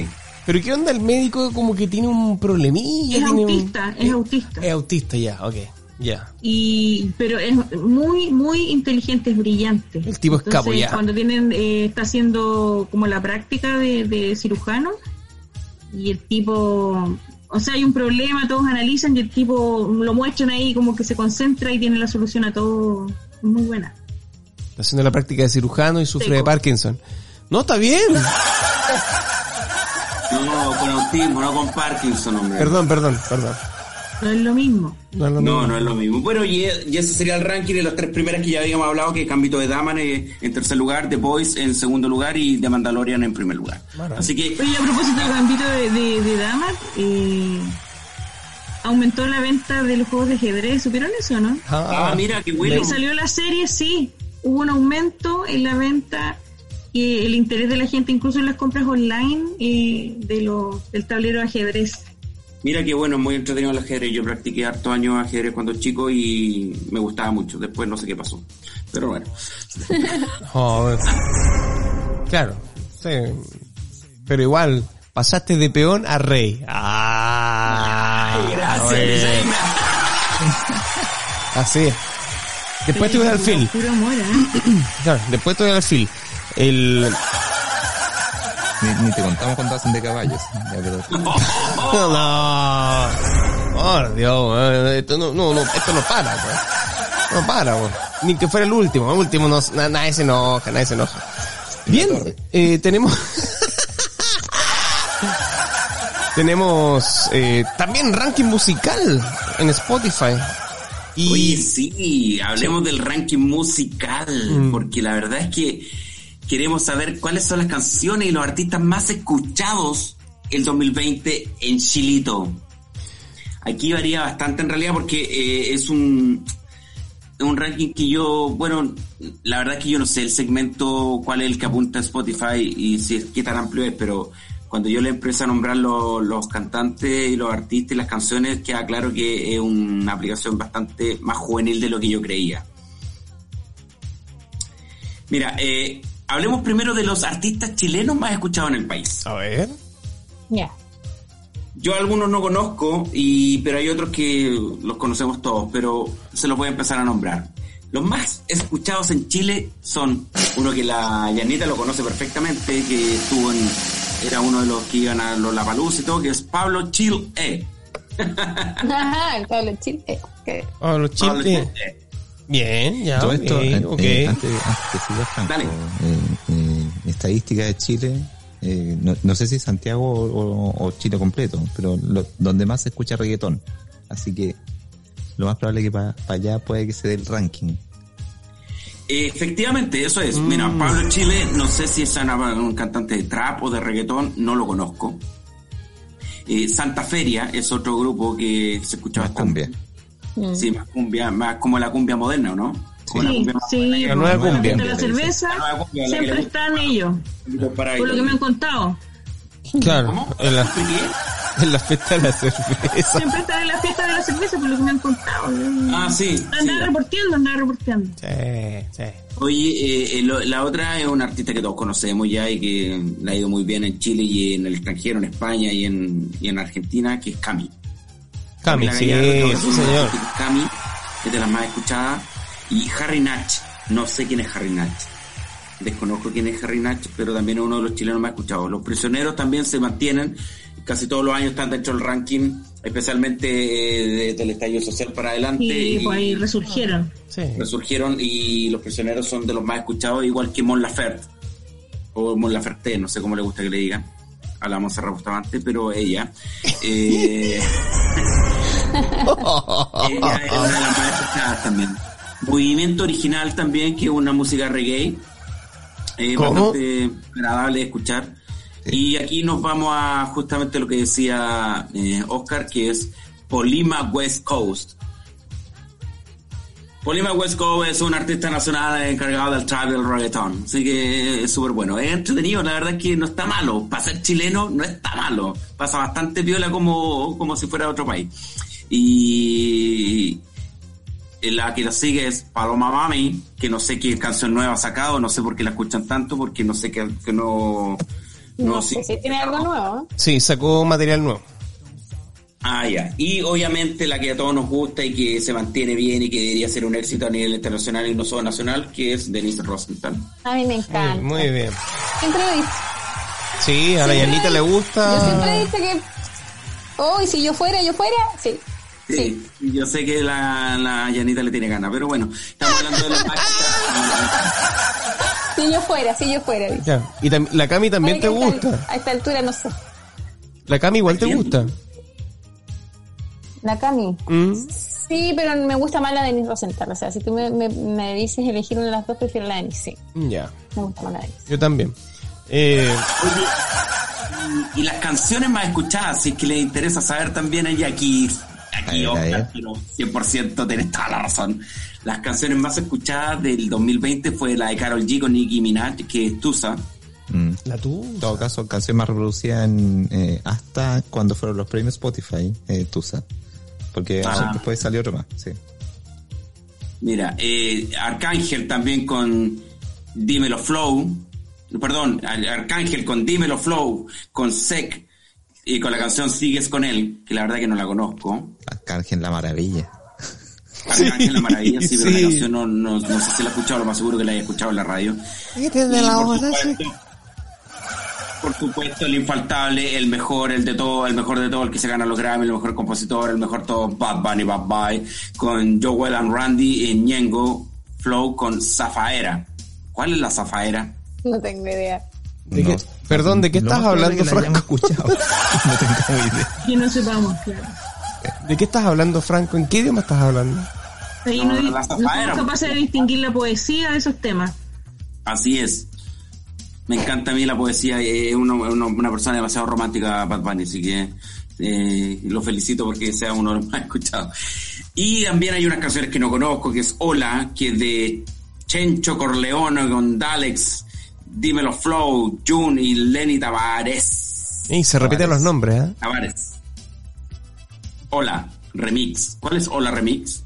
Speaker 3: Pero ¿qué onda el médico como que tiene un problemilla?
Speaker 6: Es
Speaker 3: tiene un-
Speaker 6: autista, es autista.
Speaker 3: Es autista ya, ok. Ya.
Speaker 6: y pero es muy muy inteligente es brillante
Speaker 3: El tipo es capo, ya.
Speaker 6: cuando tienen eh, está haciendo como la práctica de, de cirujano y el tipo o sea hay un problema todos analizan y el tipo lo muestran ahí como que se concentra y tiene la solución a todo es muy buena
Speaker 3: Está haciendo la práctica de cirujano y sufre
Speaker 6: Seco.
Speaker 3: de Parkinson. No, está bien.
Speaker 4: No, con autismo, no con Parkinson, hombre.
Speaker 3: Perdón, perdón, perdón.
Speaker 6: No es lo mismo
Speaker 3: No es lo
Speaker 4: No,
Speaker 3: mismo.
Speaker 4: no es lo mismo. Bueno, y, y ese sería el ranking de las tres primeras que ya habíamos hablado, que Cambito de Daman eh, en tercer lugar, The Boys en segundo lugar y The Mandalorian en primer lugar. Así que
Speaker 6: oye a propósito del gambito de, de, de damas eh, aumentó la venta de los juegos de ajedrez supieron eso no
Speaker 4: Ah, mira, qué bueno.
Speaker 6: Que salió la serie, sí, hubo un aumento en la venta y el interés de la gente, incluso en las compras online eh, de lo, del tablero de ajedrez.
Speaker 4: Mira que bueno, muy entretenido el ajedrez. Yo practiqué harto años ajedrez cuando chico y me gustaba mucho. Después no sé qué pasó. Pero bueno.
Speaker 3: Joder. Claro, sí. Pero igual, pasaste de peón a rey. Ah,
Speaker 4: Gracias.
Speaker 3: Así es. Después te voy al fil.
Speaker 6: Puro amor, ¿eh?
Speaker 3: Claro, después te voy al fil. El...
Speaker 5: Ni, ni te contamos cuando hacen de caballos. Ya, pero-
Speaker 3: No. Por Dios, esto no, no, no, esto no para, weón. No para, weón. Ni que fuera el último. El último no, na- nadie se enoja, nadie se enoja. Bien, eh, tenemos... tenemos eh, también ranking musical en Spotify. Y
Speaker 4: Oye, sí, hablemos del ranking musical,
Speaker 3: Mm.
Speaker 4: porque la verdad es que queremos saber cuáles son las canciones y los artistas más escuchados el 2020 en Chilito. Aquí varía bastante en realidad porque eh, es un, un ranking que yo, bueno, la verdad es que yo no sé el segmento cuál es el que apunta a Spotify y si es qué tan amplio es, pero cuando yo le empiezo a nombrar los, los cantantes y los artistas y las canciones, queda claro que es una aplicación bastante más juvenil de lo que yo creía. Mira, eh, hablemos primero de los artistas chilenos más escuchados en el país.
Speaker 3: a ver.
Speaker 7: Ya.
Speaker 4: Yo algunos no conozco, y, pero hay otros que los conocemos todos, pero se los voy a empezar a nombrar. Los más escuchados en Chile son uno que la Yanita lo conoce perfectamente, que estuvo en, era uno de los que iban a los Lapaluz y todo, que es Pablo Chil E.
Speaker 7: Ajá, el Pablo Chile. eh, ok.
Speaker 3: Oh, los
Speaker 4: Pablo
Speaker 3: chistes. Bien, ya.
Speaker 5: Todo esto, eh,
Speaker 3: ok.
Speaker 5: eh, antes, antes que siga Franco,
Speaker 4: Dale.
Speaker 5: eh, eh, estadística de Chile, eh, no, no sé si Santiago o, o- o Chile completo, pero lo- donde más se escucha reggaetón. Así que lo más probable es que para allá puede que se dé el ranking.
Speaker 4: Efectivamente, eso es. Mira, Pablo Chile, no sé si es un cantante de trap o de reggaetón, no lo conozco. Eh, Santa Feria es otro grupo que se escucha
Speaker 5: Más
Speaker 4: bastante.
Speaker 5: cumbia.
Speaker 4: Sí, más cumbia, más como la cumbia moderna, ¿o ¿no? Como la
Speaker 6: Sí,
Speaker 4: cumbia
Speaker 6: sí.
Speaker 3: La nueva cumbia.
Speaker 6: de la cerveza
Speaker 4: La nueva cumbia, la
Speaker 6: siempre están ellos, por lo que me han contado.
Speaker 3: Claro,
Speaker 4: ¿Cómo?
Speaker 3: en la, la fiesta de la cerveza.
Speaker 6: Siempre están en la fiesta de la cerveza, por lo que me han contado.
Speaker 4: Ah, sí. sí.
Speaker 6: Andaba reporteando, andaba reporteando.
Speaker 3: Sí, sí.
Speaker 4: Oye, eh, eh, lo- la otra es una artista que todos conocemos ya y que le ha ido muy bien en Chile y en el extranjero, en España y en, y en Argentina, que es Cami.
Speaker 3: Cami, sí,
Speaker 4: Gallardo,
Speaker 3: sí, señor.
Speaker 4: es Cami, es de las más escuchadas. Y Harry Natch, no sé quién es Harry Natch. desconozco quién es Harry Nach, pero también es uno de los chilenos más escuchados. Los prisioneros también se mantienen, casi todos los años están dentro del ranking, especialmente eh, de- del estallido social para adelante.
Speaker 6: Y
Speaker 4: y-
Speaker 6: pues ahí resurgieron.
Speaker 3: Sí.
Speaker 4: resurgieron y los prisioneros son de los más escuchados, igual que Mon Laferte, o Mon Laferte, no sé cómo le gusta que le digan, a la Monserrat Bustamante, pero ella, eh, ella es una de las también. Movimiento original también, que es una música reggae, eh, bastante agradable de escuchar. Y aquí nos vamos a justamente lo que decía eh, Oscar, que es Polima West Coast. Polima West Coast es un artista nacional encargado del tribal del reggaeton, así que es súper bueno. Es entretenido, la verdad es que no está malo. Para ser chileno no está malo. Pasa bastante viola como, como si fuera de otro país. Y la que la sigue es Paloma Mami, que no sé qué canción nueva ha sacado, no sé por qué la escuchan tanto, porque no sé que, que no...
Speaker 7: No,
Speaker 4: sí.
Speaker 7: sé si tiene algo nuevo.
Speaker 3: Sí, sacó material nuevo.
Speaker 4: Ah, ya. Y obviamente la que a todos nos gusta y que se mantiene bien y que debería ser un éxito a nivel internacional y no solo nacional, que es Denise Rosenthal.
Speaker 7: A mí me encanta.
Speaker 3: Muy bien.
Speaker 7: Siempre lo he dicho.
Speaker 3: Sí, a la Yanita le
Speaker 7: Yo
Speaker 3: gusta.
Speaker 7: siempre he dicho que. Oh, y si yo fuera, yo fuera, sí.
Speaker 4: Sí, yo sé que la, la Yanita le tiene ganas, pero bueno, estamos hablando de los
Speaker 7: Si yo fuera, si yo fuera. dice.
Speaker 3: Ya. Y tam- la Cami también te
Speaker 7: a esta-
Speaker 3: gusta.
Speaker 7: A esta altura no sé.
Speaker 3: La Cami igual te gusta.
Speaker 7: La Cami.
Speaker 3: Mm.
Speaker 7: Sí, pero me gusta más la de Denise Rosenthal. O sea, si tú me, me, me dices elegir una de las dos, prefiero la de Denise. Sí,
Speaker 3: Ya.
Speaker 7: me gusta más la de Denise.
Speaker 3: Yo también. Eh,
Speaker 4: Y las canciones más escuchadas, si es que les interesa saber también, y aquí, aquí
Speaker 5: A ver, a ver.
Speaker 4: Oscar, pero 100% tenés toda la razón. Las canciones más escuchadas del 2020 fue la de Carol G con Nicki Minaj, que es Tusa.
Speaker 5: Mm.
Speaker 3: la tú.
Speaker 5: En todo caso, canción más reproducida en, eh, hasta cuando fueron los premios Spotify, eh, Tusa. Porque
Speaker 4: Ah.
Speaker 5: después salió otro más, sí.
Speaker 4: Mira, eh, Arcángel también con Dímelo Flow. Perdón, Ar- Arcángel con Dímelo Flow, con Sec y con la canción Sigues con él, que la verdad que no la conozco.
Speaker 5: Arcángel la maravilla.
Speaker 4: Arcángel la maravilla, sí, pero
Speaker 3: Sí.
Speaker 4: la canción no, no, no sé si la he escuchado, lo más seguro que la haya escuchado en la radio.
Speaker 3: ¿Qué te de
Speaker 4: Y
Speaker 3: la
Speaker 4: por,
Speaker 3: hora, sí?
Speaker 4: supuesto, por supuesto, el infaltable, el mejor, el de todo, el mejor de todo, el que se gana los Grammy, el mejor compositor, el mejor todo, Bad Bunny, Bad Bunny, con Joel and Randy y Ñengo Flow con Zafaera. ¿Cuál es la Zafaera?
Speaker 7: No tengo idea.
Speaker 3: ¿De qué- perdón, ¿de qué estás hablando,
Speaker 5: es
Speaker 3: Franco?
Speaker 5: escuchado. no tengo idea.
Speaker 6: Que no sepamos, claro.
Speaker 3: ¿De qué estás hablando, Franco? ¿En qué idioma estás hablando?
Speaker 6: Ahí
Speaker 4: No,
Speaker 6: no, no somos capaces de distinguir la poesía de esos temas.
Speaker 4: Así es. Me encanta a mí la poesía, es una, una- una persona demasiado romántica, Bad Bunny, así que eh, lo felicito porque sea uno de los más escuchados. Y también hay unas canciones que no conozco, que es Hola, que es de Chencho Corleone con Dalex, Dímelo Flow, June y Lenny Tavares.
Speaker 3: Y se repiten los nombres, ¿eh?
Speaker 4: Tavares. Hola, remix. ¿Cuál es Hola Remix?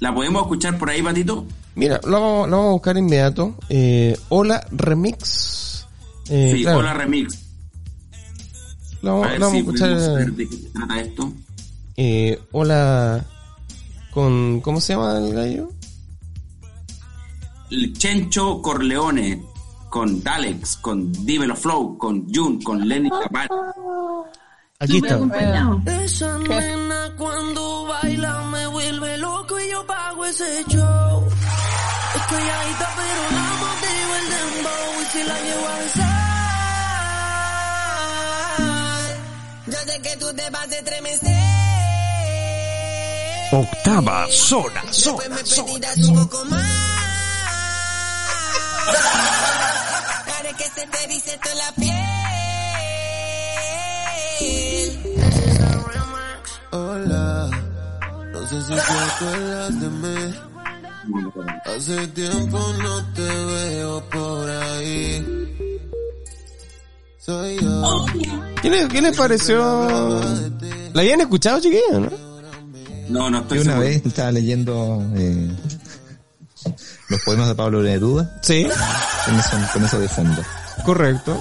Speaker 4: ¿La podemos escuchar por ahí, Patito?
Speaker 3: Mira, lo vamos, lo vamos a buscar inmediato. Eh, hola, remix. Eh,
Speaker 4: sí,
Speaker 3: claro,
Speaker 4: Hola Remix.
Speaker 3: lo,
Speaker 4: A
Speaker 3: vamos-
Speaker 4: ver
Speaker 3: lo vamos
Speaker 4: si
Speaker 3: a escuchar.
Speaker 4: ver de qué se trata esto.
Speaker 3: Eh, hola, con. ¿Cómo se llama el gallo?
Speaker 4: el Chencho Corleone, con Dalex, con Dímelo Flow, con Jun, con Lenny Tavares.
Speaker 3: Aquí está.
Speaker 8: Esa nena cuando baila me vuelve loco y yo pago ese show. Estoy ahí, pero la motivo el dembow y si la llevo a besar. Yo sé que tú te vas a estremecer.
Speaker 1: Octava zona,
Speaker 8: Después me pedirás un poco más. Se te erice toda la piel.
Speaker 9: Hola, no sé si te acuerdas de mí. Hace tiempo no te veo por ahí. Soy yo.
Speaker 3: ¿Qué le, qué les pareció? ¿La habían escuchado, chiquillos, no?
Speaker 4: No, no
Speaker 5: Y
Speaker 4: estoy
Speaker 5: una
Speaker 4: seguro.
Speaker 5: vez estaba leyendo eh, los poemas de Pablo Neruda
Speaker 3: Sí,
Speaker 5: con eso, con eso de fondo.
Speaker 3: Correcto.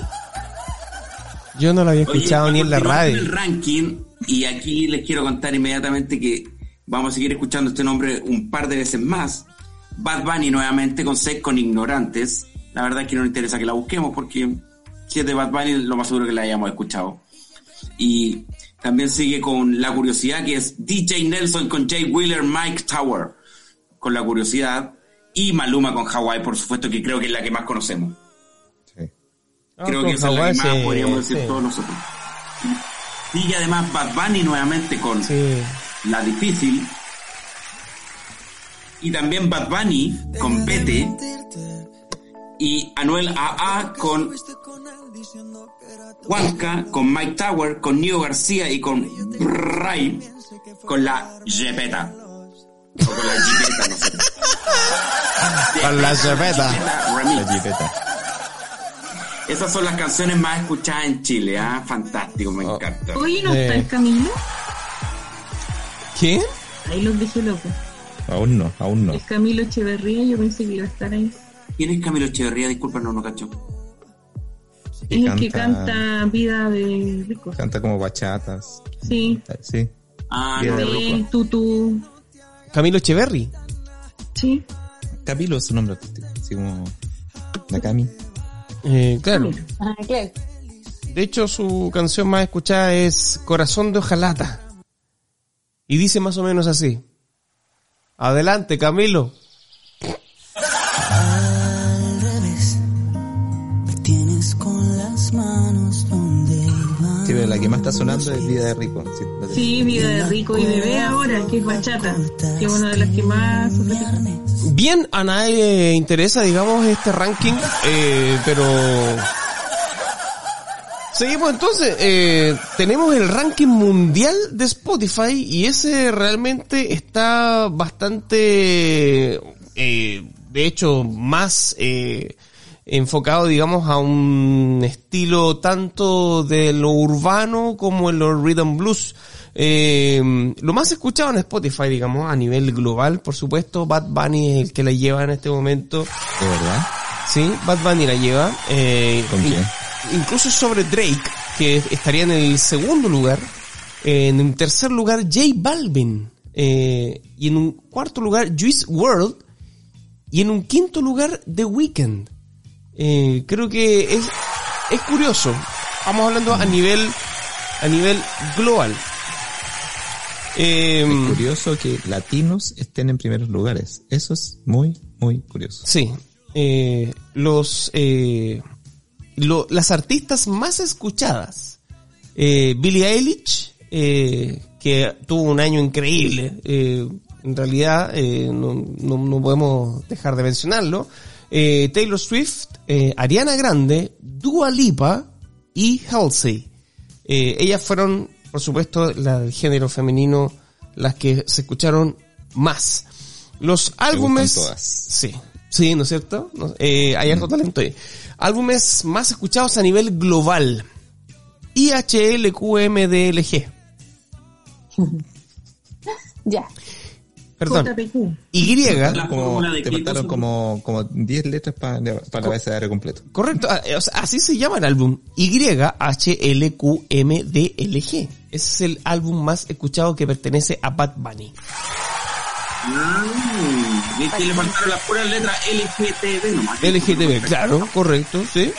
Speaker 3: Yo no la había
Speaker 4: Oye,
Speaker 3: escuchado ni en la radio.
Speaker 4: El ranking, y aquí les quiero contar inmediatamente que vamos a seguir escuchando este nombre un par de veces más. Bad Bunny nuevamente con Sex con Ignorantes. la verdad es que no nos interesa que la busquemos porque si es de Bad Bunny lo más seguro que la hayamos escuchado. Y también sigue con La Curiosidad que es DJ Nelson con Jay Wheeler, Mike Tower con La Curiosidad y Maluma con Hawaii, por supuesto que creo que es la que más conocemos. Creo que esa es la que más
Speaker 3: sí,
Speaker 4: podríamos decir
Speaker 3: sí.
Speaker 4: todos nosotros. Y además Bad Bunny nuevamente con
Speaker 3: Sí.
Speaker 4: La Difícil. Y también Bad Bunny con Pete. Y Anuel AA con Juanca, con Mike Tower, con Nio García y con Ray con la Jepeta. O con la Jipeta, no sé.
Speaker 3: Con la Jepeta.
Speaker 5: La jipeta.
Speaker 4: Esas son las canciones más escuchadas en Chile, ¿ah? Fantástico, me
Speaker 3: Oh.
Speaker 4: encanta.
Speaker 6: Oye, ¿no
Speaker 3: Eh.
Speaker 6: está el Camilo?
Speaker 3: ¿Quién?
Speaker 6: Ahí los dejé locos.
Speaker 5: Aún no, aún no.
Speaker 6: El Camilo Echeverría, yo pensé que iba a estar ahí.
Speaker 4: ¿Quién es Camilo Echeverría? Disculpa, no, no cacho.
Speaker 5: Que
Speaker 6: Es el que
Speaker 5: canta-
Speaker 6: Vida de Rico.
Speaker 5: Canta como bachatas.
Speaker 6: Sí.
Speaker 5: Sí.
Speaker 4: Ah,
Speaker 5: Bien.
Speaker 4: no,
Speaker 5: De.
Speaker 6: Tutu.
Speaker 3: Camilo Echeverry.
Speaker 6: Sí.
Speaker 5: Camilo es su nombre artístico. Así como Nakami.
Speaker 3: Eh, claro.
Speaker 7: Ah, claro.
Speaker 3: De hecho, su canción más escuchada es Corazón de Ojalata. Y dice más o menos así. Adelante, Camilo.
Speaker 5: Pero la que más está sonando es Vida de Rico. Sí, de-
Speaker 6: Sí, Vida de Rico y Bebé ahora, que es bachata. Que es una de las que más...
Speaker 3: Bien, a nadie le interesa, digamos, este ranking, eh, pero... Seguimos entonces, eh, tenemos el ranking mundial de Spotify y ese realmente está bastante, eh, de hecho, más eh, enfocado, digamos, a un estilo tanto de lo urbano como en los rhythm blues. Eh, lo más escuchado en Spotify, digamos, a nivel global, por supuesto, Bad Bunny es el que la lleva en este momento.
Speaker 5: ¿De verdad?
Speaker 3: Sí, Bad Bunny la lleva. Eh,
Speaker 5: ¿Con quién?
Speaker 3: Incluso sobre Drake, que estaría en el segundo lugar. En un tercer lugar, J Balvin. Eh, y en un cuarto lugar, Juice World. Y en un quinto lugar, The Weeknd. Eh, creo que es, es curioso. Estamos hablando a nivel, a nivel global. Eh,
Speaker 5: Curioso que latinos estén en primeros lugares. Eso es muy, muy curioso.
Speaker 3: Sí. Eh, los, eh, lo- las artistas más escuchadas. Billie Eilish, que tuvo un año increíble. en realidad, no, no, no podemos dejar de mencionarlo. Eh, Taylor Swift, eh, Ariana Grande, Dua Lipa y Halsey. Eh, ellas fueron, por supuesto, la del género femenino, las que se escucharon más. Los álbumes...
Speaker 5: todas.
Speaker 3: Sí, sí, ¿no es cierto? No- eh, hay harto talento ahí. Álbumes más escuchados a nivel global. IHLQMDLG.
Speaker 7: Ya.
Speaker 3: Perdón.
Speaker 6: JPQ.
Speaker 3: Y.
Speaker 4: La
Speaker 5: Como, te faltaron como, como 10 letras para, para el abecedario completo.
Speaker 3: Correcto, ah, eh, o sea, así se llama el álbum. YHLQMDLG. Ese es el álbum más escuchado que pertenece a Bad Bunny.
Speaker 4: Ah, es que le faltaron las puras letras LGTB nomás.
Speaker 3: LGTB, claro, correcto, sí.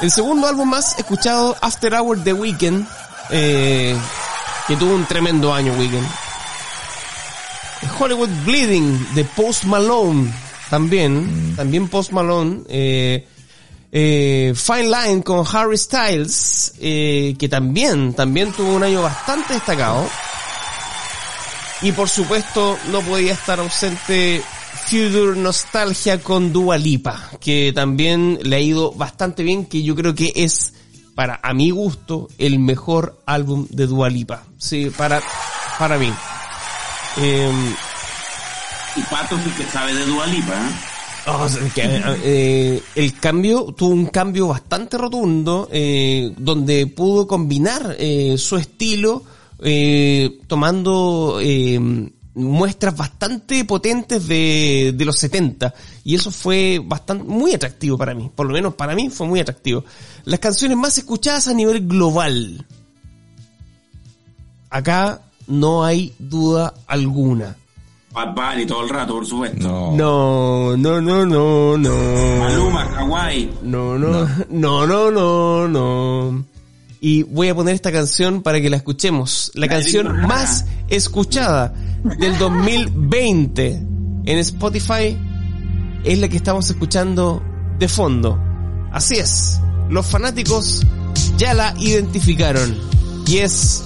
Speaker 3: El segundo álbum más escuchado, After Hour The Weeknd, eh, que tuvo un tremendo año Weeknd. Hollywood Bleeding de Post Malone, también, también Post Malone. Eh, eh, Fine Line con Harry Styles, eh, que también, también tuvo un año bastante destacado. Y por supuesto, no podía estar ausente Future Nostalgia con Dua Lipa, que también le ha ido bastante bien, que yo creo que es, para a mi gusto, el mejor álbum de Dua Lipa. Sí, para, para mí. Eh,
Speaker 4: Y Pato es el que sabe de Dualipa, ¿eh?
Speaker 3: que, eh, el cambio tuvo un cambio bastante rotundo eh, donde pudo combinar eh, su estilo tomando eh, muestras bastante potentes de, de los 70 y eso fue bastante muy atractivo para mí por lo menos para mí fue muy atractivo. Las canciones más escuchadas a nivel global. Acá no hay duda alguna
Speaker 4: Bad Bunny todo el rato, por supuesto.
Speaker 5: No.
Speaker 3: No, no, no, no.
Speaker 4: Maluma, Hawaii.
Speaker 3: No, no, no, no, no, no. Y voy a poner esta canción para que la escuchemos. La canción
Speaker 4: Ricardo.
Speaker 3: más escuchada del 2020 en Spotify es la que estamos escuchando de fondo. Así es, los fanáticos ya la identificaron. Y es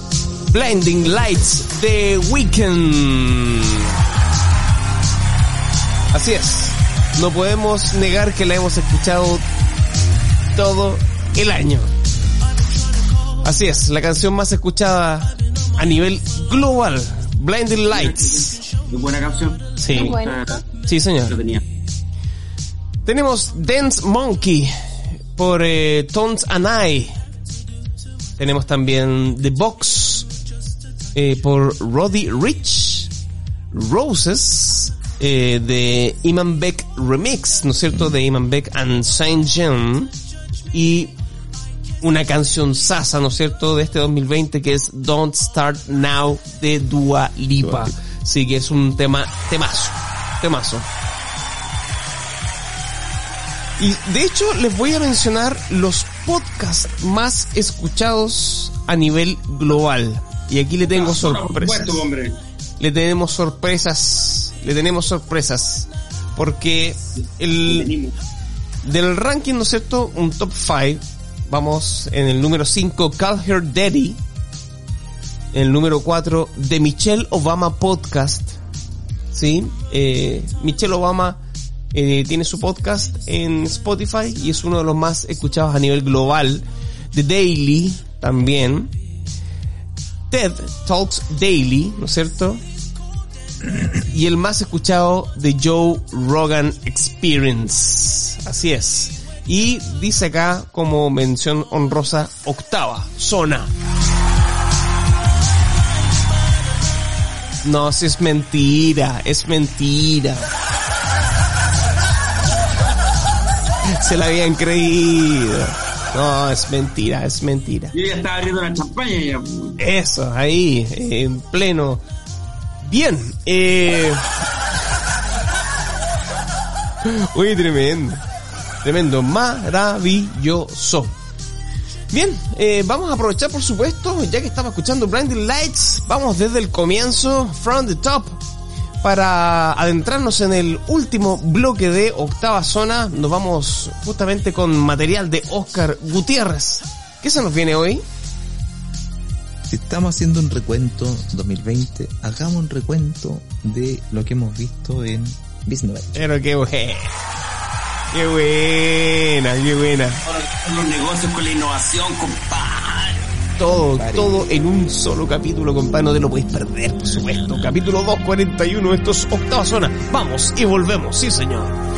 Speaker 3: Blinding Lights de Weekend. Así es, no podemos negar que la hemos escuchado todo el año. Así es, la canción más escuchada a nivel global, Blinding Lights.
Speaker 4: Es buena canción.
Speaker 3: Sí,
Speaker 7: Bueno.
Speaker 3: sí
Speaker 4: Lo
Speaker 3: señor.
Speaker 4: tenía.
Speaker 3: Tenemos Dance Monkey por eh, Tones and I. Tenemos también The Box eh, por Roddy Rich. Roses eh, de Iman Beck Remix, ¿no es cierto? De Iman Beck and Saint John. Y una canción sasa, ¿no es cierto? De este 2020 que es Don't Start Now de Dua Lipa. Sí, que es un tema, temazo, temazo. Y de hecho les voy a mencionar los podcasts más escuchados a nivel global. Y aquí le tengo sorpresas.
Speaker 4: supuesto.
Speaker 3: Le tenemos sorpresas. Le tenemos sorpresas. Porque el, del ranking, ¿no es cierto? Un top 5. Vamos en el número 5, Call Her Daddy. En el número 4, The Michelle Obama Podcast. ¿Sí? Eh, Michelle Obama eh, tiene su podcast en Spotify y es uno de los más escuchados a nivel global. The Daily también. TED Talks Daily, ¿no es cierto? Y el más escuchado de Joe Rogan Experience. Así es. Y dice acá como mención honrosa, octava, zona. No, si es mentira, es mentira. Se la habían creído. No, es mentira, es mentira.
Speaker 4: Yo ya estaba abriendo la champaña ya.
Speaker 3: Eso, ahí, en pleno. Bien, eh... Uy, tremendo. Tremendo, maravilloso. Bien, eh, vamos a aprovechar por supuesto, ya que estamos escuchando Blinding Lights, vamos desde el comienzo, from the top, para adentrarnos en el último bloque de Octava Zona. Nos vamos justamente con material de Oscar Gutiérrez. ¿Qué se nos viene hoy?
Speaker 5: Si estamos haciendo un recuento 2020, hagamos un recuento de lo que hemos visto en Business.
Speaker 3: Pero qué buena. Qué buena, qué buena.
Speaker 4: Ahora, Los negocios con la innovación, compadre.
Speaker 3: Todo,
Speaker 5: Compadre.
Speaker 3: todo en un solo capítulo, compadre. No te lo podéis perder, por supuesto. Capítulo 241, esto es octava zona. Vamos y volvemos, sí señor.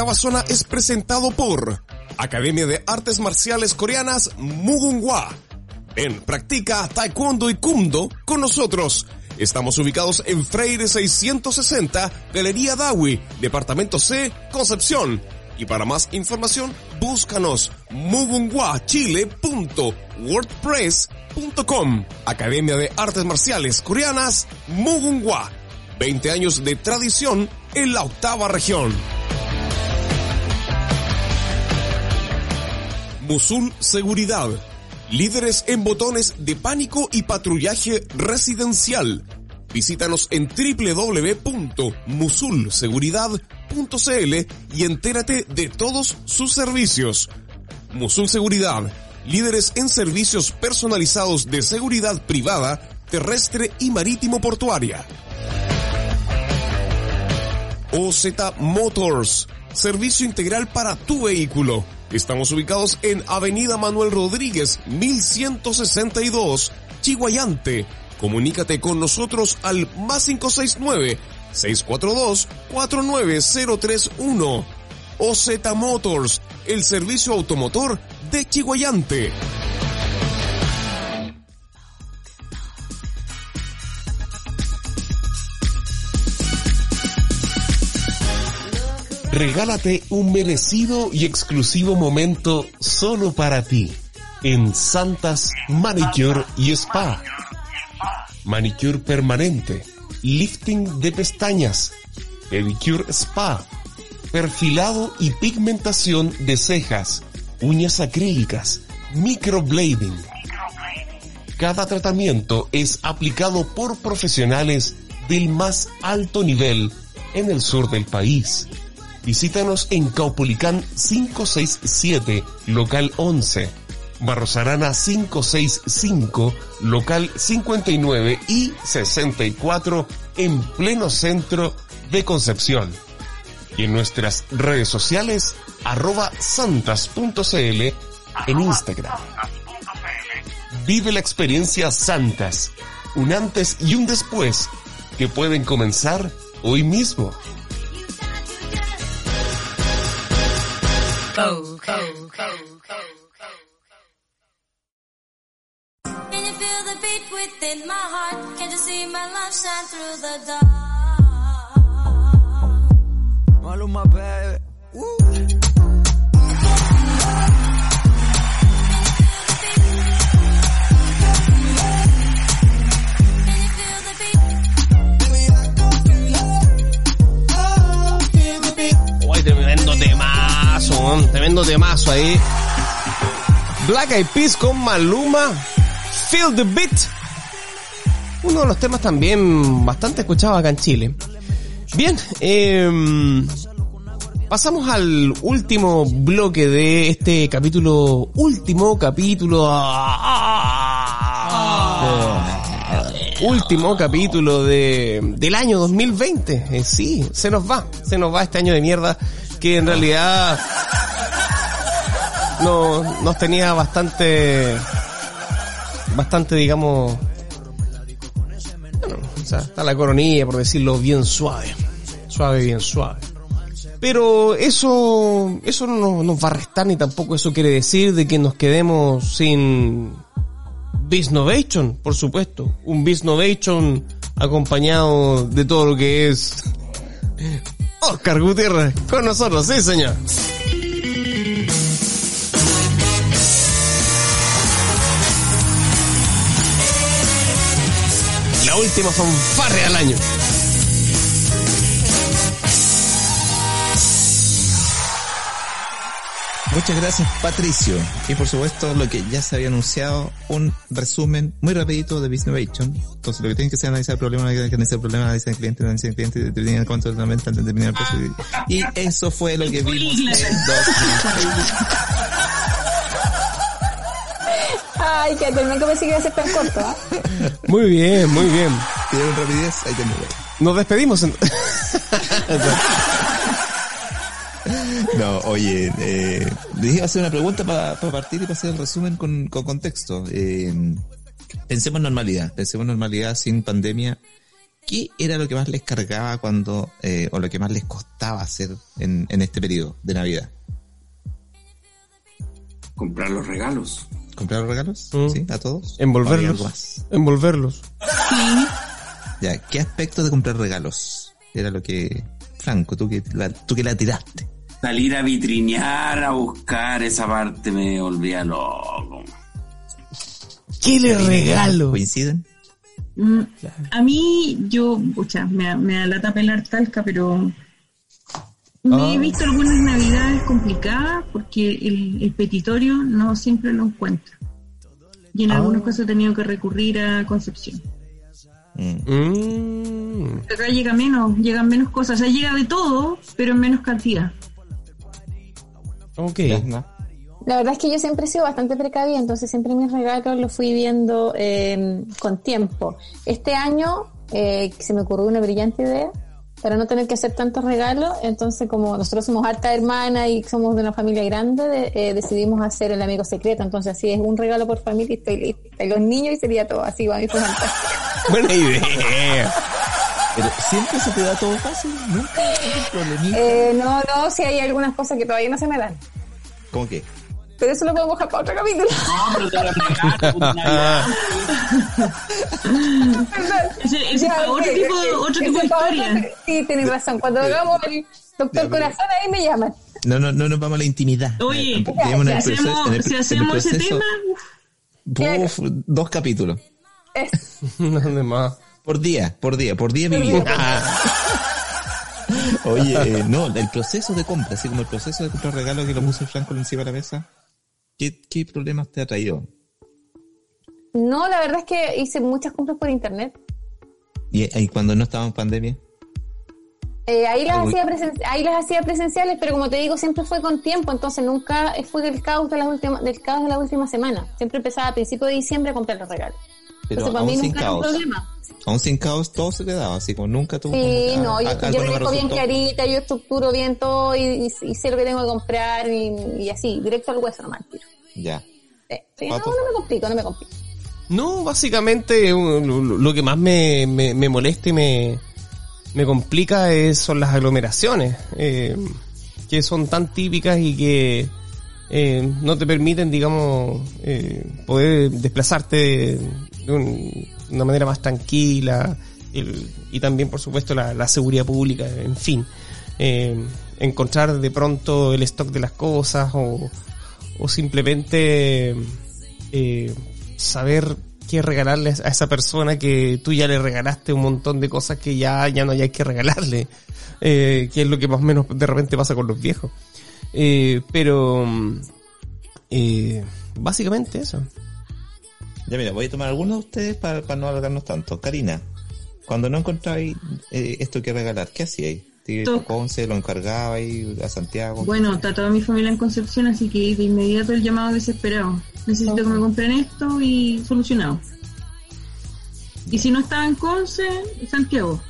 Speaker 3: Octava zona es presentado por Academia de Artes Marciales Coreanas Mugunghwa. Ven, practica Taekwondo y Kumdo con nosotros. Estamos ubicados en Freire 660, Galería Dawi, Departamento C, Concepción. Y para más información, búscanos mugunghwachile.wordpress.com. Academia de Artes Marciales Coreanas Mugunghwa. 20 años de tradición en la octava región. Musul Seguridad. Líderes en botones de pánico y patrullaje residencial. Visítanos en www.musulseguridad.cl y entérate de todos sus servicios. Musul Seguridad. Líderes en servicios personalizados de seguridad privada, terrestre y marítimo portuaria. OZ Motors, servicio integral para tu vehículo. Estamos ubicados en Avenida Manuel Rodríguez, 1162, Chihuayante. Comunícate con nosotros al más 569-642-49031. OZ Motors, el servicio automotor de Chihuayante. Regálate un merecido y exclusivo momento solo para ti en Santas Manicure y Spa. Manicure permanente, lifting de pestañas, pedicure spa, perfilado y pigmentación de cejas, uñas acrílicas, microblading. Cada tratamiento es aplicado por profesionales del más alto nivel en el sur del país. Visítanos en Caupolicán 567, local 11, Barros Arana 565, local 59 y 64 en pleno centro de Concepción. Y en nuestras redes sociales, arroba santas.cl en Instagram. Vive la experiencia Santas, un antes y un después que pueden comenzar hoy mismo.
Speaker 10: Can you feel the beat within my heart? Can't you see my love shine through the dark?
Speaker 8: Maluma, baby.
Speaker 3: Uy, tremendo temazo, tremendo temazo ahí. Black Eyed Peas con Maluma, Feel the Beat. Uno de los temas también bastante escuchados acá en Chile. Bien, eh, pasamos al último bloque de este capítulo, último capítulo, ah, último capítulo de, del año 2020. Eh, sí, se nos va, se nos va este año de mierda que en realidad no, nos tenía bastante, bastante digamos, bueno, o sea, está la coronilla por decirlo bien suave, suave, bien suave. Pero eso, eso no nos- va a restar ni tampoco eso quiere decir de que nos quedemos sin Biznovation, por supuesto. Un Biznovation acompañado de todo lo que es Oscar Gutiérrez con nosotros, sí señor. La última fanfarria del año.
Speaker 5: Muchas gracias Patricio. Y por supuesto lo que ya se había anunciado, un resumen muy rapidito de Businessation. Entonces lo que tienen que hacer es analizar el problema, analizar el problema, analizar el cliente, analizar el cliente, determinar cuánto es la venta, determinar el precio. Y eso fue lo que vimos en dos
Speaker 7: Ay, que que pensé que iba a ser tan corto, ¿ah?
Speaker 3: Muy bien, muy bien.
Speaker 5: Pidieron rapidez, ahí tenemos.
Speaker 3: Nos despedimos.
Speaker 5: No, oye, eh, les iba a hacer una pregunta para partir y para hacer el resumen con, con contexto. Eh, pensemos en normalidad, pensemos en normalidad sin pandemia. ¿Qué era lo que más les cargaba cuando, eh, o lo que más les costaba hacer en, en este periodo de Navidad?
Speaker 4: Comprar los regalos.
Speaker 5: ¿Comprar los regalos?
Speaker 3: Mm.
Speaker 5: ¿Sí? ¿A todos? ¿O había
Speaker 3: Envolverlos.
Speaker 5: más?
Speaker 3: Envolverlos.
Speaker 6: Sí.
Speaker 5: Ya, ¿qué aspecto de comprar regalos? Era lo que... Franco, tú que la, tú que la tiraste.
Speaker 4: Salir a vitrinear, a buscar esa parte me volvía loco.
Speaker 3: ¿Qué le regalo?
Speaker 5: ¿Coinciden?
Speaker 6: Mm, A mí, yo, pucha, me, me da lata pelar talca, pero me
Speaker 3: Ah.
Speaker 6: he visto algunas navidades complicadas porque el, el petitorio no siempre lo encuentro. Y en
Speaker 3: Ah.
Speaker 6: algunos casos he tenido que recurrir a Concepción.
Speaker 5: Mm.
Speaker 3: Mm.
Speaker 6: Acá llega menos, llegan menos cosas. O sea, llega de todo, pero en menos cantidad.
Speaker 3: Ok.
Speaker 7: La verdad es que yo siempre he sido bastante precavida, entonces siempre mis regalos los fui viendo eh, con tiempo. Este año eh, se me ocurrió una brillante idea para no tener que hacer tantos regalos, entonces como nosotros somos harta hermana y somos de una familia grande, de- eh, decidimos hacer el amigo secreto, entonces así es un regalo por familia y estoy lista. Y los niños y sería todo, así va, fantástico.
Speaker 3: Buena idea.
Speaker 5: Pero siempre se te da todo fácil, nunca hay un problemita.
Speaker 7: Eh, no, no, si hay algunas cosas que todavía no se me dan.
Speaker 5: ¿Cómo que?
Speaker 7: Pero eso lo podemos dejar para otro capítulo.
Speaker 4: No, pero te lo.
Speaker 6: Ese, es para otro tipo, otro tipo de historia.
Speaker 7: otro- Sí, tienes razón. Cuando hagamos el doctor corazón, ahí me llaman.
Speaker 5: No, no, no nos vamos a la intimidad.
Speaker 6: Oye,
Speaker 5: Eh,
Speaker 6: si hacemos, si hacemos ese tema,
Speaker 5: dos capítulos.
Speaker 7: Es-
Speaker 3: ¿Dónde más?
Speaker 5: Por día, por día, por día vivido. Oye, eh, no, el proceso de compra, así como el proceso de comprar regalos que lo puso Franco encima de la mesa, ¿qué, qué problemas te ha traído?
Speaker 7: No, la verdad es que hice muchas compras por internet.
Speaker 5: Y, y cuando no estaba en pandemia,
Speaker 7: Eh, ahí, las
Speaker 5: Uy.
Speaker 7: hacía ahí las hacía presenciales, pero como te digo, siempre fue con tiempo, entonces nunca fue del caos de la última, del caos de la última semana. Siempre empezaba a principios de diciembre a comprar los regalos.
Speaker 5: Pero
Speaker 7: entonces para mí
Speaker 5: aún sin
Speaker 7: nunca era un
Speaker 5: caos.
Speaker 7: problema.
Speaker 5: Aún sin caos todo se te daba, así como nunca tuvo
Speaker 7: Sí,
Speaker 5: como
Speaker 7: no,
Speaker 5: ah,
Speaker 7: yo,
Speaker 5: algo
Speaker 7: yo bien clarita, yo estructuro bien todo y, y- y sé lo que tengo que comprar y, y así, directo al hueso nomás. tiro.
Speaker 5: Ya.
Speaker 7: Sí, no, no me complico, no me complico.
Speaker 3: No, básicamente lo, lo que más me, me, me molesta y me, me complica es, son las aglomeraciones, eh, que son tan típicas y que eh, no te permiten, digamos, eh, poder desplazarte de, un- una manera más tranquila y también, por supuesto, la, seguridad pública, en fin. Eh, encontrar de pronto el stock de las cosas o, o simplemente eh, saber qué regalarle a esa persona que tú ya le regalaste un montón de cosas que ya, ya no hay que regalarle, eh, que es lo que más o menos de repente pasa con los viejos. Eh, pero básicamente eso.
Speaker 5: Ya mira, voy a tomar algunos de ustedes para, para no alargarnos tanto. Karina, cuando no encontráis eh, esto que regalar, ¿qué hacíais? ¿Te
Speaker 6: Todo.
Speaker 5: tocó once, lo encargabais a Santiago?
Speaker 6: Bueno, está toda mi familia en Concepción, así que de inmediato el llamado desesperado. Necesito que me compren esto y solucionado. Y si no estaba en Conce, Santiago.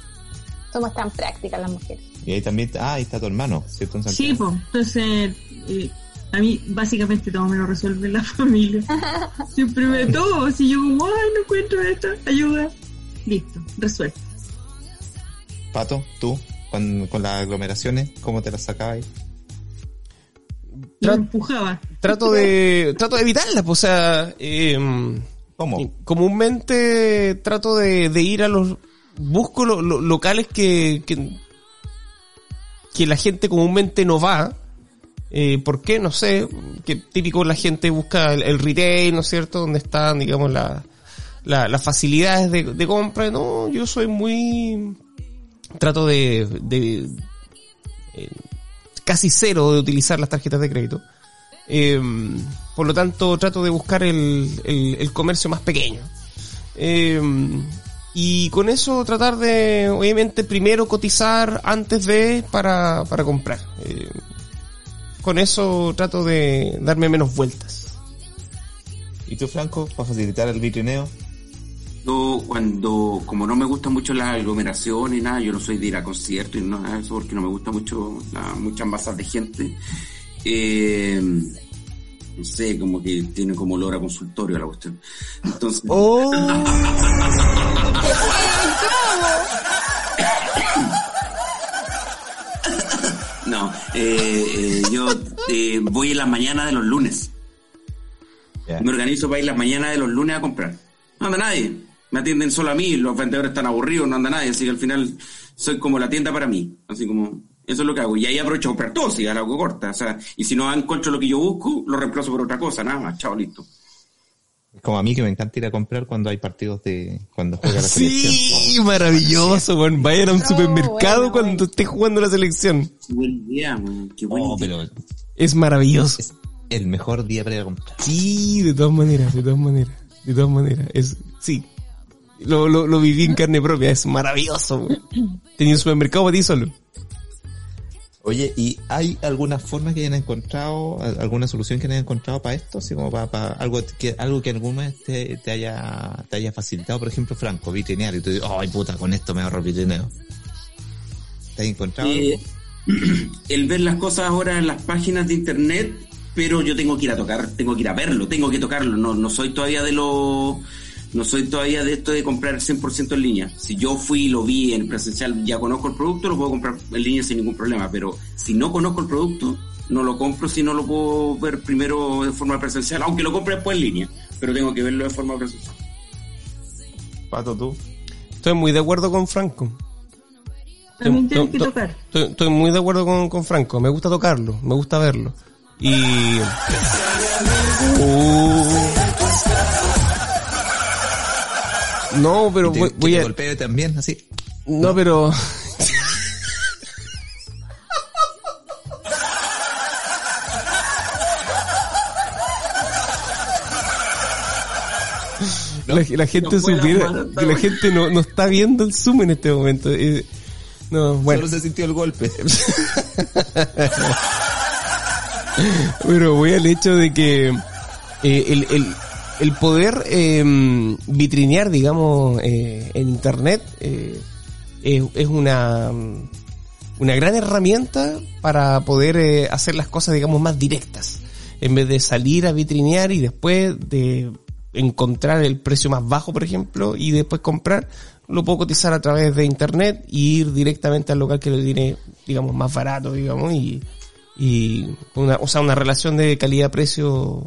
Speaker 7: Somos tan prácticas las mujeres.
Speaker 5: Y ahí también, ah, ahí está tu hermano, ¿cierto? En
Speaker 6: Sí,
Speaker 5: Santiago.
Speaker 6: pues. Entonces, eh, a mí básicamente todo me lo resuelve la familia. Siempre me todo. Si yo como, ay, no encuentro esto, ayuda. Listo, resuelto.
Speaker 5: Pato, tú, con, con las aglomeraciones, ¿cómo te las sacabais?
Speaker 6: Lo
Speaker 3: Tra-
Speaker 6: empujaba.
Speaker 3: Trato de, trato de evitarla, pues, o sea, eh,
Speaker 5: ¿Cómo?
Speaker 3: Comúnmente trato de, de ir a los busco lo- lo- locales que, que que la gente comúnmente no va eh, ¿por qué? no sé que típico la gente busca el, el retail ¿no es cierto? donde están digamos la, la- las facilidades de, de compra no yo soy muy trato de, de eh, casi cero de utilizar las tarjetas de crédito eh, por lo tanto, trato de buscar el, el, comercio más pequeño. Eh, y con eso tratar de, obviamente, primero cotizar antes de para, para comprar. Eh, con eso trato de darme menos vueltas.
Speaker 5: ¿Y tú, Franco, para facilitar el vitrineo?
Speaker 4: Yo cuando, como no me gustan mucho las aglomeraciones y nada, yo no soy de ir a conciertos y nada de eso porque no me gusta mucho la, muchas masas de gente. Eh, no sé, como que tiene como olor a consultorio la cuestión. Entonces,
Speaker 3: ¡Oh!
Speaker 4: eh, yo eh, voy en las mañanas de los lunes. Me organizo para ir las mañanas de los lunes a comprar. No anda nadie. Me atienden solo a mí, los vendedores están aburridos, no anda nadie, así que al final soy como la tienda para mí. Así como, eso es lo que hago. Y ahí aprovecho a comprar todo, si a algo corta. O sea, y si no encuentro lo que yo busco, lo reemplazo por otra cosa, nada más. Chao, listo.
Speaker 5: Como a mí que me encanta ir a comprar cuando hay partidos de... cuando juega la selección.
Speaker 3: Sí, maravilloso, weón. Vayan a un
Speaker 7: No,
Speaker 3: supermercado
Speaker 7: bueno,
Speaker 3: cuando
Speaker 7: bueno.
Speaker 3: esté jugando la selección.
Speaker 4: Qué buen día. Qué buen
Speaker 5: Oh,
Speaker 4: día.
Speaker 5: pero
Speaker 3: Es maravilloso.
Speaker 5: es el mejor día para ir a comprar.
Speaker 3: Sí, de todas maneras, de todas maneras, de todas maneras. Es, sí. Lo, lo, lo viví en carne propia, es maravilloso, weón. Tenía un supermercado para ti solo.
Speaker 5: Oye, ¿y hay alguna forma que hayan encontrado, al- alguna solución que hayan encontrado para esto? Así como para, para algo que algo que alguna te, te haya te haya facilitado, por ejemplo, Franco, vitrinear, y tú dices, ay puta, con esto me ahorro vitrineo. ¿Te has encontrado
Speaker 4: Eh, el ver las cosas ahora en las páginas de internet, pero yo tengo que ir a tocar, tengo que ir a verlo, tengo que tocarlo. No, no soy todavía de los, no soy todavía de esto de comprar 100% en línea. Si yo fui y lo vi en presencial, ya conozco el producto, lo puedo comprar en línea sin ningún problema. Pero si no conozco el producto, no lo compro si no lo puedo ver primero de forma presencial, aunque lo compre después en línea, pero tengo que verlo de forma presencial.
Speaker 5: Pato, tú.
Speaker 3: Estoy muy de acuerdo con Franco.
Speaker 6: También
Speaker 3: Estoy-
Speaker 6: tienes que tocar.
Speaker 3: Estoy, estoy muy de acuerdo con, con Franco. Me gusta tocarlo, me gusta verlo. Y... Uh. No, pero
Speaker 5: Y te,
Speaker 3: voy, voy
Speaker 5: te
Speaker 3: a...
Speaker 5: golpeo también, así.
Speaker 3: No, pero... La, la gente
Speaker 4: no
Speaker 3: supiera que la gente no, no está viendo el zoom en este momento. Eh, no, bueno.
Speaker 5: Solo se sintió el golpe.
Speaker 3: Pero voy al hecho de que eh, el, el, el poder eh, vitrinear, digamos, eh, en Internet eh, es, una, una gran herramienta para poder eh, hacer las cosas, digamos, más directas. En vez de salir a vitrinear y después de encontrar el precio más bajo, por ejemplo, y después comprar, lo puedo cotizar a través de Internet y ir directamente al local que lo tiene, digamos, más barato, digamos, y, y una, o sea, una relación de calidad-precio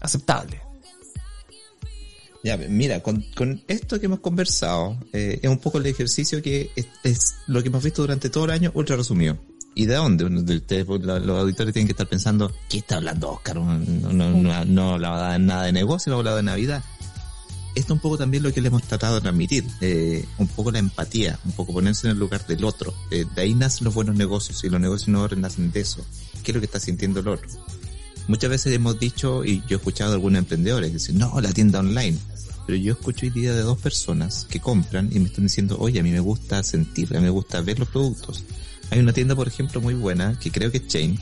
Speaker 3: aceptable.
Speaker 5: Ya, mira, con, con esto que hemos conversado, eh, es un poco el ejercicio que es, es lo que hemos visto durante todo el año, ultra resumido. ¿Y de dónde? Ustedes, pues, los auditores tienen que estar pensando, ¿qué está hablando Oscar? No, no, no, no, no hablaba nada de negocio, no hablaba de Navidad. Esto es un poco también lo que le hemos tratado de transmitir, eh, un poco la empatía, un poco ponerse en el lugar del otro. Eh, de ahí nacen los buenos negocios y los negocios nuevos nacen de eso. ¿Qué es lo que está sintiendo el otro? Muchas veces hemos dicho, y yo he escuchado de algunos emprendedores que dicen, no, la tienda online. Pero yo escucho hoy día de dos personas que compran y me están diciendo, oye, a mí me gusta sentir, a mí me gusta ver los productos. Hay una tienda, por ejemplo, muy buena, que creo que es Chain,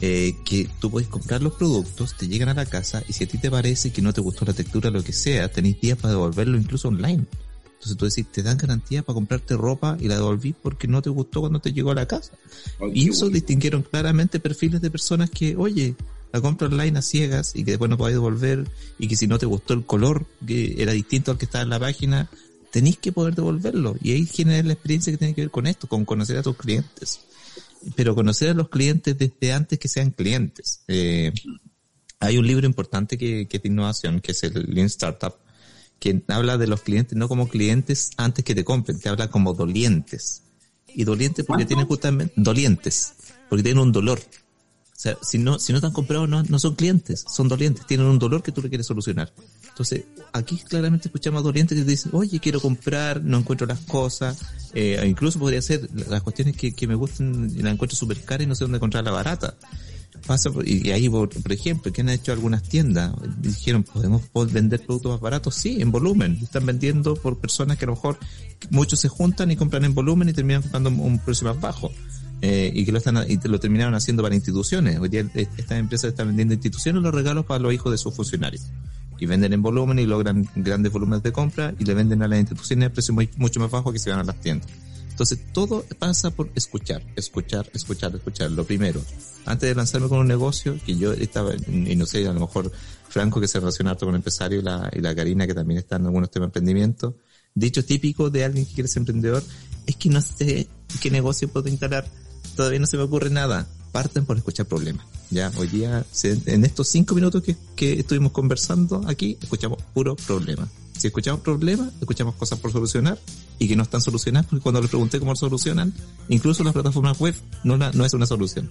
Speaker 5: eh, que tú puedes comprar los productos, te llegan a la casa y si a ti te parece que no te gustó la textura, lo que sea, tenéis días para devolverlo incluso online. Entonces tú decís, te dan garantía para comprarte ropa y la devolví porque no te gustó cuando te llegó a la casa. Y eso distinguieron claramente perfiles de personas que, oye, la compra online a ciegas y que después no podéis devolver y que si no te gustó el color que era distinto al que estaba en la página, tenéis que poder devolverlo. Y ahí genera la experiencia que tiene que ver con esto, con conocer a tus clientes. Pero conocer a los clientes desde antes que sean clientes. Eh, hay un libro importante que, que es de innovación, que es el Lean Startup, que habla de los clientes no como clientes antes que te compren, te habla como dolientes. Y dolientes porque tienen justamente, dolientes, porque tienen un dolor. O sea, si no, si no te han comprado, no, no son clientes, son dolientes, tienen un dolor que tú le quieres solucionar. Entonces, aquí claramente escuchamos a dolientes que te dicen, oye, quiero comprar, no encuentro las cosas, eh, incluso podría ser las cuestiones que, que me gustan las encuentro súper caras y no sé dónde encontrarla barata. Pasa y ahí, por, por ejemplo, que han hecho algunas tiendas, dijeron, ¿podemos pod- vender productos más baratos? Sí, en volumen. Están vendiendo por personas que a lo mejor muchos se juntan y compran en volumen y terminan comprando un precio más bajo. Eh, y que lo están y lo terminaron haciendo para instituciones. Hoy día estas empresas están vendiendo instituciones los regalos para los hijos de sus funcionarios. y venden en volumen y logran grandes volúmenes de compra y le venden a las instituciones a precio muy- mucho más bajo que se van a las tiendas. Entonces todo pasa por escuchar, escuchar, escuchar, escuchar. Lo primero, antes de lanzarme con un negocio, que yo estaba, y no sé, a lo mejor Franco que se relaciona harto con empresario y la, y la Karina que también está en algunos temas de emprendimiento, dicho típico de alguien que quiere ser emprendedor, es que no sé qué negocio puedo instalar, todavía no se me ocurre nada. Parten por escuchar problemas. Ya, hoy día, en estos cinco minutos que, que estuvimos conversando aquí, escuchamos puro problema. Si escuchamos problemas, escuchamos cosas por solucionar y que no están solucionadas, porque cuando les pregunté cómo lo solucionan, incluso las plataformas web no, no es una solución.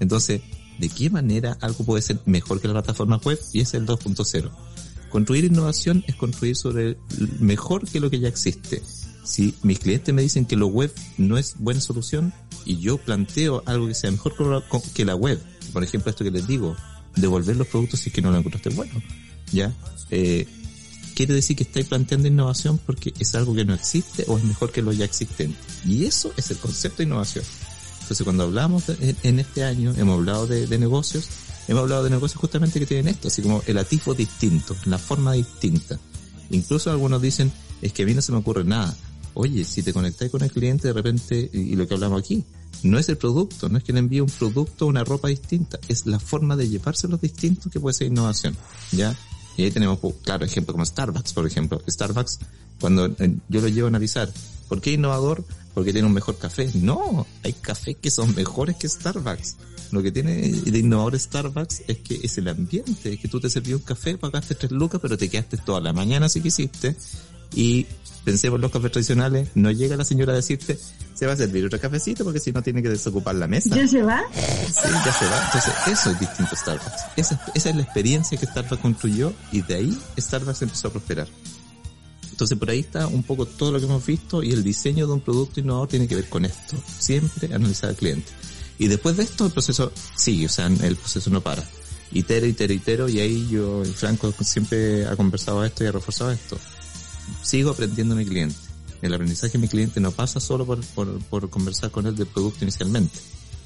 Speaker 5: Entonces, ¿de qué manera algo puede ser mejor que la plataforma web? Y es el 2.0. Construir innovación es construir sobre mejor que lo que ya existe. Si mis clientes me dicen que lo web no es buena solución y yo planteo algo que sea mejor que la- web, por ejemplo esto que les digo, devolver los productos si es que no lo encontraste bueno, ¿ya? Eh, quiere decir que estáis planteando innovación porque es algo que no existe o es mejor que lo ya existente. Y eso es el concepto de innovación. Entonces cuando hablamos de- en, en este año, hemos hablado de, de negocios, hemos hablado de negocios justamente que tienen esto, así como el atisbo distinto, la forma distinta. Incluso algunos dicen, es que a mí no se me ocurre nada. Oye, si te conectáis con el cliente de repente, y, lo que hablamos aquí, no es el producto, no es que le envíe un producto o una ropa distinta, es la forma de llevárselos distintos que puede ser innovación, ¿ya? Y ahí tenemos, pues, claro, ejemplos como Starbucks, por ejemplo. Starbucks, cuando eh, yo lo llevo a analizar, ¿por qué innovador? Porque tiene un mejor café. No, hay cafés que son mejores que Starbucks. Lo que tiene de innovador Starbucks es que es el ambiente, es que tú te servías un café, pagaste tres lucas, pero te quedaste toda la mañana si quisiste. Y pensemos en los cafés tradicionales, no llega la señora a decirte, se va a servir otro cafecito porque si no tiene que desocupar la mesa.
Speaker 6: ¿Ya se va?
Speaker 5: Sí, ya se va. Entonces, eso es distinto a Starbucks. Esa, esa es la experiencia que Starbucks construyó y de ahí Starbucks empezó a prosperar. Entonces, por ahí está un poco todo lo que hemos visto y el diseño de un producto innovador tiene que ver con esto. Siempre analizar al cliente. Y después de esto, el proceso sigue, o sea, el proceso no para. Itero, itero, itero, y ahí yo, Franco siempre ha conversado esto y ha reforzado esto. Sigo aprendiendo a mi cliente. El aprendizaje de mi cliente no pasa solo por, por, conversar con él del producto inicialmente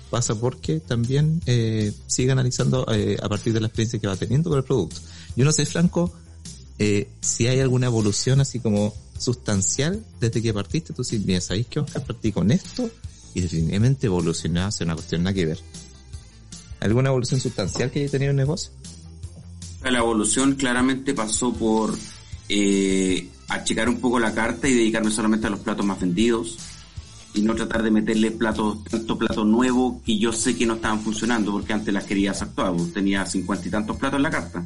Speaker 5: pasa porque también eh, sigue analizando eh, a partir de la experiencia que va teniendo con el producto. Yo no sé, Franco, eh, si hay alguna evolución así como sustancial desde que partiste. Tú sí, mira, ¿sabéis que Oscar partí con esto? Y definitivamente evolucionó hacia una cuestión nada que ver. ¿Alguna evolución sustancial que haya tenido el negocio?
Speaker 4: La evolución claramente pasó por eh, achicar un poco la carta y dedicarme solamente a los platos más vendidos y no tratar de meterle platos, tanto plato nuevo que yo sé que no estaban funcionando porque antes las quería todas, pues, tenía cincuenta y tantos platos en la carta.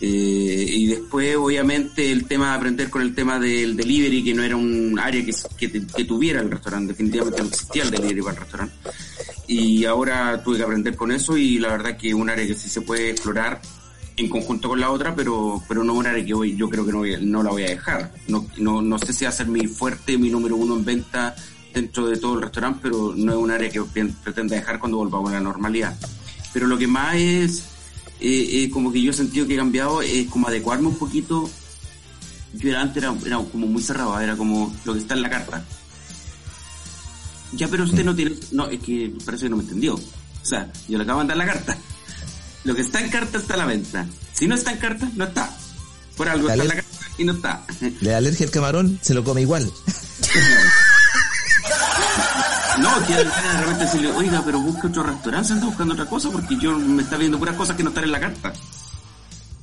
Speaker 4: Eh, y después, obviamente, el tema de aprender con el tema del delivery, que no era un área que, que, que tuviera el restaurante, definitivamente no existía el delivery para el restaurante. Y ahora tuve que aprender con eso y la verdad que es un área que sí se puede explorar en conjunto con la otra, pero pero no es un área que hoy yo creo que no, voy no la voy a dejar. No, no, no sé si va a ser mi fuerte, mi número uno en venta dentro de todo el restaurante, pero no es un área que pretenda dejar cuando volvamos a la normalidad. Pero lo que más es, eh, eh, como que yo he sentido que he cambiado, es como adecuarme un poquito. Yo era antes era, era como muy cerrado, era como lo que está en la carta. Ya, pero usted no tiene... No, es que parece que no me entendió. O sea, yo le acabo de mandar la carta. Lo que está en carta está a la venta. Si no está en carta, no está. Por algo está en la carta y no está.
Speaker 5: Le da alergia al camarón, se lo come igual.
Speaker 4: No, quiero de repente decirle, oiga, pero busque otro restaurante, anda buscando otra cosa porque yo me está viendo puras cosas que no están en la carta.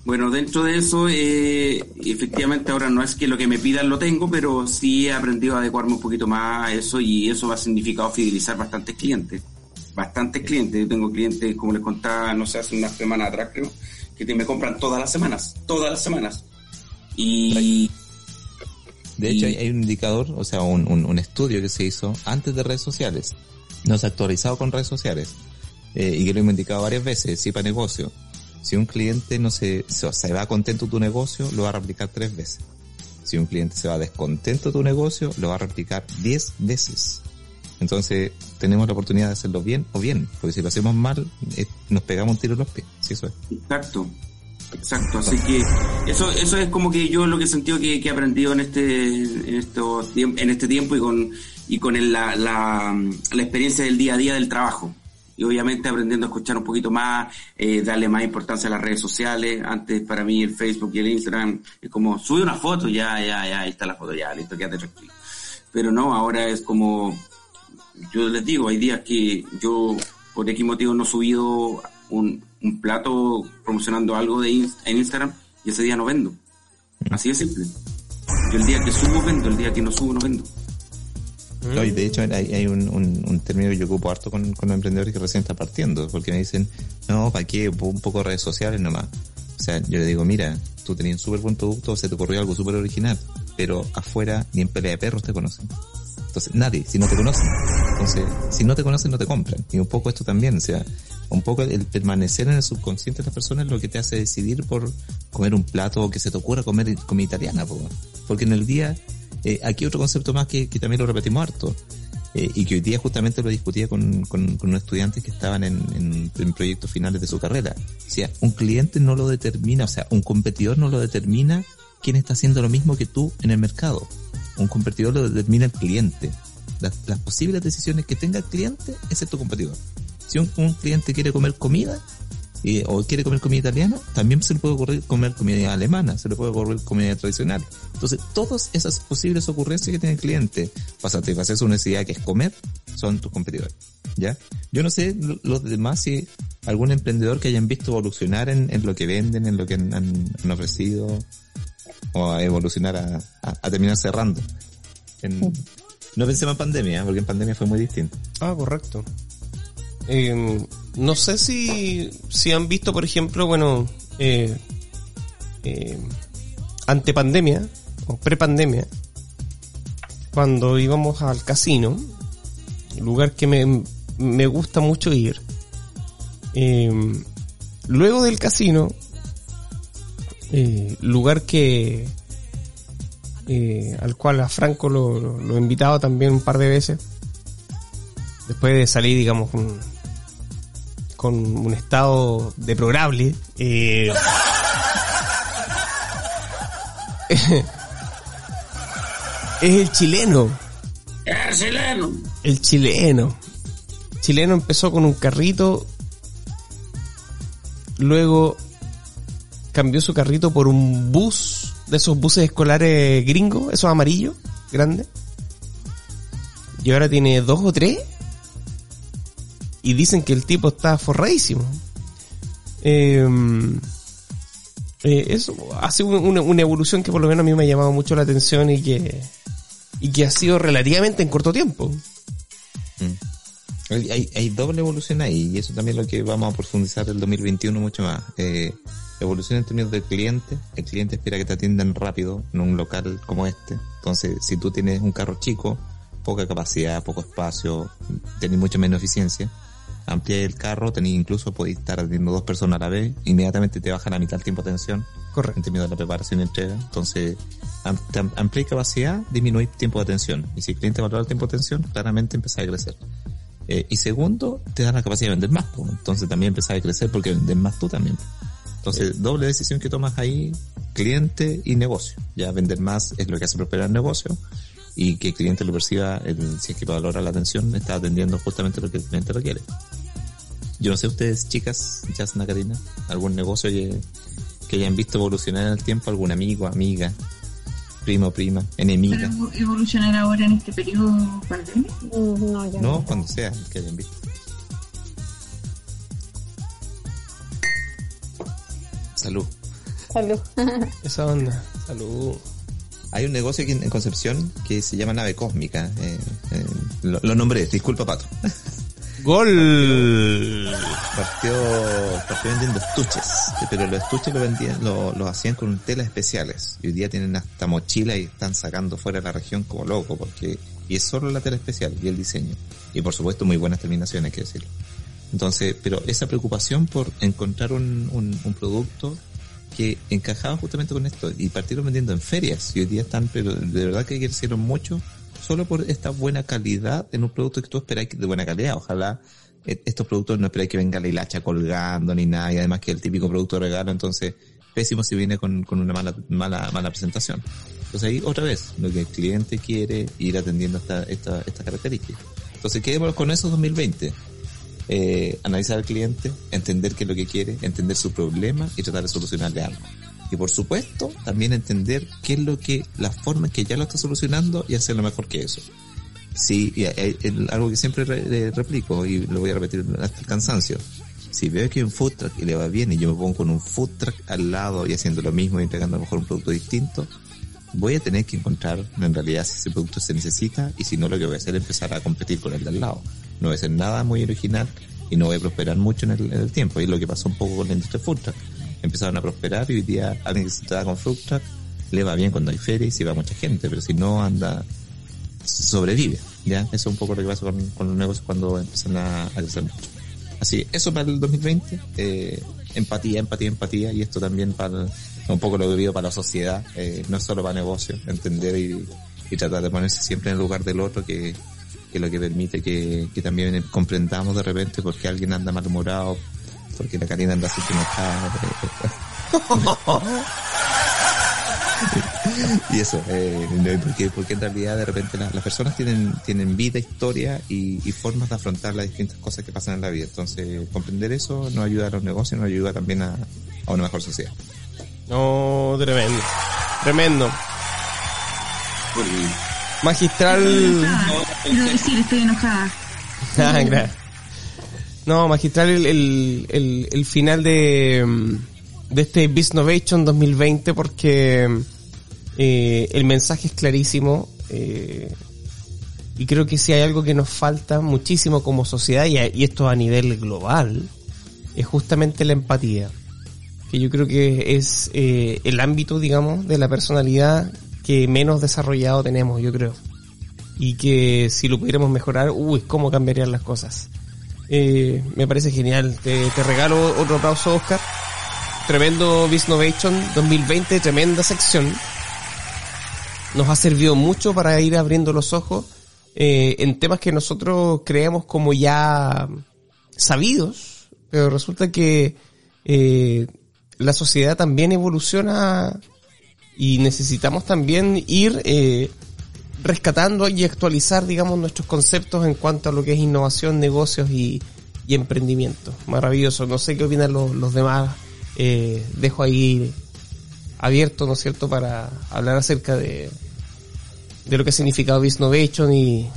Speaker 4: Bueno, dentro de eso, eh, efectivamente ahora no es que lo que me pidan lo tengo, pero sí he aprendido a adecuarme un poquito más a eso y eso ha significado fidelizar bastantes clientes. Bastantes clientes. Yo tengo clientes, como les contaba, no sé, hace una semana atrás creo, que te- me compran todas las semanas, todas las semanas. Y...
Speaker 5: De hecho, hay, hay un indicador, o sea, un, un- un estudio que se hizo antes de redes sociales. No se ha actualizado con redes sociales. Eh, y que lo hemos indicado varias veces, sí para negocio. Si un cliente no se, se, se va contento de tu negocio, lo va a replicar tres veces. Si un cliente se va descontento de tu negocio, lo va a replicar diez veces. Entonces, tenemos la oportunidad de hacerlo bien o bien, porque si lo hacemos mal, eh, nos pegamos un tiro en los pies. Sí, eso es.
Speaker 4: Exacto, exacto. Así que eso, eso es como que yo lo que he sentido que, he aprendido en este, en estos en este tiempo y con, y con el- la, la, la experiencia del día a día del trabajo. y obviamente aprendiendo a escuchar un poquito más, eh, darle más importancia a las redes sociales. Antes para mí el Facebook y el Instagram es como sube una foto, ya, ya, ya, ahí está la foto, ya, listo, quédate tranquilo. Pero no, ahora es como, yo les digo, hay días que yo por X motivo no he subido un, un plato promocionando algo de Ins- en Instagram y ese día no vendo. Así de simple. Yo el día que subo vendo, el día que no subo no vendo.
Speaker 5: No, y de hecho hay, hay un, un, un término que yo ocupo harto con, con los emprendedores que recién están partiendo, porque me dicen, no, ¿para qué? Un poco de redes sociales nomás. O sea, yo le digo, mira, tú tenías un súper buen producto, se te ocurrió algo súper original, pero afuera ni en pelea de perros te conocen. Entonces, nadie, si no te conocen. Entonces, si no te conocen, no te compran. Y un poco esto también, o sea, un poco el permanecer en el subconsciente de las personas es lo que te hace decidir por comer un plato o que se te ocurra comer comida italiana, po. porque en el día, eh, aquí otro concepto más que, que también lo repetimos harto, eh, y que hoy día justamente lo discutía con, con, con unos estudiantes que estaban en, en, en proyectos finales de su carrera. O sea, un cliente no lo determina, o sea, un competidor no lo determina quién está haciendo lo mismo que tú en el mercado. Un competidor lo determina el cliente. Las, las posibles decisiones que tenga el cliente, tu competidor. Si un, cliente quiere comer comida, o quiere comer comida italiana, también se le puede ocurrir comer comida alemana, se le puede ocurrir comida tradicional. Entonces, todas esas posibles ocurrencias que tiene el cliente para satisfacer su necesidad, que es comer, son tus competidores. ¿Ya? Yo no sé lo- los demás si algún emprendedor que hayan visto evolucionar en, lo que venden, en lo que han, ofrecido, o a evolucionar a, terminar cerrando. No pensemos en pandemia, porque en pandemia fue muy distinto.
Speaker 3: Ah, correcto. Eh, no sé si, si han visto, por ejemplo, bueno, eh, eh, ante pandemia o prepandemia, cuando íbamos al casino, lugar que me, me gusta mucho ir, eh, luego del casino, eh, lugar que eh, al cual a Franco lo, lo- lo he invitado también un par de veces, después de salir, digamos, con, con un estado deplorable. eh, es el chileno.
Speaker 4: ¡El chileno!
Speaker 3: El chileno. Chileno empezó con un carrito. Luego cambió su carrito por un bus de esos buses escolares gringos, esos amarillos, grandes. Y ahora tiene dos o tres. Y dicen que el tipo está forradísimo. Eh, eh, eso hace un- una, evolución que por lo menos a mí me ha llamado mucho la atención y que, y que ha sido relativamente en corto tiempo.
Speaker 5: Hay, hay, hay doble evolución ahí y eso también es lo que vamos a profundizar el 2021 mucho más. Eh, evolución en términos del cliente. El cliente espera que te atiendan rápido en un local como este. Entonces, si tú tienes un carro chico, poca capacidad, poco espacio, tenés mucha menos eficiencia, ampliáis el carro, tenés incluso podéis estar atendiendo dos personas a la vez, inmediatamente te bajan a mitad el tiempo de atención.
Speaker 3: Correcto.
Speaker 5: En términos de la preparación y entrega. Entonces, ampliáis capacidad, disminuís tiempo de atención. Y si el cliente valora el tiempo de atención, claramente empezáis a crecer. Eh, y segundo, te da la capacidad de vender más. Entonces también empezás a crecer porque vendes más tú también. Entonces, doble decisión que tomas ahí, cliente y negocio. Ya vender más es lo que hace prosperar el negocio y que el cliente lo perciba, el- si es que valora la atención, está atendiendo justamente lo que el cliente requiere. Yo no sé ustedes, chicas, Jasna, Karina, algún negocio que, que hayan visto evolucionar en el tiempo, algún amigo, amiga, primo, prima, enemiga.
Speaker 6: ¿Pero evolucionar ahora en este periodo pandemia?
Speaker 7: No, yo
Speaker 5: No, cuando sea que hayan visto. Salud.
Speaker 7: Salud.
Speaker 3: Esa onda. Salud.
Speaker 5: Hay un negocio aquí en Concepción que se llama Nave Cósmica. eh, eh, lo, lo nombré, disculpa Pato.
Speaker 3: Gol.
Speaker 5: Partió, partió vendiendo estuches, eh, pero los estuches lo vendían, lo, lo hacían con telas especiales. Y hoy día tienen hasta mochila y están sacando fuera de la región como loco, porque, y es solo la tela especial y el diseño. Y por supuesto muy buenas terminaciones, hay que decirlo. Entonces, pero esa preocupación por encontrar un, producto que encajaba justamente con esto y partieron vendiendo en ferias y hoy día están, pero de verdad que crecieron mucho solo por esta buena calidad en un producto que tú esperáis de buena calidad. Ojalá eh, estos productos no esperáis que venga la hilacha colgando ni nada y además que el típico producto de regalo, entonces pésimo si viene con, una mala, mala, mala presentación. Entonces ahí otra vez, lo que el cliente quiere ir atendiendo esta, esta, esta característica. Entonces quedémonos con eso 2020 eh, analizar al cliente, entender qué es lo que quiere, entender su problema y tratar de solucionarle algo. Y por supuesto, también entender qué es lo que, las formas que ya lo está solucionando y hacerlo mejor que eso. Sí, hay- hay algo que siempre re- re- replico y lo voy a repetir hasta el cansancio. Si veo que hay un food truck y le va bien y yo me pongo con un food truck al lado y haciendo lo mismo y entregando mejor un producto distinto, voy a tener que encontrar en realidad si ese producto se necesita y si no lo que voy a hacer es empezar a competir con el de al lado. No voy a hacer nada muy original y no voy a prosperar mucho en el, tiempo. Es lo que pasó un poco con la industria food truck. Empezaron a prosperar y hoy día alguien que se trata con food truck le va bien cuando hay feria y va mucha gente, pero si no anda, sobrevive. ¿ya? Eso es un poco lo que pasa con, con los negocios cuando empiezan a, a crecer mucho. Así, eso para el 2020, eh, empatía, empatía, empatía, y esto también para, el- un poco lo vivido para la sociedad, eh, no solo para negocios, entender y, y tratar de ponerse siempre en el lugar del otro, que, que es lo que permite que, que también comprendamos de repente por qué alguien anda malhumorado, porque la Karina anda así enojada. y eso, eh, porque, porque en realidad de repente la- las personas tienen, tienen vida, historia y, y formas de afrontar las distintas cosas que pasan en la vida. Entonces, comprender eso nos ayuda a los negocios, nos ayuda también a, a una mejor sociedad.
Speaker 3: No, tremendo. Tremendo. Magistral.
Speaker 6: Quiero decir, estoy enojada.
Speaker 3: Ah. No, magistral el, el, el, el final de, de este Biznovation 2020 porque eh, el mensaje es clarísimo eh, y creo que si hay algo que nos falta muchísimo como sociedad y, a- y esto a nivel global es justamente la empatía que yo creo que es eh, el ámbito digamos de la personalidad que menos desarrollado tenemos yo creo y que si lo pudiéramos mejorar, uy, cómo cambiarían las cosas. Eh, me parece genial. Te, regalo otro aplauso, Oscar. Tremendo Biznovation 2020, tremenda sección. Nos ha servido mucho para ir abriendo los ojos eh, en temas que nosotros creemos como ya sabidos, pero resulta que eh, la sociedad también evoluciona y necesitamos también ir eh, rescatando y actualizar, digamos, nuestros conceptos en cuanto a lo que es innovación, negocios y, y emprendimiento. Maravilloso. No sé qué opinan los, los demás. Eh, dejo ahí abierto, ¿no es cierto?, para hablar acerca de, de lo que ha significado Biznovation y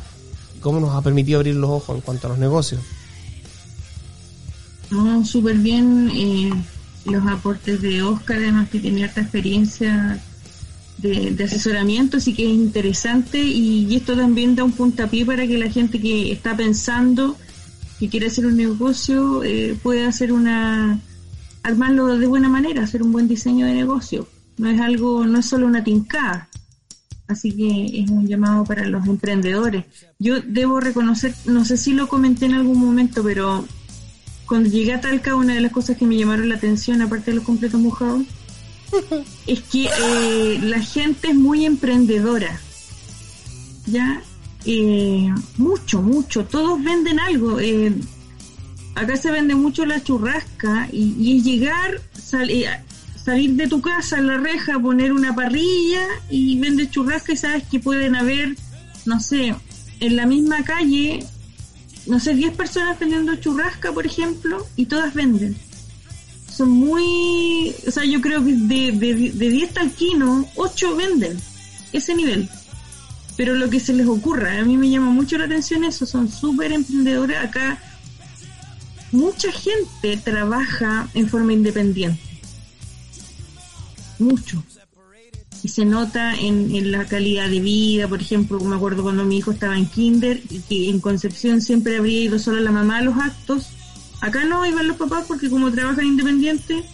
Speaker 3: cómo nos ha permitido abrir los ojos en cuanto a los negocios.
Speaker 6: No, súper bien eh, los aportes de Oscar, además que tiene harta experiencia de, asesoramiento, así que es interesante y, y esto también da un puntapié para que la gente que está pensando que quiere hacer un negocio eh, pueda hacer una armarlo de buena manera, hacer un buen diseño de negocio. No es algo, no es solo una tincada. Así que es un llamado para los emprendedores. Yo debo reconocer, no sé si lo comenté en algún momento, pero cuando llegué a Talca, una de las cosas que me llamaron la atención, aparte de los completos mojados, es que eh, la gente es muy emprendedora. Ya, eh, mucho, mucho. Todos venden algo. eh, acá se vende mucho la churrasca y, y es llegar, sal- eh, salir de tu casa a la reja, poner una parrilla y vende churrasca y sabes que pueden haber, no sé, en la misma calle, no sé, 10 personas vendiendo churrasca, por ejemplo, y todas venden. Son muy, o sea, yo creo que de, de, de 10 talquinos, 8 venden ese nivel. Pero lo que se les ocurra, a mí me llama mucho la atención eso, son súper emprendedores. Acá mucha gente trabaja en forma independiente. Mucho. Y se nota en, en la calidad de vida, por ejemplo, me acuerdo cuando mi hijo estaba en kinder y que en Concepción siempre habría ido solo la mamá a los actos. Acá no iban los papás porque como trabajan independiente,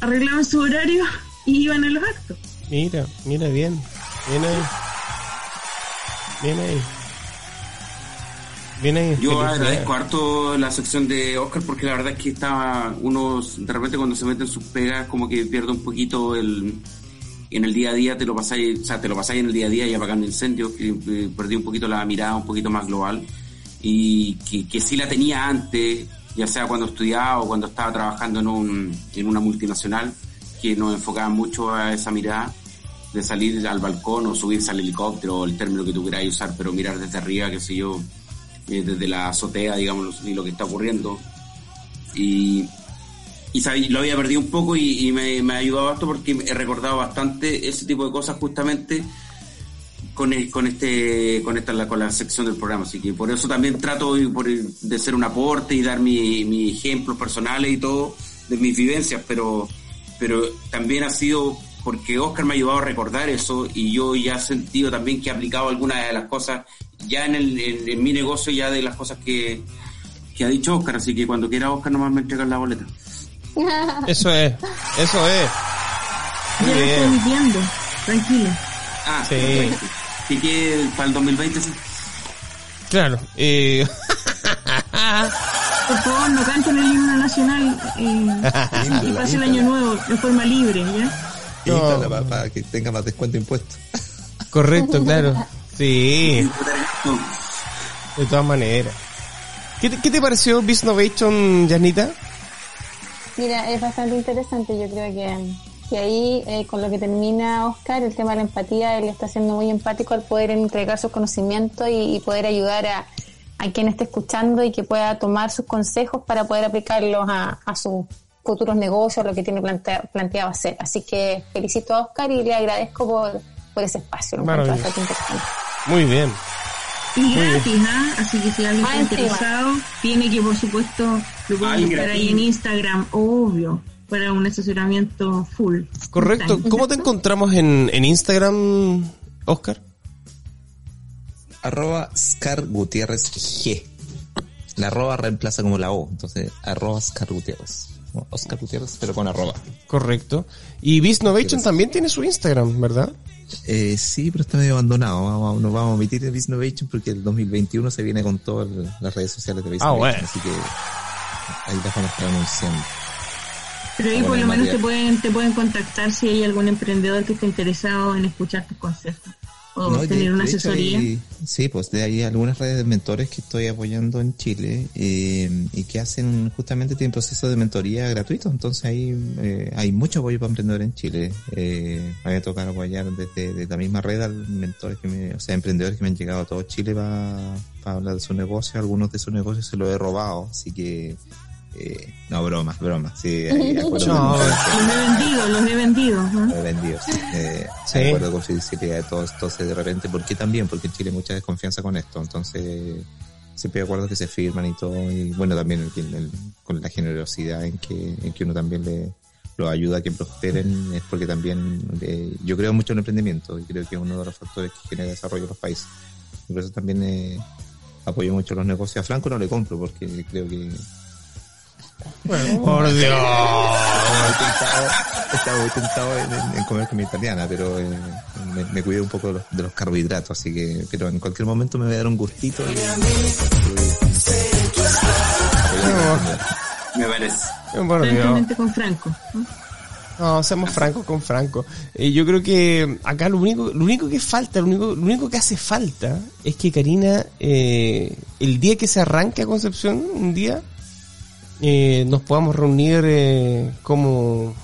Speaker 6: arreglaban su horario y iban a los actos.
Speaker 3: Mira, mira bien. Bien ahí. Bien ahí. Bien ahí.
Speaker 4: Yo agradezco harto la sección de Oscar porque la verdad es que está uno de repente cuando se mete en sus pegas como que pierde un poquito el en el día a día te lo pasáis, o sea, te lo pasáis en el día a día y apagando incendios, que eh, perdí un poquito la mirada un poquito más global y que, sí la tenía antes, ya sea cuando estudiaba o cuando estaba trabajando en, un, en una multinacional, que nos enfocaba mucho a esa mirada de salir al balcón o subirse al helicóptero el término que tú queráis usar, pero mirar desde arriba, qué sé yo, eh, desde la azotea, digamos, y lo que está ocurriendo. Y, y sabí- lo había perdido un poco y, me, me ha ayudado harto porque he recordado bastante ese tipo de cosas justamente con, con este con esta con la sección del programa. Así que por eso también trato de ser un aporte y dar mi, mi ejemplos personales y todo de mis vivencias pero pero también ha sido porque Oscar me ha ayudado a recordar eso y yo ya he sentido también que he aplicado algunas de las cosas ya en, el, en, en mi negocio ya de las cosas que, que ha dicho Oscar. Así que cuando quiera Oscar nomás me entregan la boleta
Speaker 3: Eso es, eso es. Muy
Speaker 6: Ya lo estoy. Tranquilo.
Speaker 4: ah
Speaker 3: Sí.
Speaker 4: que para el 2020 sí
Speaker 3: Claro. Eh,
Speaker 6: Por favor, no canten el himno nacional eh, y pase el año nuevo de forma libre, ¿ya?
Speaker 3: No.
Speaker 5: para, para que tenga más descuento de impuestos.
Speaker 3: correcto, claro. Sí, de todas maneras. ¿Qué te, qué te pareció Beast Novation, Janita?
Speaker 7: Mira, es bastante interesante. Yo creo que, que ahí, eh, con lo que termina Oscar, el tema de la empatía, él está siendo muy empático al poder entregar sus conocimientos y, y poder ayudar a, a quien esté escuchando y que pueda tomar sus consejos para poder aplicarlos a, a sus futuros negocios, lo que tiene plantea- planteado hacer. Así que felicito a Oscar y le agradezco por, por ese espacio.
Speaker 3: Muy bien.
Speaker 6: Y gratis, ¿ah? Así que si alguien
Speaker 7: Ah,
Speaker 6: está interesado, tiene que, por supuesto, lo pueden buscar ahí en Instagram, obvio, para un asesoramiento full.
Speaker 3: Correcto. ¿Cómo te encontramos en, en Instagram, Oscar?
Speaker 5: Arroba Scar Gutiérrez G. La arroba reemplaza como la O. Entonces, arroba Scar Gutiérrez. Oscar Gutiérrez, pero con arroba.
Speaker 3: Correcto. Y Beast Novation también tiene su Instagram, ¿verdad?
Speaker 5: Eh, sí, pero está medio abandonado. Vamos, a- nos vamos a omitir el Visnovation porque el 2021 se viene con todas las redes sociales de Visnovation.
Speaker 3: bueno.
Speaker 5: Así que ahí las vamos a estar anunciando.
Speaker 6: Pero ahí por lo menos te pueden, te pueden contactar si hay algún emprendedor que esté interesado en escuchar tus consejos o
Speaker 5: No, y de-
Speaker 6: tener una
Speaker 5: de
Speaker 6: asesoría.
Speaker 5: hay- sí, pues de ahí algunas redes de mentores que estoy apoyando en Chile eh, y que hacen justamente tienen procesos de mentoría gratuitos. Entonces ahí eh, hay mucho apoyo para emprendedores en Chile. Eh, me voy a tocar apoyar desde, desde la misma red a mentores que me, o sea, emprendedores que me han llegado a todo Chile para hablar de su negocio. Algunos de sus negocios se los he robado, así que eh, no, broma, broma. Sí, de
Speaker 3: No.
Speaker 6: Los he vendido, los he vendido. ¿no?
Speaker 5: lo he vendido, sí. Eh,
Speaker 3: Sí.
Speaker 5: De acuerdo con de todos. Entonces, de repente, ¿por qué también? Porque en Chile hay mucha desconfianza con esto. Entonces, siempre hay acuerdos que se firman y todo. Y bueno, también el- el- con la generosidad en que, en que uno también le los ayuda a que prosperen, es porque también eh, yo creo mucho en el emprendimiento y creo que es uno de los factores que genera desarrollo en los países. Por eso también eh, apoyo mucho los negocios. A Franco no le compro porque creo que
Speaker 3: Por Dios.
Speaker 5: estaba muy tentado, estaba muy tentado en, en- en comer comida italiana, pero eh, me, me cuidé un poco de los, de los carbohidratos, así que, pero en cualquier momento me voy a dar un gustito. y-
Speaker 4: me parece
Speaker 3: Por Dios.
Speaker 6: Con Franco. ¿no?
Speaker 3: No, seamos francos con Franco. Eh, yo creo que acá lo único, lo único que falta, lo único, lo único que hace falta es que Karina, eh, el día que se arranque a Concepción, un día, eh, nos podamos reunir eh, como,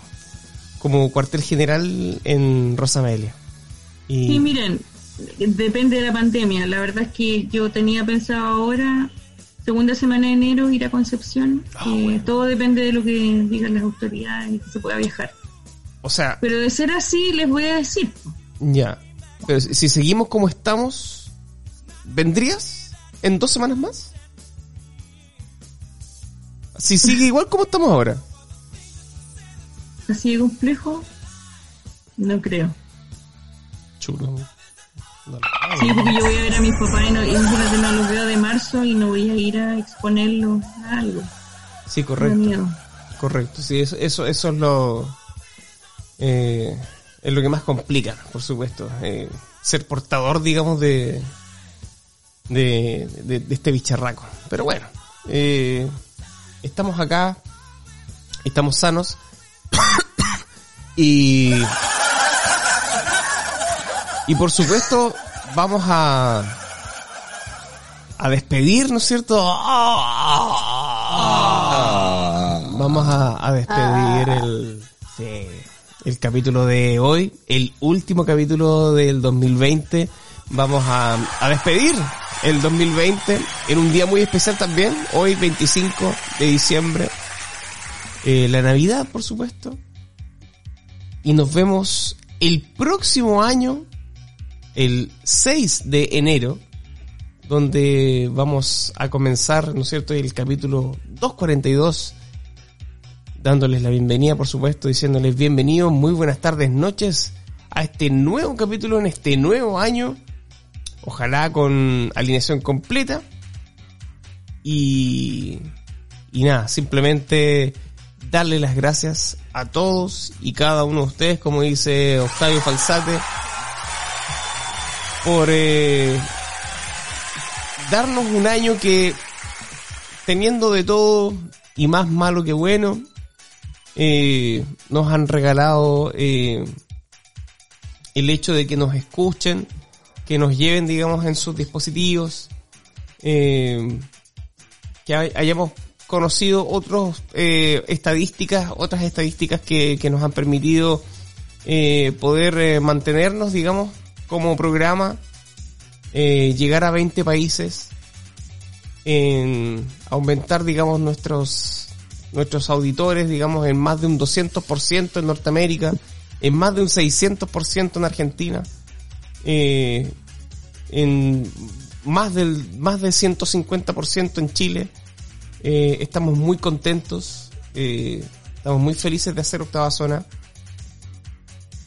Speaker 3: como cuartel general en Rosa Amelia. Y,
Speaker 6: Sí, miren, depende de la pandemia. La verdad es que yo tenía pensado ahora, segunda semana de enero, ir a Concepción. Eh,
Speaker 3: bueno.
Speaker 6: Todo depende de lo que digan las autoridades y que se pueda viajar.
Speaker 3: o sea,
Speaker 6: Pero de ser así, les voy a decir.
Speaker 3: ya. Pero si seguimos como estamos, ¿vendrías en dos semanas más? Si sigue igual como estamos ahora.
Speaker 6: Así de complejo, no creo.
Speaker 3: Chulo.
Speaker 6: Sí, porque yo voy a ver a mis papás y no, imagínate, no los veo de marzo y no voy a ir a exponerlos a algo.
Speaker 3: Sí, correcto.
Speaker 6: miedo.
Speaker 3: Correcto, sí, eso, eso, eso es lo eh, es lo que más complica, por supuesto. eh, ser portador, digamos, de, de, de, de este bicharraco. Pero bueno, eh, estamos acá, estamos sanos y y por supuesto vamos a a despedir, ¿no es cierto? Vamos a, a despedir el, sí, el capítulo de hoy, el último capítulo del 2020. Vamos a, a despedir el 2020 en un día muy especial también, hoy 25 de diciembre, eh, la Navidad por supuesto, y nos vemos el próximo año, el 6 de enero, donde vamos a comenzar, ¿no es cierto?, el capítulo 242, dándoles la bienvenida, por supuesto, diciéndoles bienvenidos, muy buenas tardes, noches, a este nuevo capítulo en este nuevo año, ojalá con alineación completa, y, y nada, simplemente darle las gracias a todos y cada uno de ustedes, como dice Octavio Falsate, por eh, darnos un año que, teniendo de todo y más malo que bueno, eh, nos han regalado eh, el hecho de que nos escuchen, que nos lleven, digamos, en sus dispositivos, eh, que hay- hayamos conocido otras estadísticas, otras estadísticas que, que nos han permitido eh, poder eh, mantenernos, digamos, como programa, eh, llegar a 20 países, en aumentar, digamos, nuestros, nuestros auditores, digamos, en más de un 200% en Norteamérica, en más de un 600% en Argentina, eh, en más del, más de 150% en Chile. Eh, estamos muy contentos, eh, estamos muy felices de hacer Octava Zona.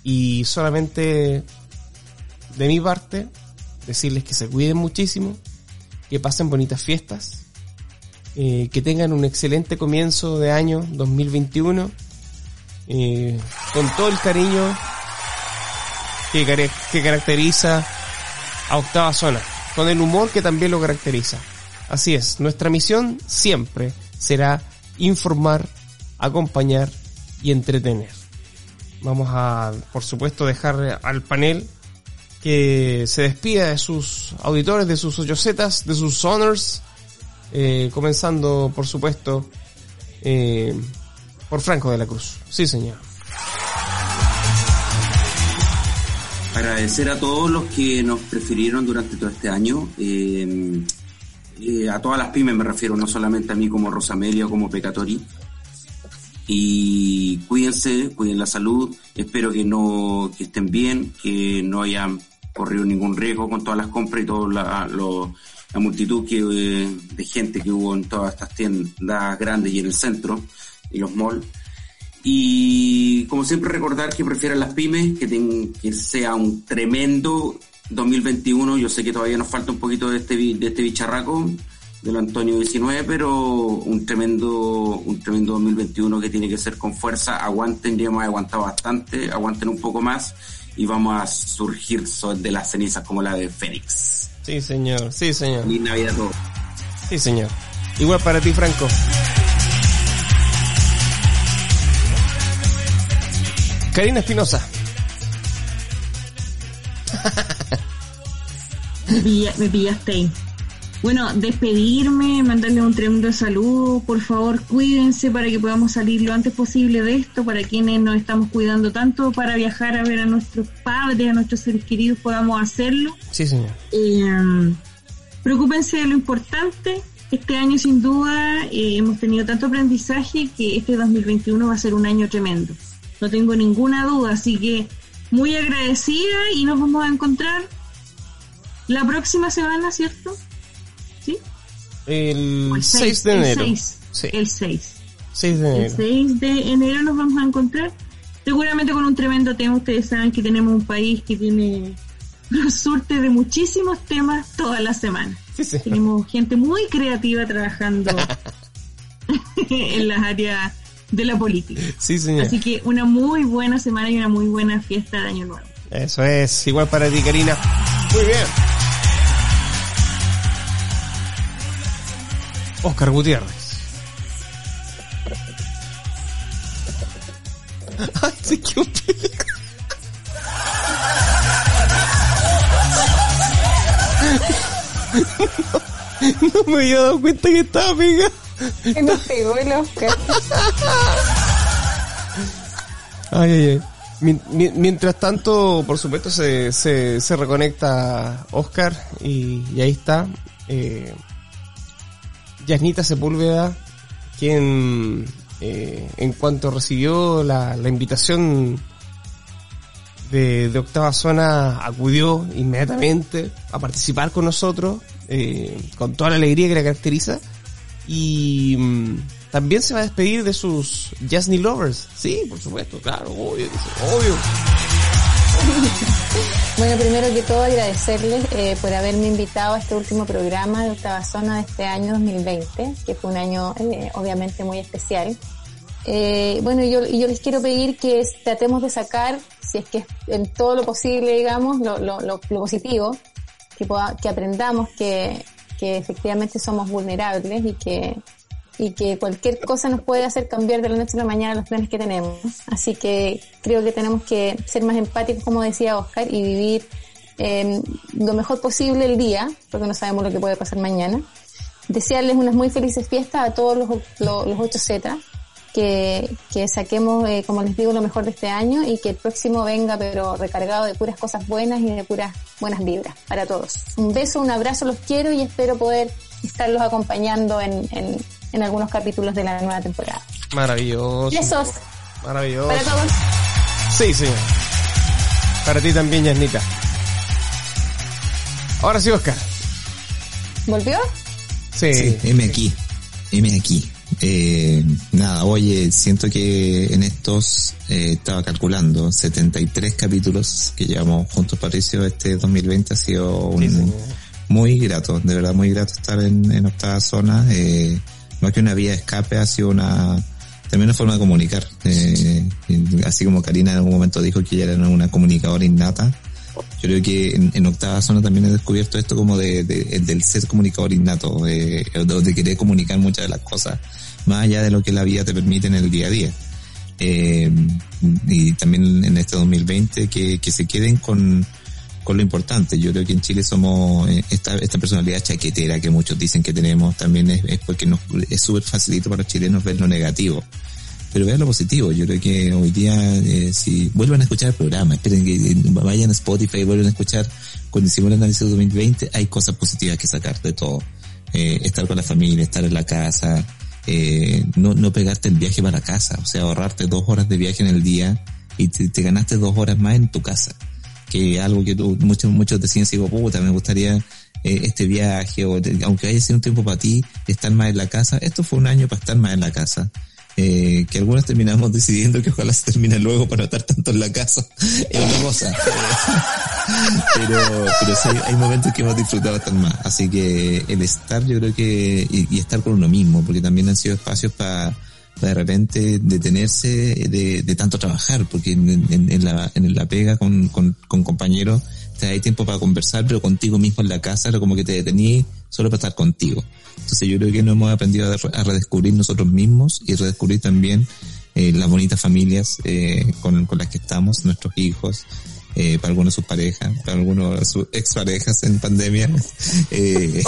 Speaker 3: Y solamente de mi parte, decirles que se cuiden muchísimo, que pasen bonitas fiestas, eh, que tengan un excelente comienzo de año 2021, eh, con todo el cariño que, caracteriza a Octava Zona, con el humor que también lo caracteriza. Así es, nuestra misión siempre será informar, acompañar y entretener. Vamos a, por supuesto, dejar al panel que se despida de sus auditores, de sus oyocetas, de sus honors, eh, comenzando, por supuesto, eh, por Franco de la Cruz. Sí, señor.
Speaker 4: Agradecer a todos los que nos prefirieron durante todo este año. eh, eh, a todas las pymes me refiero, no solamente a mí como Rosamelia o como Pecatori. Y cuídense, cuiden la salud. Espero que no que estén bien, que no hayan corrido ningún riesgo con todas las compras y toda la, multitud que, eh, de gente que hubo en todas estas tiendas grandes y en el centro y los malls. Y como siempre recordar que prefieran las pymes, que, ten- que sea un tremendo 2021. Yo sé que todavía nos falta un poquito de este, de este bicharraco del Antonio 19, pero un tremendo, un tremendo 2021 que tiene que ser con fuerza. Aguanten, ya hemos aguantado bastante, aguanten un poco más y vamos a surgir de las cenizas como la de Fénix.
Speaker 3: Sí, señor. Sí, señor.
Speaker 4: Feliz Navidad a todos.
Speaker 3: Sí, señor. Igual para ti, Franco. Karina Espinosa.
Speaker 6: Me, pilla- me pillaste ahí. Bueno, despedirme, mandarle un tremendo saludo. Por favor, cuídense para que podamos salir lo antes posible de esto. Para quienes nos estamos cuidando tanto para viajar a ver a nuestros padres, a nuestros seres queridos, podamos hacerlo.
Speaker 3: Sí, señor.
Speaker 6: Eh, preocúpense de lo importante. Este año, sin duda, eh, hemos tenido tanto aprendizaje que este 2021 va a ser un año tremendo. No tengo ninguna duda, así que muy agradecida y nos vamos a encontrar la próxima semana, ¿cierto? ¿Sí?
Speaker 3: El
Speaker 6: el
Speaker 3: 6 de
Speaker 6: el
Speaker 3: enero.
Speaker 6: 6,
Speaker 3: Sí,
Speaker 6: El 6.
Speaker 3: 6 de
Speaker 6: El
Speaker 3: enero.
Speaker 6: 6 de enero nos vamos a encontrar. Seguramente con un tremendo tema. Ustedes saben que tenemos un país que tiene nos surte de muchísimos temas toda la semana.
Speaker 3: Sí.
Speaker 6: Tenemos gente muy creativa trabajando en las áreas de la política.
Speaker 3: Sí, señor.
Speaker 6: Así que una muy buena semana y una muy buena fiesta de Año Nuevo.
Speaker 3: Eso es. Igual para ti, Karina. Muy bien. Oscar Gutiérrez. Ay, se quedó. No, no me había dado cuenta que estaba pegado.
Speaker 7: Se nos pegó el Oscar.
Speaker 3: Ay, ay, ay. Mien- mien- Mientras tanto, por supuesto, se, se, se reconecta Oscar y, y ahí está. Eh, Yasnita Sepúlveda, quien eh, en cuanto recibió la, la invitación de, de Octava Zona, acudió inmediatamente a participar con nosotros, eh, con toda la alegría que la caracteriza. Y mm, también se va a despedir de sus Jasny Lovers. Sí, por supuesto, claro, obvio, obvio.
Speaker 7: Bueno, primero que todo agradecerles eh, por haberme invitado a este último programa de Octava Zona de este año 2020, que fue un año eh, obviamente muy especial. Eh, bueno, yo, yo les quiero pedir que tratemos de sacar, si es que en todo lo posible, digamos, lo, lo positivo, que, poda- que aprendamos que, que efectivamente somos vulnerables y que, y que cualquier cosa nos puede hacer cambiar de la noche a la mañana los planes que tenemos. Así que creo que tenemos que ser más empáticos, como decía Oscar, y vivir eh, lo mejor posible el día, porque no sabemos lo que puede pasar mañana. Desearles unas muy felices fiestas a todos los, los, los 8Z, que, que saquemos, eh, como les digo, lo mejor de este año y que el próximo venga, pero recargado de puras cosas buenas y de puras buenas vibras para todos. Un beso, un abrazo, los quiero y espero poder estarlos acompañando en, en, en algunos capítulos de la nueva temporada.
Speaker 3: Maravilloso.
Speaker 7: Besos
Speaker 3: Maravilloso.
Speaker 7: para todos.
Speaker 3: Sí, sí. Para ti también, Yasnita. Ahora sí, Oscar.
Speaker 7: ¿Volvió?
Speaker 3: Sí.
Speaker 5: Sí, M aquí. M aquí. Eh, nada, oye, siento que en estos, eh, estaba calculando, 73 capítulos que llevamos juntos, Patricio, este 2020 ha sido un, muy grato, de verdad muy grato estar en, en octava zona. Eh, más que una vía de escape, ha sido una, también una forma de comunicar. Eh, así como Karina en algún momento dijo que ella era una comunicadora innata, yo creo que en, en octava zona también he descubierto esto como de, de- del ser comunicador innato, de, de, de querer comunicar muchas de las cosas, más allá de lo que la vida te permite en el día a día. Eh, y también en este 2020 que, que se queden con, con lo importante. Yo creo que en Chile somos eh, esta, esta personalidad chaquetera que muchos dicen que tenemos, también es, porque nos, es súper facilito para los chilenos ver lo negativo. Pero vean lo positivo, yo creo que hoy día, eh, si vuelvan a escuchar el programa, esperen que vayan a Spotify, vuelvan a escuchar, cuando hicimos el análisis de 2020, hay cosas positivas que sacar de todo. Estar con la familia, estar en la casa, eh, no, no pegarte el viaje para casa, o sea, ahorrarte dos horas de viaje en el día y te, te ganaste dos horas más en tu casa. Que algo que tú, muchos, muchos decían, digo, puta, me gustaría eh, este viaje, o aunque haya sido un tiempo para ti, estar más en la casa. Esto fue un año para estar más en la casa. Eh, que algunos terminamos decidiendo que ojalá se termine luego para no estar tanto en la casa. Es una cosa. pero, pero sí, hay, momentos que hemos disfrutado estar más. Así que el estar, yo creo que, y, estar con uno mismo, porque también han sido espacios para de repente detenerse de, tanto trabajar, porque en, en- en la, en la pega con, con, con compañeros te hay tiempo para conversar, pero contigo mismo en la casa era como que te detenías solo para estar contigo. Entonces yo creo que nos hemos aprendido a, re- a redescubrir nosotros mismos y redescubrir también eh, las bonitas familias eh, con, con las que estamos, nuestros hijos, eh, para algunos sus parejas, para algunos sus exparejas en pandemia. Eh,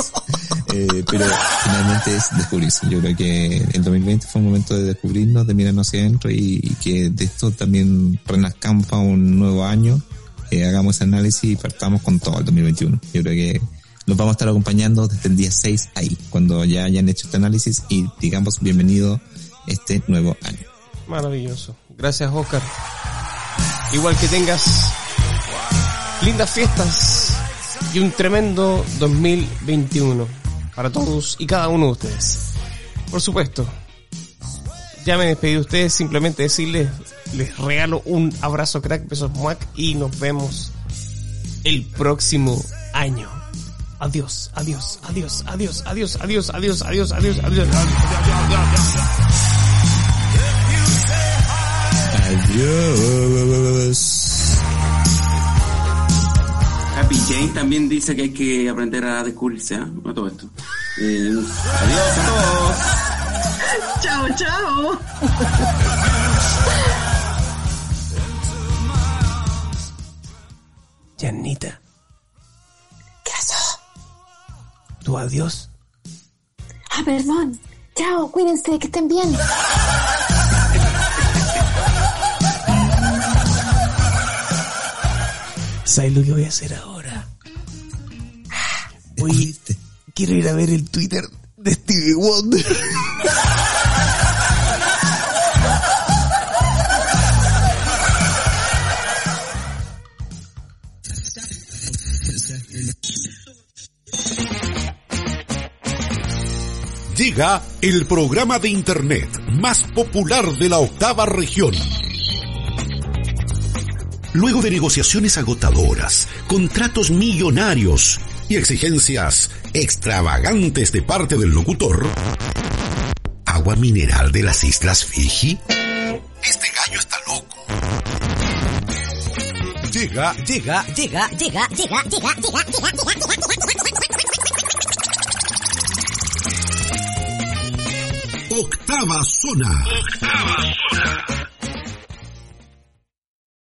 Speaker 5: eh, pero finalmente es descubrirse. Yo creo que el 2020 fue un momento de descubrirnos, de mirarnos hacia adentro y, y que de esto también renazcamos para un nuevo año, eh, hagamos ese análisis y partamos con todo el 2021. Yo creo que los vamos a estar acompañando desde el día 6 ahí, cuando ya hayan hecho este análisis y digamos bienvenido este nuevo año.
Speaker 3: Maravilloso. Gracias, Oscar. Igual que tengas lindas fiestas y un tremendo 2021 para todos y cada uno de ustedes. Por supuesto, ya me despedí de ustedes, simplemente decirles, les regalo un abrazo crack, besos muac y nos vemos el próximo año. Adiós, adiós, adiós, adiós, adiós, adiós, adiós, adiós, adiós, adiós, adiós, adiós,
Speaker 5: Adiós.
Speaker 4: Happy Jane también dice que hay que aprender a descubrirse, ¿ah? A todo esto. Eh, adiós a todos.
Speaker 6: Chao, chao.
Speaker 3: Janita,
Speaker 7: ¿Qué pasó?
Speaker 3: tu adiós.
Speaker 7: Ah, perdón. Chao, cuídense, que estén bien.
Speaker 3: ¿Sabes lo que voy a hacer ahora? Voy, quiero ir a ver el Twitter de Stevie Wonder.
Speaker 1: Llega el programa de Internet más popular de la octava región. Luego de negociaciones agotadoras, contratos millonarios y exigencias extravagantes de parte del locutor, agua mineral de las Islas Fiji. Este gallo está loco. Llega,
Speaker 2: Llega, llega, llega, llega, llega, llega, llega, llega.
Speaker 1: Octava zona.
Speaker 11: Octava zona.